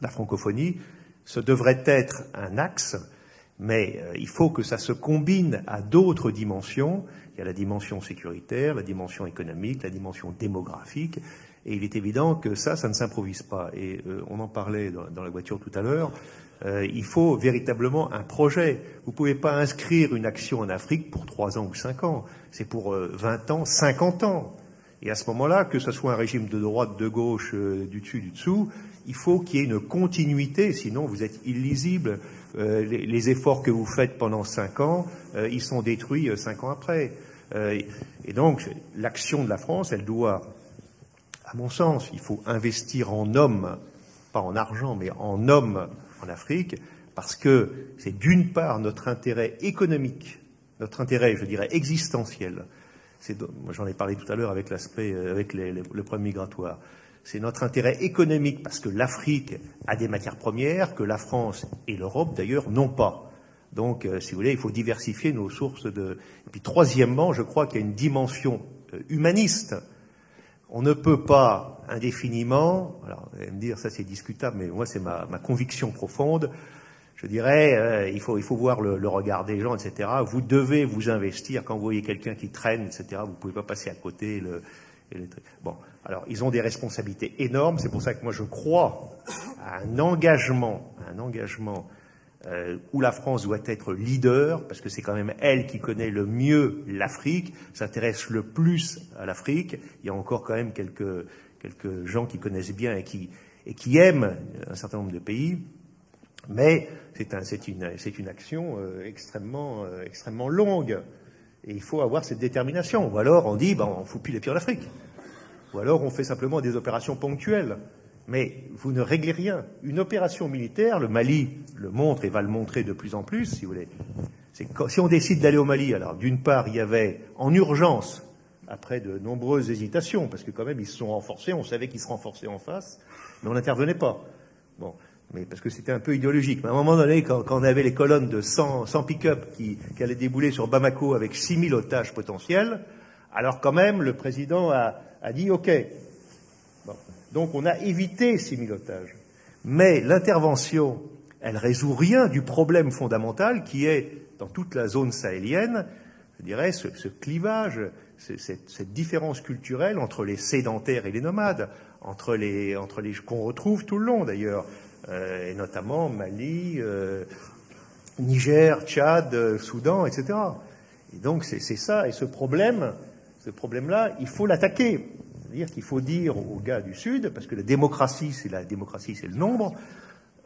La francophonie, ce devrait être un axe, mais euh, il faut que ça se combine à d'autres dimensions. Il y a la dimension sécuritaire, la dimension économique, la dimension démographique, et il est évident que ça, ça ne s'improvise pas. Et euh, on en parlait dans, la voiture tout à l'heure. Euh, il faut véritablement un projet. Vous ne pouvez pas inscrire une action en Afrique pour trois ans ou cinq ans. C'est pour 20 ans, 50 ans. Et à ce moment-là, que ce soit un régime de droite, de gauche, euh, du dessus, du dessous, il faut qu'il y ait une continuité, sinon vous êtes illisible. Euh, les, efforts que vous faites pendant cinq ans, euh, ils sont détruits cinq ans après. et donc, l'action de la France, elle doit, à mon sens, il faut investir en hommes, pas en argent, mais en hommes en Afrique, parce que c'est d'une part notre intérêt économique, notre intérêt, je dirais, existentiel, j'en ai parlé tout à l'heure avec l'aspect, euh, avec le problème migratoire. C'est notre intérêt économique parce que l'Afrique a des matières premières que la France et l'Europe d'ailleurs n'ont pas. Donc, euh, si vous voulez, il faut diversifier nos sources de. Et puis, troisièmement, je crois qu'il y a une dimension euh, humaniste. On ne peut pas indéfiniment, alors vous allez me dire ça c'est discutable, mais moi c'est ma, ma conviction profonde, je dirais, euh, il, faut, il faut voir le, le, regard des gens, etc. Vous devez vous investir quand vous voyez quelqu'un qui traîne, etc. Vous ne pouvez pas passer à côté. Le, bon, alors ils ont des responsabilités énormes. C'est pour ça que moi je crois à un engagement, un engagement euh, où la France doit être leader, parce que c'est quand même elle qui connaît le mieux l'Afrique, s'intéresse le plus à l'Afrique. Il y a encore quand même quelques, quelques gens qui connaissent bien et qui, et qui aiment un certain nombre de pays. Mais c'est une, action euh, extrêmement, euh, extrêmement longue. Et il faut avoir cette détermination. Ou alors on dit, ben, on fout plus les pieds en Afrique. Ou alors on fait simplement des opérations ponctuelles. Mais vous ne réglez rien. Une opération militaire, le Mali le montre et va le montrer de plus en plus, si vous voulez. Si on décide d'aller au Mali, alors d'une part, il y avait en urgence, après de nombreuses hésitations, parce que quand même ils se sont renforcés, on savait qu'ils se renforçaient en face, mais on n'intervenait pas. Bon, mais parce que c'était un peu idéologique. Mais à un moment donné, quand, on avait les colonnes de 100, pick-up qui, allaient débouler sur Bamako avec 6000 otages potentiels, alors quand même, le président a, dit OK. Donc on a évité 6000 otages. Mais l'intervention, elle résout rien du problème fondamental qui est, dans toute la zone sahélienne, je dirais, ce, clivage, cette, cette, différence culturelle entre les sédentaires et les nomades, entre les, entre les qu'on retrouve tout le long d'ailleurs. Euh, et notamment Mali, euh, Niger, Tchad, euh, Soudan, etc. Et donc c'est ça, et ce problème, ce problème-là, il faut l'attaquer. C'est-à-dire qu'il faut dire aux gars du Sud, parce que la démocratie, c'est la démocratie, c'est le nombre.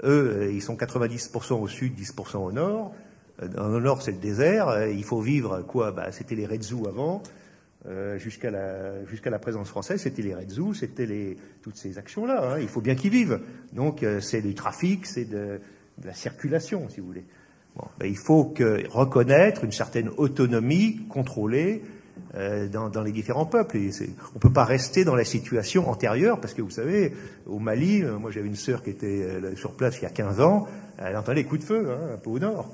Eux, ils sont 90% au sud, 10% au nord. Dans le nord, c'est le désert. Il faut vivre quoi? Bah, C'était les Redzous avant. Euh, jusqu'à la, présence française, c'était les Redzous, c'était toutes ces actions-là. Hein. Il faut bien qu'ils vivent. Donc euh, c'est du trafic, c'est de, la circulation, si vous voulez. Ben, il faut reconnaître une certaine autonomie contrôlée euh, dans, les différents peuples. On ne peut pas rester dans la situation antérieure, parce que vous savez, au Mali, moi j'avais une sœur qui était sur place il y a 15 ans, elle entendait les coups de feu, hein, un peu au nord.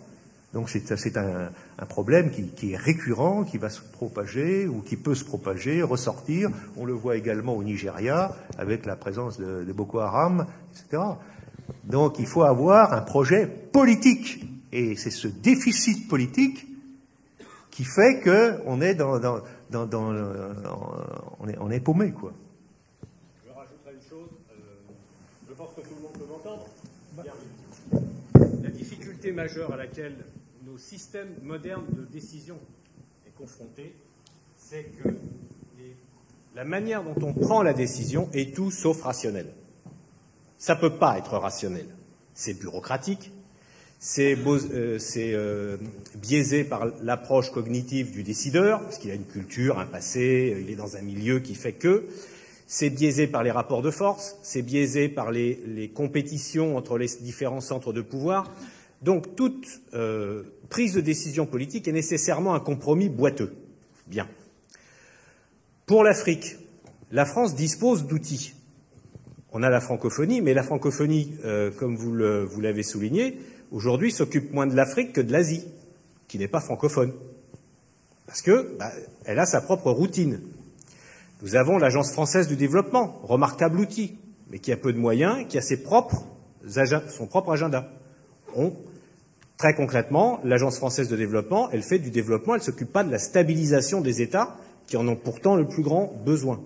Donc c'est un, un, problème qui, qui, est récurrent, qui va se propager ou qui peut se propager, ressortir. On le voit également au Nigeria avec la présence de, de Boko Haram, etc. Donc il faut avoir un projet politique. Et c'est ce déficit politique qui fait qu'on est dans, dans, dans, dans on, est, on est paumé, quoi. Je rajouterai une chose. Euh, je pense que tout le monde peut m'entendre. La difficulté majeure à laquelle nos systèmes modernes de décision est confrontés, c'est que la manière dont on prend la décision est tout sauf rationnelle. Ça ne peut pas être rationnel. C'est bureaucratique, c'est euh, euh, biaisé par l'approche cognitive du décideur, parce qu'il a une culture, un passé, euh, il est dans un milieu qui fait que. C'est biaisé par les rapports de force, c'est biaisé par les, compétitions entre les différents centres de pouvoir. Donc toute euh, prise de décision politique est nécessairement un compromis boiteux. Bien. Pour l'Afrique, la France dispose d'outils. On a la francophonie, mais la francophonie, euh, comme vous l'avez souligné, aujourd'hui s'occupe moins de l'Afrique que de l'Asie, qui n'est pas francophone. Parce que bah, elle a sa propre routine. Nous avons l'Agence française du développement, remarquable outil, mais qui a peu de moyens, qui a ses propres, son propre agenda. On, très concrètement, l'Agence française de développement, elle fait du développement, elle ne s'occupe pas de la stabilisation des États, qui en ont pourtant le plus grand besoin.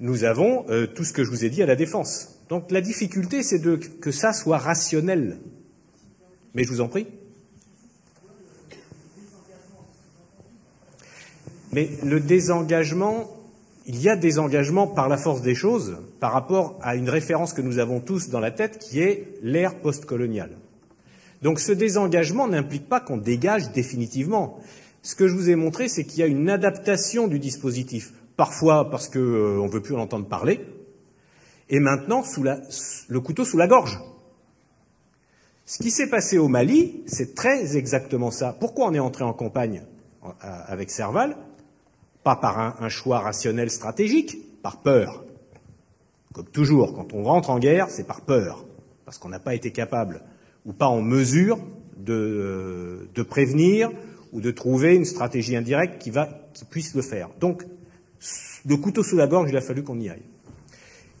Nous avons euh, tout ce que je vous ai dit à la défense. Donc la difficulté, c'est que ça soit rationnel. Mais je vous en prie. Mais le désengagement, il y a des engagements par la force des choses par rapport à une référence que nous avons tous dans la tête qui est l'ère postcoloniale. Donc ce désengagement n'implique pas qu'on dégage définitivement. Ce que je vous ai montré, c'est qu'il y a une adaptation du dispositif, parfois parce qu'on euh, ne veut plus en entendre parler, et maintenant sous le couteau sous la gorge. Ce qui s'est passé au Mali, c'est très exactement ça. Pourquoi on est entré en campagne avec Serval? Pas par un, choix rationnel stratégique, par peur. Comme toujours, quand on rentre en guerre, c'est par peur, parce qu'on n'a pas été capable ou pas en mesure de, prévenir ou de trouver une stratégie indirecte qui puisse le faire. Donc, le couteau sous la gorge, il a fallu qu'on y aille.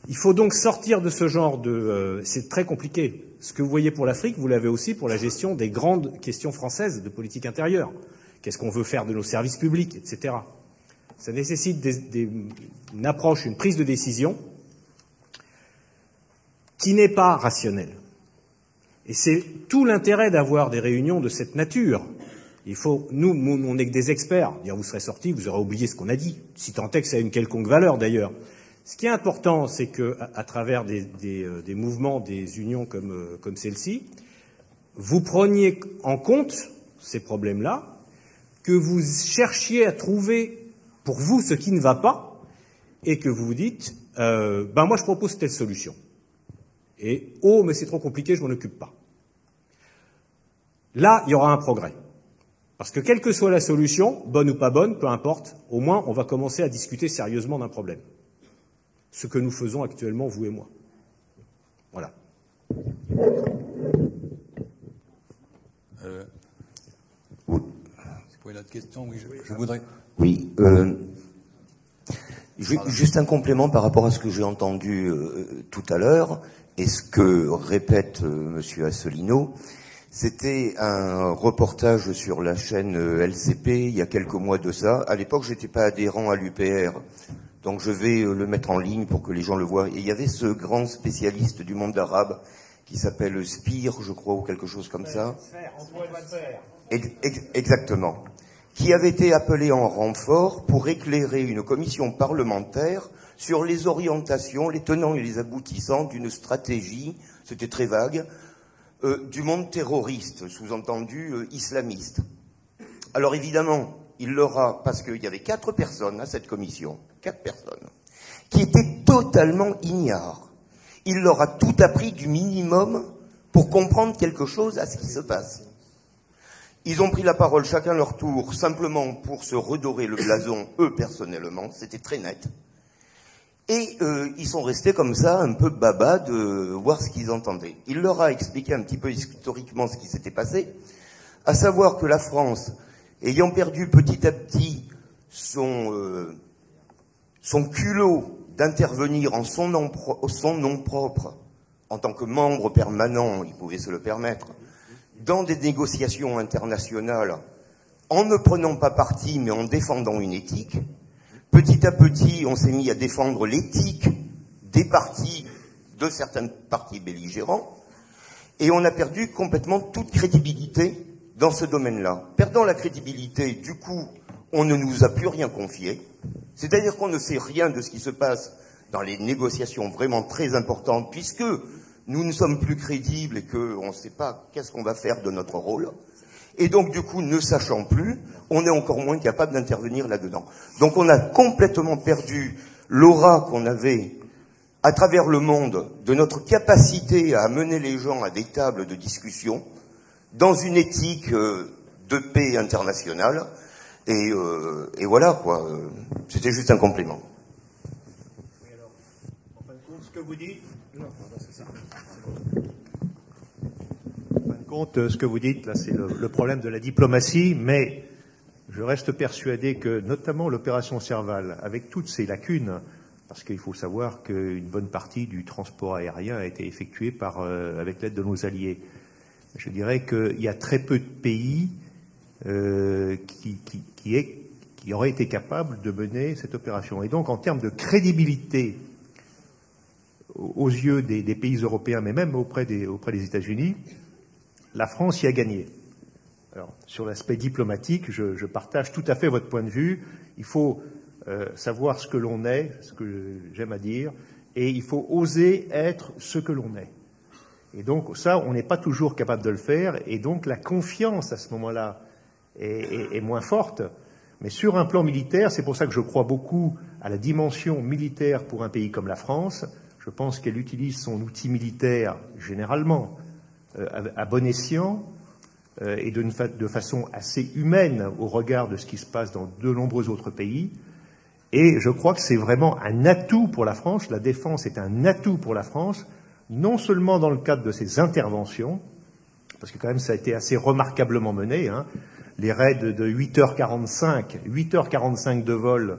Il faut donc sortir de ce genre de. Euh, c'est très compliqué. Ce que vous voyez pour l'Afrique, vous l'avez aussi pour la gestion des grandes questions françaises de politique intérieure. Qu'est-ce qu'on veut faire de nos services publics, etc. Ça nécessite une approche, une prise de décision qui n'est pas rationnelle. Et c'est tout l'intérêt d'avoir des réunions de cette nature. Il faut, nous, on n'est que des experts. Vous serez sortis, vous aurez oublié ce qu'on a dit, si tant est que ça a une quelconque valeur d'ailleurs. Ce qui est important, c'est que, à, travers des, euh, des, mouvements, des unions euh, comme celle-ci, vous preniez en compte ces problèmes-là, que vous cherchiez à trouver pour vous ce qui ne va pas, et que vous vous dites, euh, ben moi je propose telle solution. Et oh, mais c'est trop compliqué, je m'en occupe pas. Là, il y aura un progrès. Parce que quelle que soit la solution, bonne ou pas bonne, peu importe, au moins on va commencer à discuter sérieusement d'un problème ce que nous faisons actuellement, vous et moi. Voilà. Euh, oui. Question Oui, je, voudrais. Oui. Euh, juste un complément par rapport à ce que j'ai entendu euh, tout à l'heure et ce que répète euh, Monsieur Assolino. C'était un reportage sur la chaîne LCP il y a quelques mois de ça. À l'époque, j'étais pas adhérent à l'UPR. Donc je vais euh, le mettre en ligne pour que les gens le voient. Et il y avait ce grand spécialiste du monde arabe qui s'appelle Spire, je crois, ou quelque chose comme ça. Exactement. Qui avait été appelé en renfort pour éclairer une commission parlementaire sur les orientations, les tenants et les aboutissants d'une stratégie, c'était très vague, euh, du monde terroriste, sous-entendu euh, islamiste. Alors évidemment, il l'aura, parce qu'il y avait quatre personnes à cette commission, quatre personnes, qui étaient totalement ignares. Il leur a tout appris du minimum pour comprendre quelque chose à ce qui se passe. Ils ont pris la parole chacun leur tour, simplement pour se redorer le blason, eux personnellement, c'était très net. Et euh, ils sont restés comme ça, un peu baba, de voir ce qu'ils entendaient. Il leur a expliqué un petit peu historiquement ce qui s'était passé, à savoir que la France, ayant perdu petit à petit son, euh, son culot d'intervenir en son nom, son nom propre en tant que membre permanent, il pouvait se le permettre, dans des négociations internationales, en ne prenant pas parti, mais en défendant une éthique. Petit à petit, on s'est mis à défendre l'éthique des partis, de certains partis belligérants, et on a perdu complètement toute crédibilité dans ce domaine-là. Perdant la crédibilité, du coup, on ne nous a plus rien confié, c'est-à-dire qu'on ne sait rien de ce qui se passe dans les négociations vraiment très importantes, puisque nous ne sommes plus crédibles et qu'on ne sait pas qu'est-ce qu'on va faire de notre rôle. Et donc, du coup, ne sachant plus, on est encore moins capable d'intervenir là-dedans. Donc, on a complètement perdu l'aura qu'on avait à travers le monde de notre capacité à amener les gens à des tables de discussion dans une éthique euh, de paix internationale. Et, euh, et voilà, quoi. C'était juste un dites, compte, ce que vous dites, là, c'est le, problème de la diplomatie, mais je reste persuadé que, notamment l'opération Serval, avec toutes ses lacunes, parce qu'il faut savoir qu'une bonne partie du transport aérien a été effectuée par, euh, avec l'aide de nos alliés. Je dirais qu'il y a très peu de pays euh, qui, qui, auraient été capables de mener cette opération. Et donc, en termes de crédibilité aux yeux des, pays européens, mais même auprès des, États-Unis, la France y a gagné. Alors, sur l'aspect diplomatique, je, partage tout à fait votre point de vue. Il faut euh, savoir ce que l'on est, ce que j'aime à dire, et il faut oser être ce que l'on est. Et donc ça, on n'est pas toujours capable de le faire, et donc la confiance à ce moment-là est, moins forte. Mais sur un plan militaire, c'est pour ça que je crois beaucoup à la dimension militaire pour un pays comme la France. Je pense qu'elle utilise son outil militaire généralement euh, à bon escient euh, et de façon assez humaine au regard de ce qui se passe dans de nombreux autres pays. Et je crois que c'est vraiment un atout pour la France. La défense est un atout pour la France, non seulement dans le cadre de ses interventions, parce que quand même ça a été assez remarquablement mené, hein. les raids de 8h45, 8h45 de vol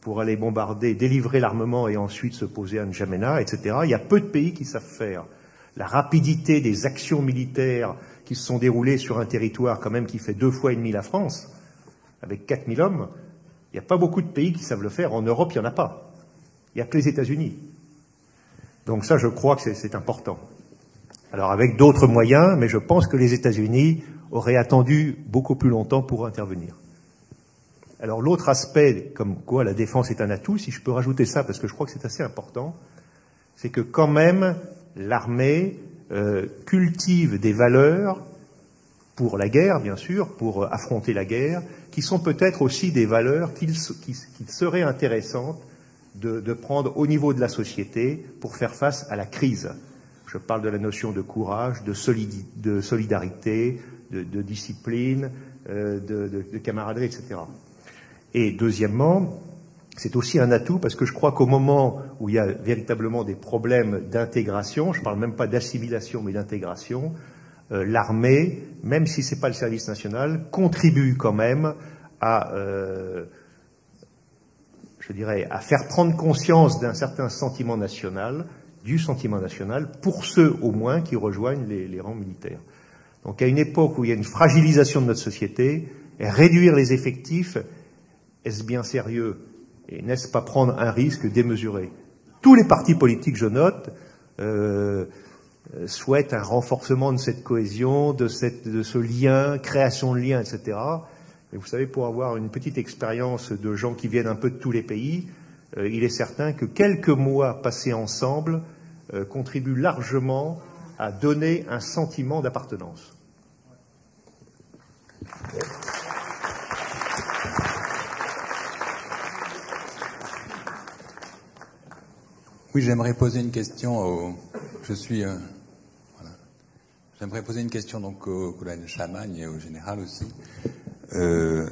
pour aller bombarder, délivrer l'armement et ensuite se poser à N'Djamena, etc. Il y a peu de pays qui savent faire la rapidité des actions militaires qui se sont déroulées sur un territoire quand même qui fait deux fois et demi la France, avec 4000 hommes, il n'y a pas beaucoup de pays qui savent le faire. En Europe, il n'y en a pas. Il n'y a que les États-Unis. Donc ça, je crois que c'est important. Alors avec d'autres moyens, mais je pense que les États-Unis auraient attendu beaucoup plus longtemps pour intervenir. Alors l'autre aspect, comme quoi la défense est un atout, si je peux rajouter ça, parce que je crois que c'est assez important, c'est que quand même, l'armée euh, cultive des valeurs pour la guerre, bien sûr, pour euh, affronter la guerre, qui sont peut-être aussi des valeurs qu'il serait intéressant de, prendre au niveau de la société pour faire face à la crise. Je parle de la notion de courage, de, solidarité, de, discipline, euh, de, camaraderie, etc. Et deuxièmement, c'est aussi un atout parce que je crois qu'au moment où il y a véritablement des problèmes d'intégration, je ne parle même pas d'assimilation mais d'intégration, euh, l'armée, même si ce n'est pas le service national, contribue quand même à, euh, je dirais, à faire prendre conscience d'un certain sentiment national, du sentiment national, pour ceux au moins qui rejoignent les, les rangs militaires. Donc à une époque où il y a une fragilisation de notre société, réduire les effectifs, est-ce bien sérieux et n'est-ce pas prendre un risque démesuré Tous les partis politiques, je note, euh, souhaitent un renforcement de cette cohésion, de, ce lien, création de liens, etc. Et vous savez, pour avoir une petite expérience de gens qui viennent un peu de tous les pays, euh, il est certain que quelques mois passés ensemble euh, contribuent largement à donner un sentiment d'appartenance. Oui, j'aimerais poser une question au. Je suis. Euh. J'aimerais poser une question donc au colonel Chamagne et au général aussi. Euh,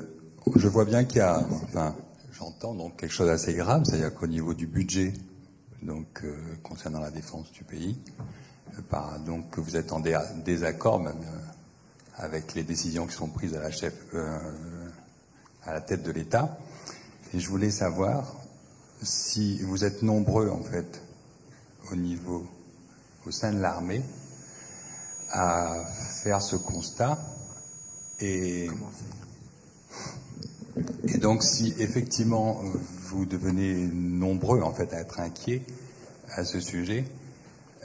je vois bien qu'il y a. Enfin, j'entends donc quelque chose d'assez grave, c'est-à-dire qu'au niveau du budget, donc euh, concernant la défense du pays, par, donc vous êtes en désaccord même avec les décisions qui sont prises à la à la tête de l'État. Et je voulais savoir si vous êtes nombreux en fait au niveau au sein de l'armée à faire ce constat et, et donc si effectivement vous devenez nombreux en fait à être inquiets à ce sujet,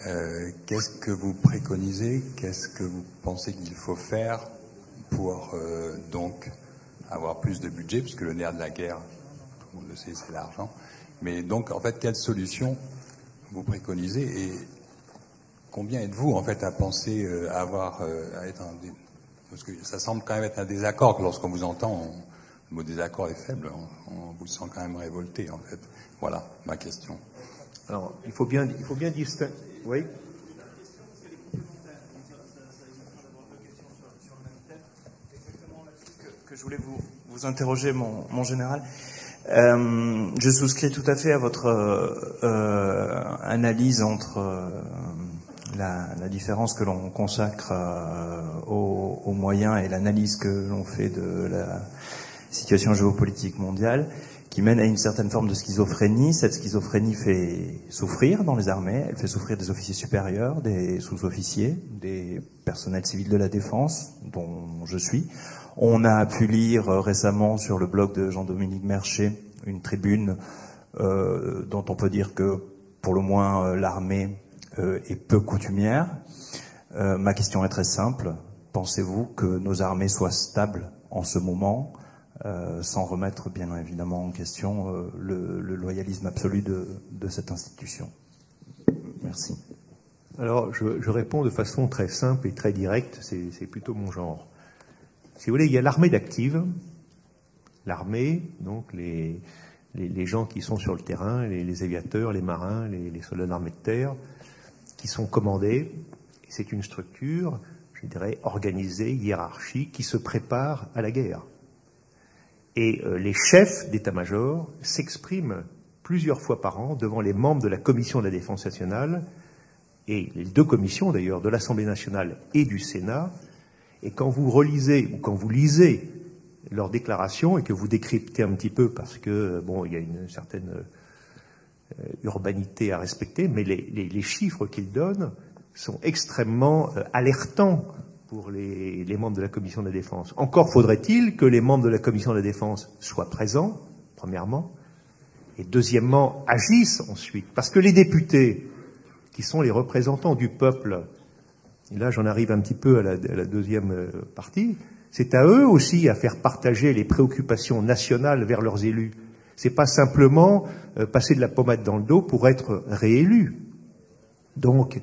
euh, qu'est-ce que vous préconisez? Qu'est-ce que vous pensez qu'il faut faire pour euh, donc avoir plus de budget, puisque le nerf de la guerre, tout le monde le sait, c'est l'argent. Mais donc, en fait, quelle solution vous préconisez et combien êtes-vous en fait à penser euh, avoir à être un parce que ça semble quand même être un désaccord lorsqu'on vous entend. le mot désaccord est faible. On, vous sent quand même révolté en fait. Voilà ma question. Alors, il faut bien, il faut bien distinguer. Oui. Que je voulais vous, vous interroger, mon, mon général. Euh, je souscris tout à fait à votre euh, analyse entre euh, la, la, différence que l'on consacre euh, aux, aux, moyens et l'analyse que l'on fait de la situation géopolitique mondiale qui mène à une certaine forme de schizophrénie. Cette schizophrénie fait souffrir dans les armées, elle fait souffrir des officiers supérieurs, des sous-officiers, des personnels civils de la défense, dont je suis. On a pu lire récemment sur le blog de Jean-Dominique Mercher une tribune euh, dont on peut dire que pour le moins euh, l'armée euh, est peu coutumière. Euh, ma question est très simple. Pensez-vous que nos armées soient stables en ce moment euh, sans remettre bien évidemment en question euh, le, loyalisme absolu de, cette institution? Merci. Alors, je, réponds de façon très simple et très directe, c'est plutôt mon genre. Si vous voulez, il y a l'armée d'active, l'armée, donc les, les, gens qui sont sur le terrain, les, les aviateurs, les marins, les, les soldats d'armée de terre, qui sont commandés. C'est une structure, je dirais, organisée, hiérarchique, qui se prépare à la guerre. Et euh, les chefs d'état-major s'expriment plusieurs fois par an devant les membres de la Commission de la Défense nationale, et les deux commissions d'ailleurs, de l'Assemblée nationale et du Sénat, et quand vous relisez ou quand vous lisez leurs déclarations et que vous décryptez un petit peu parce que, bon, il y a une certaine euh, urbanité à respecter, mais les chiffres qu'ils donnent sont extrêmement euh, alertants pour les, les, membres de la commission de la défense. Encore faudrait-il que les membres de la commission de la défense soient présents, premièrement, et deuxièmement, agissent ensuite. Parce que les députés, qui sont les représentants du peuple, et là j'en arrive un petit peu à la, deuxième euh, partie, c'est à eux aussi à faire partager les préoccupations nationales vers leurs élus. C'est pas simplement euh, passer de la pommade dans le dos pour être réélu. Donc,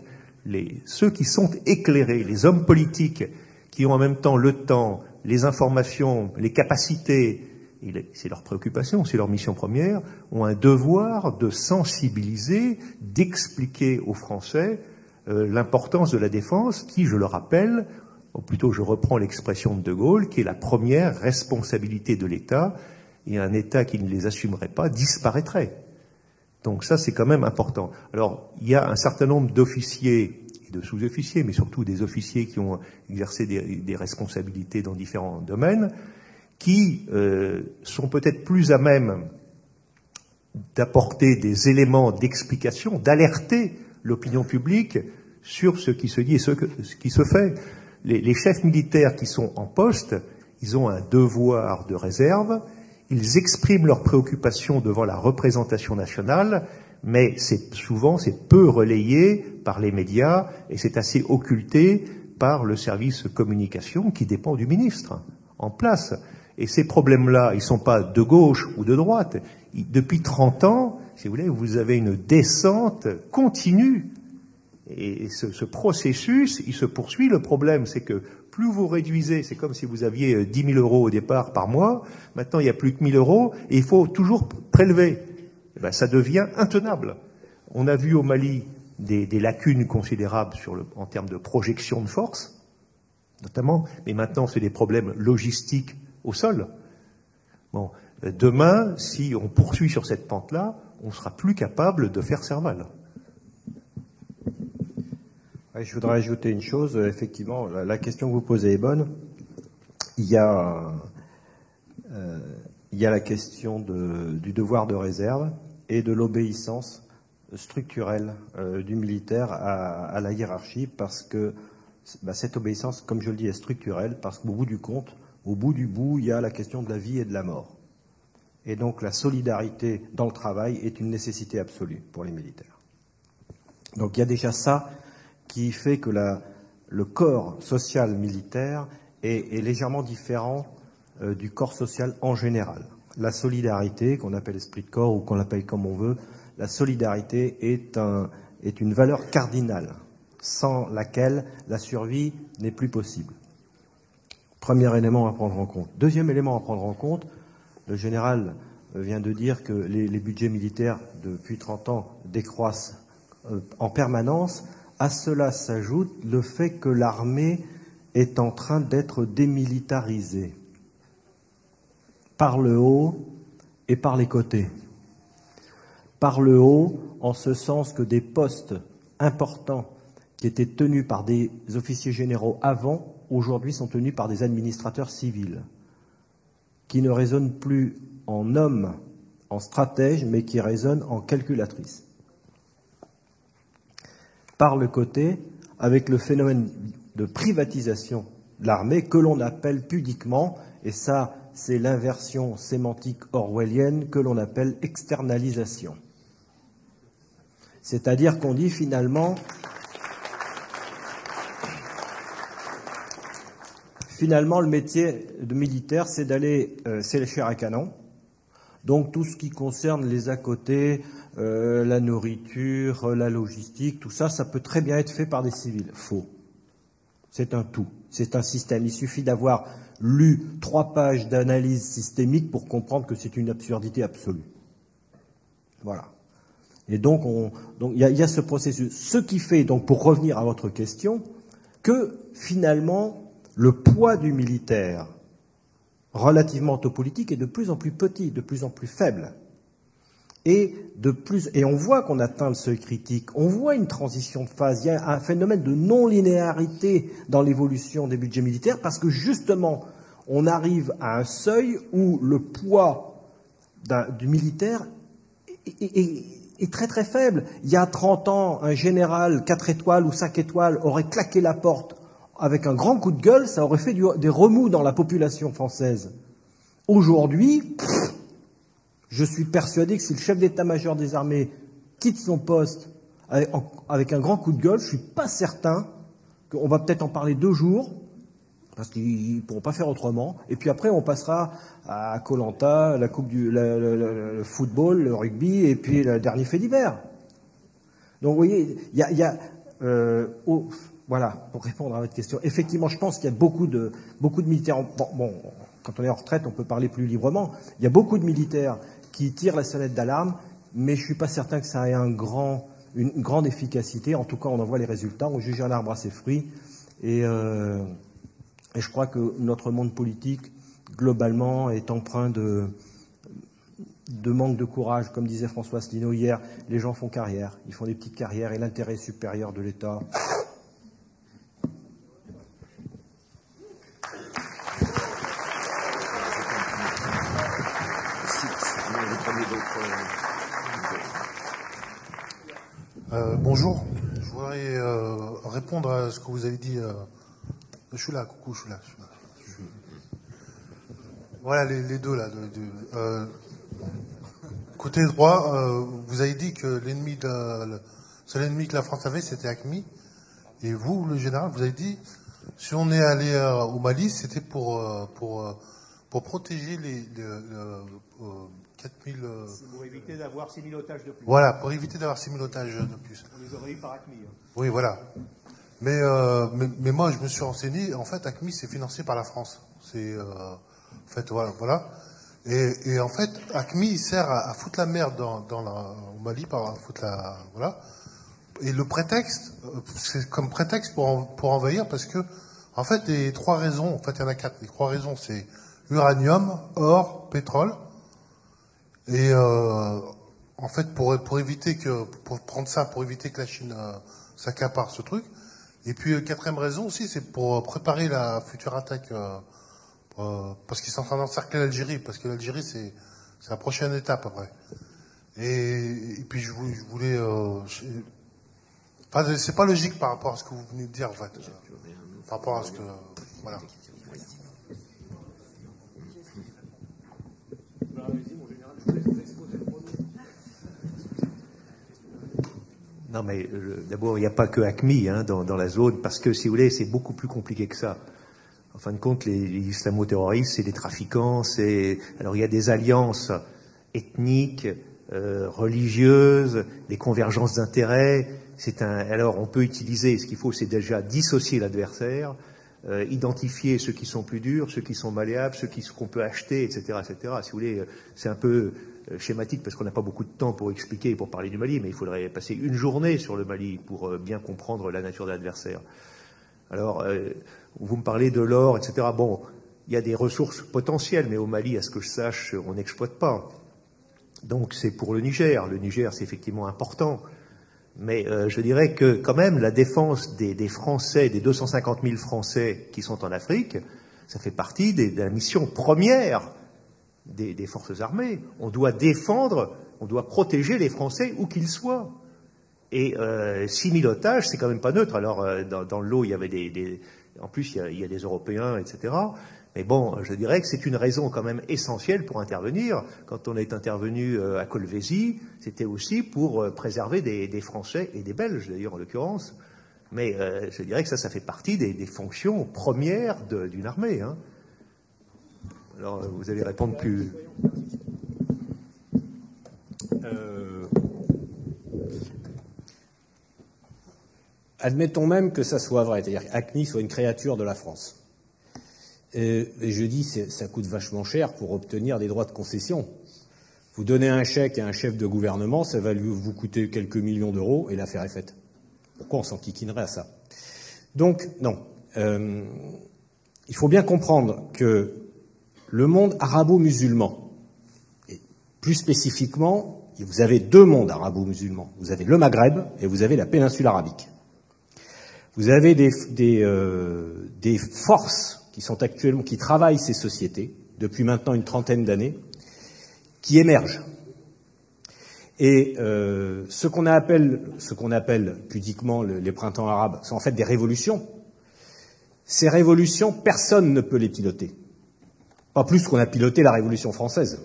ceux qui sont éclairés, les hommes politiques qui ont en même temps le temps, les informations, les capacités, c'est leur préoccupation, c'est leur mission première, ont un devoir de sensibiliser, d'expliquer aux Français l'importance de la défense, qui, je le rappelle, ou plutôt je reprends l'expression de De Gaulle, qui est la première responsabilité de l'État, et un État qui ne les assumerait pas disparaîtrait. Donc ça, c'est quand même important. Alors, il y a un certain nombre d'officiers et de sous-officiers, mais surtout des officiers qui ont exercé des, des responsabilités dans différents domaines, qui euh, sont peut-être plus à même d'apporter des éléments d'explication, d'alerter l'opinion publique sur ce qui se dit et ce, que, ce qui se fait. Les, les chefs militaires qui sont en poste, ils ont un devoir de réserve, ils expriment leurs préoccupations devant la représentation nationale, mais c'est souvent c'est peu relayé par les médias et c'est assez occulté par le service communication qui dépend du ministre en place. Et ces problèmes-là, ils ne sont pas de gauche ou de droite. Depuis 30 ans, si vous voulez, vous avez une descente continue. Et ce, ce processus, il se poursuit. Le problème, c'est que plus vous réduisez, c'est comme si vous aviez 10 000 euros au départ par mois, maintenant il n'y a plus que 1 000 euros, et il faut toujours prélever. Eh ben, ça devient intenable. On a vu au Mali des, des lacunes considérables sur le, en termes de projection de force, notamment, mais maintenant c'est des problèmes logistiques au sol. Bon, demain, si on poursuit sur cette pente-là, on sera plus capable de faire Serval. Je voudrais ajouter une chose. Effectivement, la, question que vous posez est bonne. Il y a, euh, la question du devoir de réserve et de l'obéissance structurelle euh, du militaire à, la hiérarchie parce que bah, cette obéissance, comme je le dis, est structurelle parce qu'au bout du compte, au bout du bout, il y a la question de la vie et de la mort. Et donc la solidarité dans le travail est une nécessité absolue pour les militaires. Donc il y a déjà ça qui fait que le corps social militaire est, légèrement différent euh, du corps social en général. La solidarité, qu'on appelle esprit de corps ou qu'on l'appelle comme on veut, la solidarité est, est une valeur cardinale sans laquelle la survie n'est plus possible. Premier élément à prendre en compte. Deuxième élément à prendre en compte, le général vient de dire que les, budgets militaires depuis 30 ans décroissent euh, en permanence. À cela s'ajoute le fait que l'armée est en train d'être démilitarisée par le haut et par les côtés. Par le haut, en ce sens que des postes importants qui étaient tenus par des officiers généraux avant, aujourd'hui sont tenus par des administrateurs civils, qui ne raisonnent plus en homme, en stratège, mais qui raisonnent en calculatrice. Par le côté, avec le phénomène de privatisation de l'armée que l'on appelle pudiquement, et ça c'est l'inversion sémantique orwellienne que l'on appelle externalisation. C'est-à-dire qu'on dit finalement Finalement, le métier de militaire, c'est d'aller euh, à canon. Donc tout ce qui concerne les à côté, euh, la nourriture, la logistique, tout ça, ça peut très bien être fait par des civils. Faux. C'est un tout. C'est un système. Il suffit d'avoir lu trois pages d'analyse systémique pour comprendre que c'est une absurdité absolue. Voilà. Et donc, il y, y, a ce processus. Ce qui fait, donc, pour revenir à votre question, que finalement, le poids du militaire relativement au politique est de plus en plus petit, de plus en plus faible. Et, on voit qu'on atteint le seuil critique, on voit une transition de phase, il y a un phénomène de non-linéarité dans l'évolution des budgets militaires parce que justement, on arrive à un seuil où le poids du militaire est, est, très très faible. Il y a 30 ans, un général 4 étoiles ou 5 étoiles aurait claqué la porte avec un grand coup de gueule, ça aurait fait des remous dans la population française. Aujourd'hui, je suis persuadé que si le chef d'état-major des armées quitte son poste avec, un grand coup de gueule, je suis pas certain qu'on va peut-être en parler deux jours, parce qu'ils ne pourront pas faire autrement. Et puis après, on passera à Colanta, la coupe du le, football, le rugby, et puis le dernier fait d'hiver. Donc, vous voyez, il y a, euh, voilà, pour répondre à votre question. Effectivement, je pense qu'il y a beaucoup de, militaires. Bon, quand on est en retraite, on peut parler plus librement. Il y a beaucoup de militaires qui tirent la sonnette d'alarme, mais je ne suis pas certain que ça ait une, grande efficacité. En tout cas, on en voit les résultats. On juge un arbre à ses fruits. Et, euh, je crois que notre monde politique, globalement, est empreint de, de manque de courage. Comme disait François Asselineau hier, les gens font carrière. Ils font des petites carrières et l'intérêt supérieur de l'État, Euh, bonjour, je voudrais euh, répondre à ce que vous avez dit. Euh, je suis là, coucou, je suis là. Voilà les, deux là. côté droit, vous avez dit que l'ennemi, de, seul ennemi que la France avait, c'était ACMI. Et vous, le général, vous avez dit, si on est allé au Mali, c'était pour, pour, pour protéger les, 4000. Euh, pour éviter d'avoir 6000 otages de plus. Voilà, pour éviter d'avoir 6000 otages de plus. On les aurait eu par ACMI. Hein. Oui, voilà. Euh, mais, mais, moi, je me suis renseigné. En fait, ACMI, c'est financé par la France. C'est. Euh, en fait, voilà. voilà. Et, en fait, ACMI, sert à, foutre la merde dans, dans la, au Mali, par foutre la. Voilà. Et le prétexte, c'est comme prétexte pour, pour envahir, parce que, en fait, les trois raisons, en fait, il y en a quatre. Les trois raisons, c'est uranium, or, pétrole. Et euh, en fait, pour, pour éviter que, pour prendre ça, pour éviter que la Chine euh, s'accapare ce truc. Et puis, euh, quatrième raison aussi, c'est pour préparer la future attaque, euh, parce qu'ils sont en train d'encercler l'Algérie, parce que l'Algérie, c'est, c'est la prochaine étape après. Et, et puis je voulais, je voulais euh, enfin, c'est pas logique par rapport à ce que vous venez de dire, en fait. Par rapport à ce que, voilà. Non, mais euh, d'abord, il n'y a pas que ACMI hein, dans, la zone, parce que, si vous voulez, c'est beaucoup plus compliqué que ça. En fin de compte, les, les islamo-terroristes, c'est des trafiquants, c'est... Alors, il y a des alliances ethniques, euh, religieuses, des convergences d'intérêts. Alors, on peut utiliser, ce qu'il faut, c'est déjà dissocier l'adversaire, euh, identifier ceux qui sont plus durs, ceux qui sont malléables, ceux qu'on peut acheter, etc., etc. Si vous voulez, c'est un peu schématique parce qu'on n'a pas beaucoup de temps pour expliquer et pour parler du Mali, mais il faudrait passer une journée sur le Mali pour euh, bien comprendre la nature de l'adversaire. Alors, euh, vous me parlez de l'or, etc. Bon, il y a des ressources potentielles, mais au Mali, à ce que je sache, on n'exploite pas. Donc c'est pour le Niger. Le Niger, c'est effectivement important. Mais euh, je dirais que quand même, la défense des, Français, des 250 000 Français qui sont en Afrique, ça fait partie de la mission première des, forces armées. On doit défendre, on doit protéger les Français où qu'ils soient. Et euh, 6 000 otages, c'est quand même pas neutre. Alors, euh, dans, l'eau, il y avait des, En plus, il y, a, des Européens, etc. Mais bon, je dirais que c'est une raison quand même essentielle pour intervenir. Quand on est intervenu euh, à Colvézi, c'était aussi pour euh, préserver des, Français et des Belges, d'ailleurs, en l'occurrence. Mais je dirais que ça, ça fait partie des, des fonctions premières d'une armée. hein. Alors, euh, vous allez répondre plus... Euh, Admettons même que ça soit vrai, c'est-à-dire qu'ACMI soit une créature de la France. Et, et je dis, ça coûte vachement cher pour obtenir des droits de concession. Vous donnez un chèque à un chef de gouvernement, ça va vous coûter quelques millions d'euros et l'affaire est faite. Pourquoi on s'enquiquinerait à ça? Donc, non. Euh, il faut bien comprendre que le monde arabo-musulman, et plus spécifiquement, vous avez deux mondes arabo-musulmans. Vous avez le Maghreb et vous avez la péninsule arabique. Vous avez des, euh, forces qui sont actuellement, qui travaillent ces sociétés depuis maintenant une trentaine d'années, qui émergent. Et euh, ce qu'on appelle, pudiquement le- les printemps arabes, sont en fait des révolutions. Ces révolutions, personne ne peut les piloter. Pas plus qu'on a piloté la Révolution française.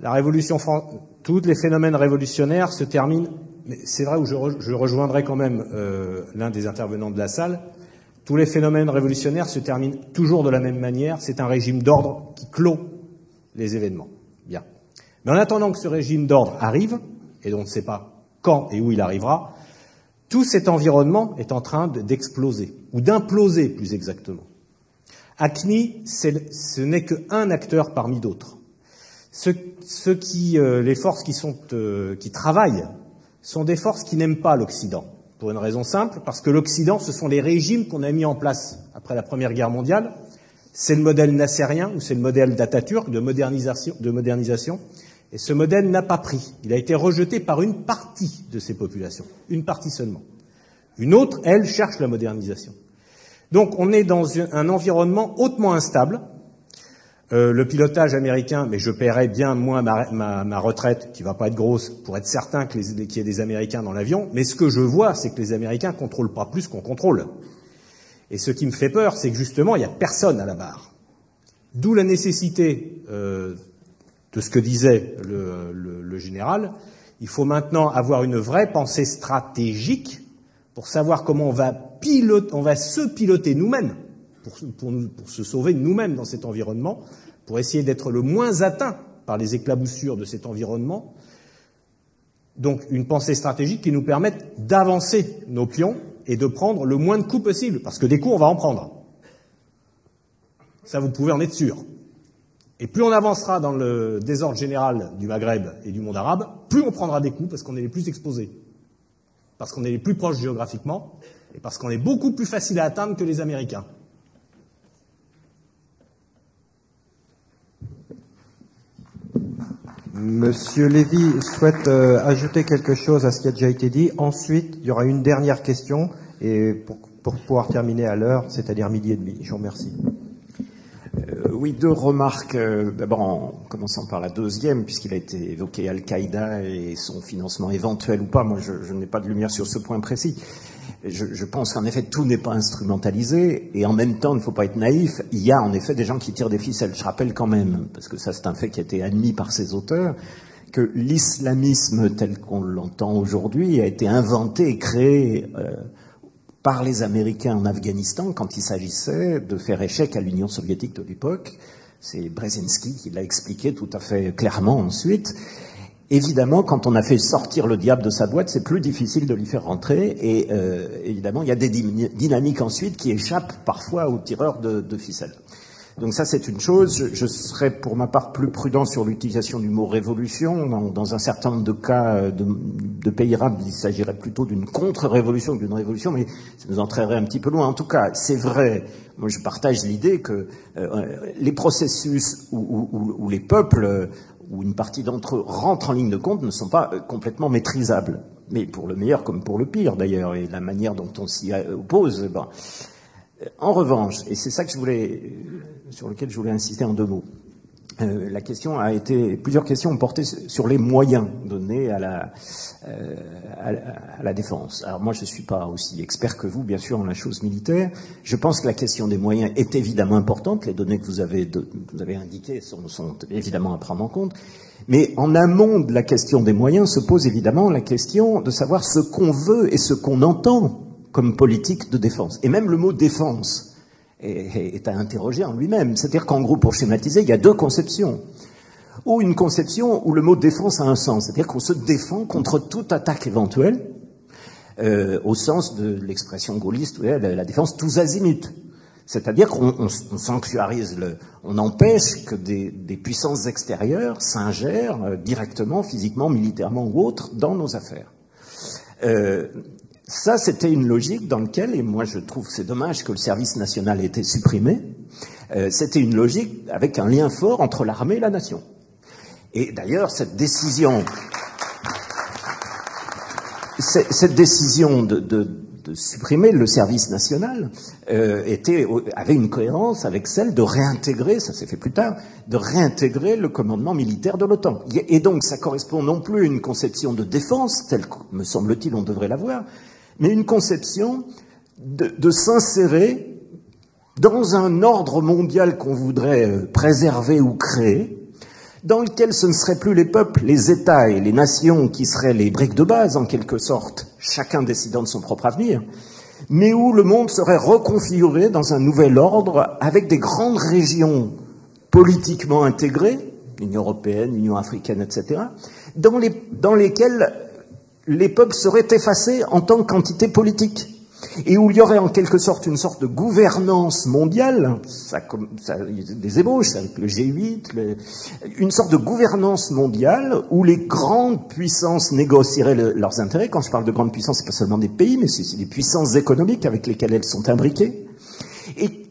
La Révolution française, tous les phénomènes révolutionnaires se terminent. Mais c'est vrai où je, re- je rejoindrai quand même euh, l'un des intervenants de la salle. Tous les phénomènes révolutionnaires se terminent toujours de la même manière. C'est un régime d'ordre qui clôt les événements. Bien. Mais en attendant que ce régime d'ordre arrive, et on ne sait pas quand et où il arrivera, tout cet environnement est en train de- d'exploser, ou d'imploser plus exactement. ACMI, ce n'est qu'un acteur parmi d'autres. Ceux, qui, euh, les forces qui, sont, euh, qui travaillent sont des forces qui n'aiment pas l'Occident, pour une raison simple, parce que l'Occident, ce sont les régimes qu'on a mis en place après la Première Guerre mondiale. C'est le modèle nassérien ou c'est le modèle d'Atatürk de modernisation, de modernisation. Et ce modèle n'a pas pris. Il a été rejeté par une partie de ces populations, une partie seulement. Une autre, elle, cherche la modernisation. Donc on est dans un environnement hautement instable. Euh, le pilotage américain, mais je paierais bien moins ma, retraite, qui va pas être grosse, pour être certain qu'il y ait des Américains dans l'avion. Mais ce que je vois, c'est que les Américains contrôlent pas plus qu'on contrôle. Et ce qui me fait peur, c'est que justement, il n'y a personne à la barre. D'où la nécessité euh, de ce que disait le général. Il faut maintenant avoir une vraie pensée stratégique pour savoir comment on va, se piloter nous-mêmes, pour, pour nous- pour se sauver nous-mêmes dans cet environnement, pour essayer d'être le moins atteint par les éclaboussures de cet environnement. Donc une pensée stratégique qui nous permette d'avancer nos pions et de prendre le moins de coups possible, parce que des coups, on va en prendre. Ça, vous pouvez en être sûr. Et plus on avancera dans le désordre général du Maghreb et du monde arabe, plus on prendra des coups parce qu'on est les plus exposés, parce qu'on est les plus proches géographiquement, et parce qu'on est beaucoup plus facile à atteindre que les Américains. Monsieur Lévy souhaite euh, ajouter quelque chose à ce qui a déjà été dit. Ensuite, il y aura une dernière question et pour, pour pouvoir terminer à l'heure, c'est-à-dire midi et demi. Je vous remercie. Euh, oui, deux remarques. Euh, d'abord, en commençant par la deuxième, puisqu'il a été évoqué Al-Qaïda et son financement éventuel ou pas. Moi, je, n'ai pas de lumière sur ce point précis. Je, je pense qu'en effet, tout n'est pas instrumentalisé, et en même temps, il ne faut pas être naïf. Il y a en effet des gens qui tirent des ficelles. Je rappelle quand même, parce que ça, c'est un fait qui a été admis par ses auteurs, que l'islamisme tel qu'on l'entend aujourd'hui a été inventé et créé. Euh, par les Américains en Afghanistan quand il s'agissait de faire échec à l'Union soviétique de l'époque. C'est Brzezinski qui l'a expliqué tout à fait clairement ensuite. Évidemment, quand on a fait sortir le diable de sa boîte, c'est plus difficile de l'y faire rentrer. Et euh, évidemment, il y a des dynamiques ensuite qui échappent parfois aux tireurs de, de ficelles. Donc ça, c'est une chose. Je, serais pour ma part plus prudent sur l'utilisation du mot révolution. Dans, un certain nombre de cas euh, de, pays arabes, il s'agirait plutôt d'une contre-révolution que d'une révolution, mais ça nous entraînerait un petit peu loin. En tout cas, c'est vrai. Moi, je partage l'idée que euh, les processus où, les peuples, euh, ou une partie d'entre eux, rentrent en ligne de compte ne sont pas complètement maîtrisables. Mais pour le meilleur comme pour le pire, d'ailleurs, et la manière dont on s'y oppose. Ben, en revanche, et c'est ça que je voulais, sur lequel je voulais insister en deux mots, euh, la question a été, plusieurs questions ont porté sur les moyens donnés à la, euh, à, défense. Alors moi, je ne suis pas aussi expert que vous, bien sûr, en la chose militaire. Je pense que la question des moyens est évidemment importante. Les données que vous avez, vous avez indiquées sont évidemment à prendre en compte. Mais en amont de la question des moyens se pose évidemment la question de savoir ce qu'on veut et ce qu'on entend comme politique de défense. Et même le mot défense est, à interroger en lui-même. C'est-à-dire qu'en gros, pour schématiser, il y a deux conceptions. Ou une conception où le mot défense a un sens, c'est-à-dire qu'on se défend contre toute attaque éventuelle, euh, au sens de l'expression gaulliste, la, défense tous azimuts. C'est-à-dire qu'on sanctuarise, le, on empêche que des, des puissances extérieures s'ingèrent euh, directement, physiquement, militairement ou autre, dans nos affaires. Euh, ça, c'était une logique dans laquelle, et moi je trouve c'est dommage que le service national ait été supprimé, euh, c'était une logique avec un lien fort entre l'armée et la nation. Et d'ailleurs, cette décision, cette décision de, de, de, supprimer le service national euh, était, avait une cohérence avec celle de réintégrer, ça s'est fait plus tard, de réintégrer le commandement militaire de l'OTAN. Et donc, ça correspond non plus à une conception de défense, telle que, me semble-t-il, on devrait l'avoir, mais une conception de, s'insérer dans un ordre mondial qu'on voudrait euh, préserver ou créer, dans lequel ce ne seraient plus les peuples, les États et les nations qui seraient les briques de base, en quelque sorte, chacun décidant de son propre avenir, mais où le monde serait reconfiguré dans un nouvel ordre avec des grandes régions politiquement intégrées, l'Union européenne, l'Union africaine, etc., dans, les, dans lesquelles les peuples seraient effacés en tant qu'entité politique et où il y aurait en quelque sorte une sorte de gouvernance mondiale, ça, ça, des ébauches avec le G8, une sorte de gouvernance mondiale où les grandes puissances négocieraient leurs intérêts. Quand je parle de grandes puissances, c'est pas seulement des pays, mais c'est des puissances économiques avec lesquelles elles sont imbriquées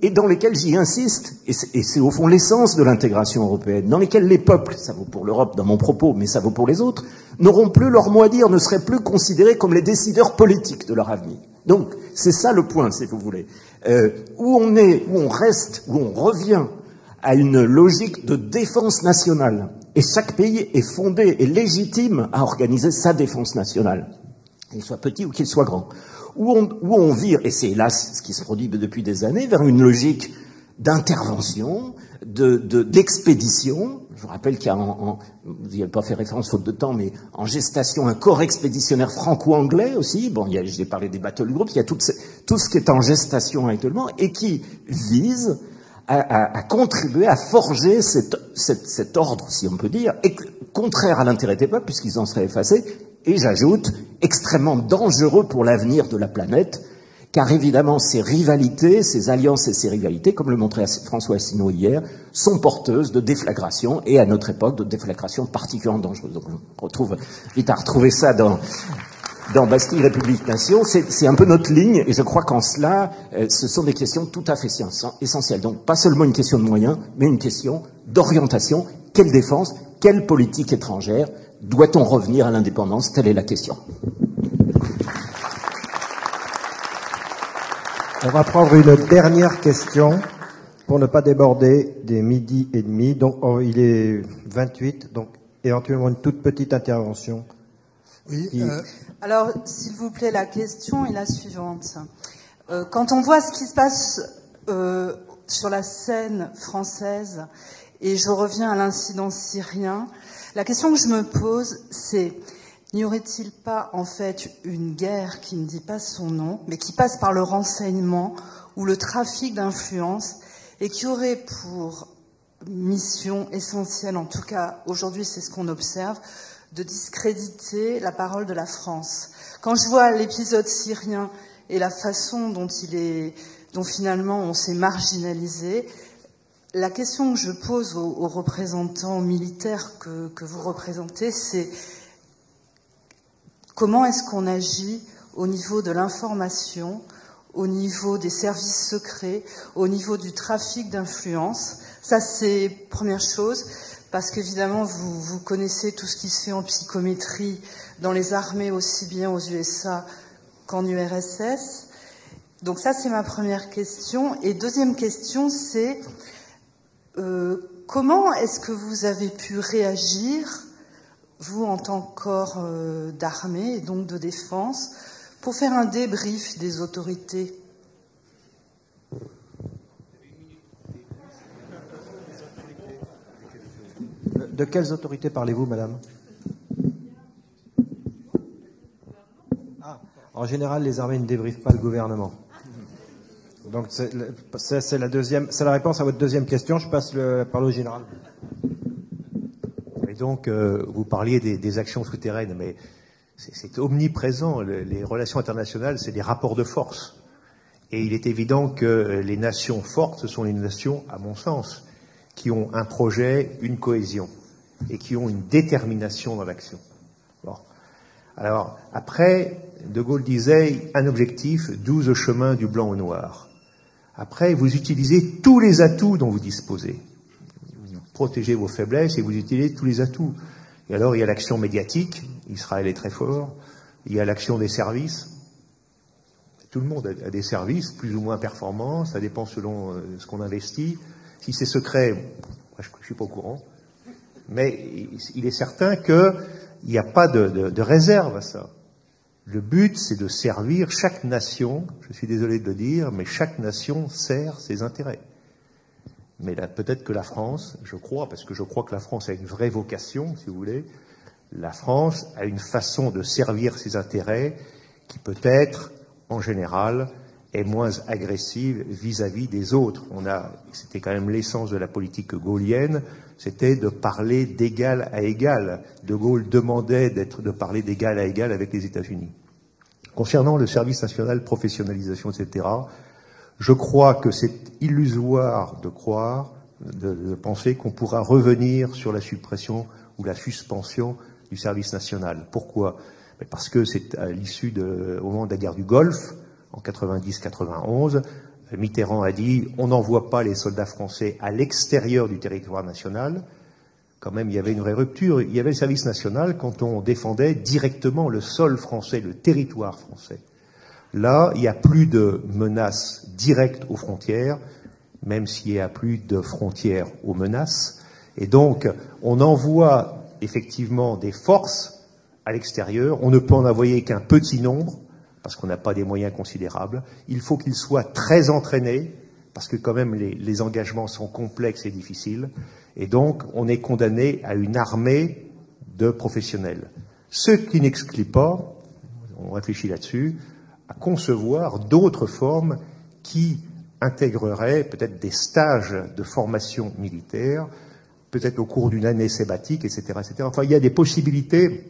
et, dans lesquelles j'y insiste, et c'est au fond l'essence de l'intégration européenne, dans lesquelles les peuples, ça vaut pour l'Europe dans mon propos, mais ça vaut pour les autres, n'auront plus leur mot à dire, ne seraient plus considérés comme les décideurs politiques de leur avenir. Donc, c'est ça le point, si vous voulez. Euh, où on est, où on reste, où on revient à une logique de défense nationale. Et chaque pays est fondé et légitime à organiser sa défense nationale, qu'il soit petit ou qu'il soit grand où on, vire, et c'est hélas ce qui se produit depuis des années, vers une logique d'intervention, d'expédition. De, Je vous rappelle qu'il y a, en, vous n'y avez pas fait référence faute de temps, mais en gestation un corps expéditionnaire franco-anglais aussi. Bon, j'ai parlé des battle groups, il y a tout, ce qui est en gestation actuellement et qui vise à, contribuer à forger cet, ordre, si on peut dire, contraire à l'intérêt des peuples, puisqu'ils en seraient effacés, et j'ajoute, extrêmement dangereux pour l'avenir de la planète, car évidemment ces rivalités, ces alliances et ces rivalités, comme le montrait François Asselineau hier, sont porteuses de déflagration, et à notre époque de déflagration particulièrement dangereuse. Donc on retrouve vite à retrouver ça dans, dans Bastille, République, Nation, c'est un peu notre ligne, et je crois qu'en cela, euh, ce sont des questions tout à fait essentielles. Donc pas seulement une question de moyens, mais une question d'orientation. Quelle défense Quelle politique étrangère doit-on revenir à l'indépendance Telle est la question. On va prendre une dernière question pour ne pas déborder des midi et demi. Donc, oh, il est 28, donc éventuellement une toute petite intervention. Oui. Qui- euh, alors, s'il vous plaît, la question est la suivante. Euh, quand on voit ce qui se passe euh, sur la scène française, et je reviens à l'incident syrien, la question que je me pose, c'est n'y aurait-il pas en fait une guerre qui ne dit pas son nom, mais qui passe par le renseignement ou le trafic d'influence, et qui aurait pour mission essentielle, en tout cas aujourd'hui c'est ce qu'on observe, de discréditer la parole de la France? Quand je vois l'épisode syrien et la façon dont dont finalement on s'est marginalisé, la question que je pose aux, représentants militaires que, que vous représentez, c'est comment est-ce qu'on agit au niveau de l'information, au niveau des services secrets, au niveau du trafic d'influence. Ça, c'est première chose, parce qu'évidemment, vous, vous connaissez tout ce qui se fait en psychométrie dans les armées, aussi bien aux USA qu'en URSS. Donc ça, c'est ma première question. Et deuxième question, c'est euh, comment est-ce que vous avez pu réagir, vous en tant que corps euh, d'armée et donc de défense, pour faire un débrief des autorités? De quelles autorités parlez-vous, madame? Ah, En général, les armées ne débriefent pas le gouvernement. Donc c'est le- la deuxième, c'est la réponse à votre deuxième question. Je passe le parole au général. Et donc, euh, vous parliez des, actions souterraines, mais c'est- omniprésent. Le- les relations internationales, c'est des rapports de force. Et il est évident que les nations fortes, ce sont les nations, à mon sens, qui ont un projet, une cohésion, et qui ont une détermination dans l'action. Alors, après, De Gaulle disait un objectif, 12 chemins du blanc au noir. Après, vous utilisez tous les atouts dont vous disposez protégez vos faiblesses et vous utilisez tous les atouts. Et alors, il y a l'action médiatique, Israël est très fort, il y a l'action des services. Tout le monde a, des services plus ou moins performants, ça dépend selon euh, ce qu'on investit. Si c'est secret, moi, je ne suis pas au courant. Mais il- est certain qu'il n'y a pas de- de réserve à ça. Le but, c'est de servir chaque nation, je suis désolé de le dire, mais chaque nation sert ses intérêts. Mais peut-être que la France, je crois, parce que je crois que la France a une vraie vocation, si vous voulez, la France a une façon de servir ses intérêts qui peut-être, en général, est moins agressive vis-à-vis des autres. On a, c'était quand même l'essence de la politique gaulienne, c'était de parler d'égal à égal. De Gaulle demandait d'être, de parler d'égal à égal avec les États-Unis. Concernant le service national, professionnalisation, etc., je crois que c'est illusoire de croire, de, de penser qu'on pourra revenir sur la suppression ou la suspension du service national. Pourquoi? Mais Parce que c'est à l'issue de, au moment de la guerre du Golfe, en 90-91, Mitterrand a dit on n'envoie pas les soldats français à l'extérieur du territoire national. Quand même, il y avait une vraie rupture. Il y avait le service national quand on défendait directement le sol français, le territoire français. Là, il n'y a plus de menaces directes aux frontières, même s'il n'y a plus de frontières aux menaces. Et donc, on envoie effectivement des forces à l'extérieur. On ne peut en envoyer qu'un petit nombre, parce qu'on n'a pas des moyens considérables. Il faut qu'ils soient très entraînés, parce que quand même les, engagements sont complexes et difficiles. Et donc, on est condamné à une armée de professionnels. Ce qui n'exclut pas, on réfléchit là-dessus, à concevoir d'autres formes qui intégreraient peut-être des stages de formation militaire, peut-être au cours d'une année sabbatique, etc., etc. Enfin, il y a des possibilités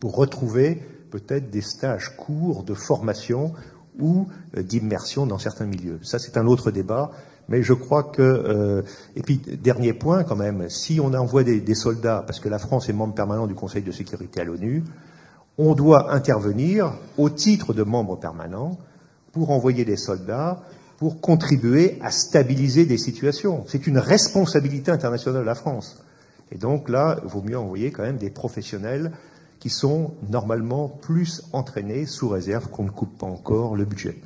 pour retrouver peut-être des stages courts de formation ou euh, d'immersion dans certains milieux. Ça, c'est un autre débat, mais je crois que... Euh, et puis, dernier point quand même, si on envoie des, des soldats, parce que la France est membre permanent du Conseil de sécurité à l'ONU, on doit intervenir au titre de membre permanent pour envoyer des soldats, pour contribuer à stabiliser des situations. C'est une responsabilité internationale de la France. Et donc là, il vaut mieux envoyer quand même des professionnels qui sont normalement plus entraînés sous réserve qu'on ne coupe pas encore le budget.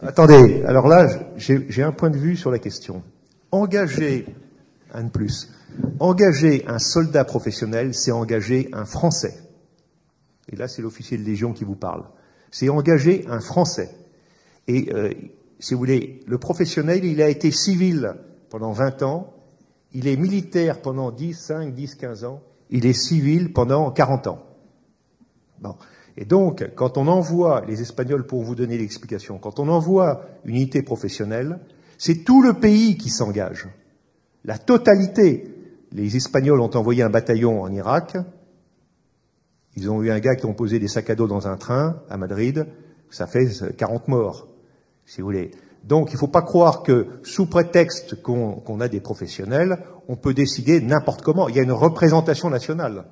Attendez, alors là, j'ai un point de vue sur la question. Engager, un de plus, engager un soldat professionnel, c'est engager un Français. Et là, c'est l'officier de Légion qui vous parle. C'est engager un Français. Et euh, si vous voulez, le professionnel, il a été civil pendant 20 ans, il est militaire pendant 10, 5, 10, 15 ans, il est civil pendant 40 ans. Bon. Et donc, quand on envoie les Espagnols, pour vous donner l'explication, quand on envoie une unité professionnelle, c'est tout le pays qui s'engage. La totalité. Les Espagnols ont envoyé un bataillon en Irak. Ils ont eu un gars qui a posé des sacs à dos dans un train à Madrid. Ça fait 40 morts, si vous voulez. Donc, il ne faut pas croire que, sous prétexte qu'on a des professionnels, on peut décider n'importe comment. Il y a une représentation nationale.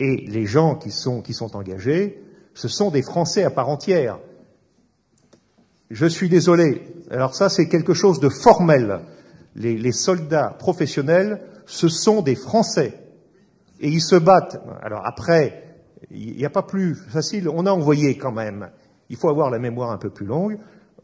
Et les gens qui sont, qui sont engagés, ce sont des Français à part entière. Je suis désolé. Alors ça, c'est quelque chose de formel. Les, les, soldats professionnels, ce sont des Français. Et ils se battent. Alors après, il n'y a pas plus facile. On a envoyé quand même, il faut avoir la mémoire un peu plus longue,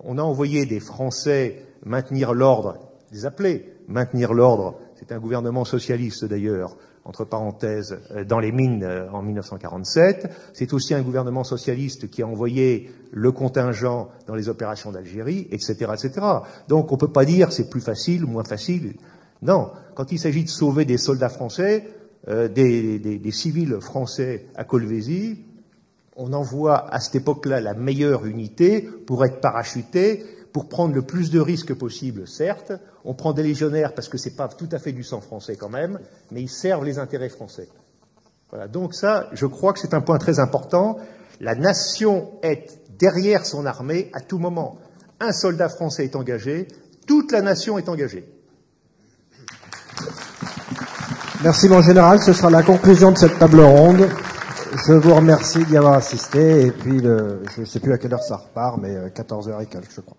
on a envoyé des Français maintenir l'ordre, des appelés, maintenir l'ordre. C'est un gouvernement socialiste d'ailleurs, entre parenthèses, euh, dans les mines euh, en 1947. C'est aussi un gouvernement socialiste qui a envoyé le contingent dans les opérations d'Algérie, etc., etc. Donc on ne peut pas dire c'est plus facile moins facile. Non, quand il s'agit de sauver des soldats français, euh, des, civils français à Colvézi, on envoie à cette époque-là la meilleure unité pour être parachuté, pour prendre le plus de risques possible, certes. On prend des légionnaires parce que c'est pas tout à fait du sang français quand même, mais ils servent les intérêts français. Voilà. Donc ça, je crois que c'est un point très important. La nation est derrière son armée à tout moment. Un soldat français est engagé, toute la nation est engagée. Merci mon général, ce sera la conclusion de cette table ronde. Je vous remercie d'y avoir assisté et puis le, je ne sais plus à quelle heure ça repart, mais 14h euh, et quelques je crois.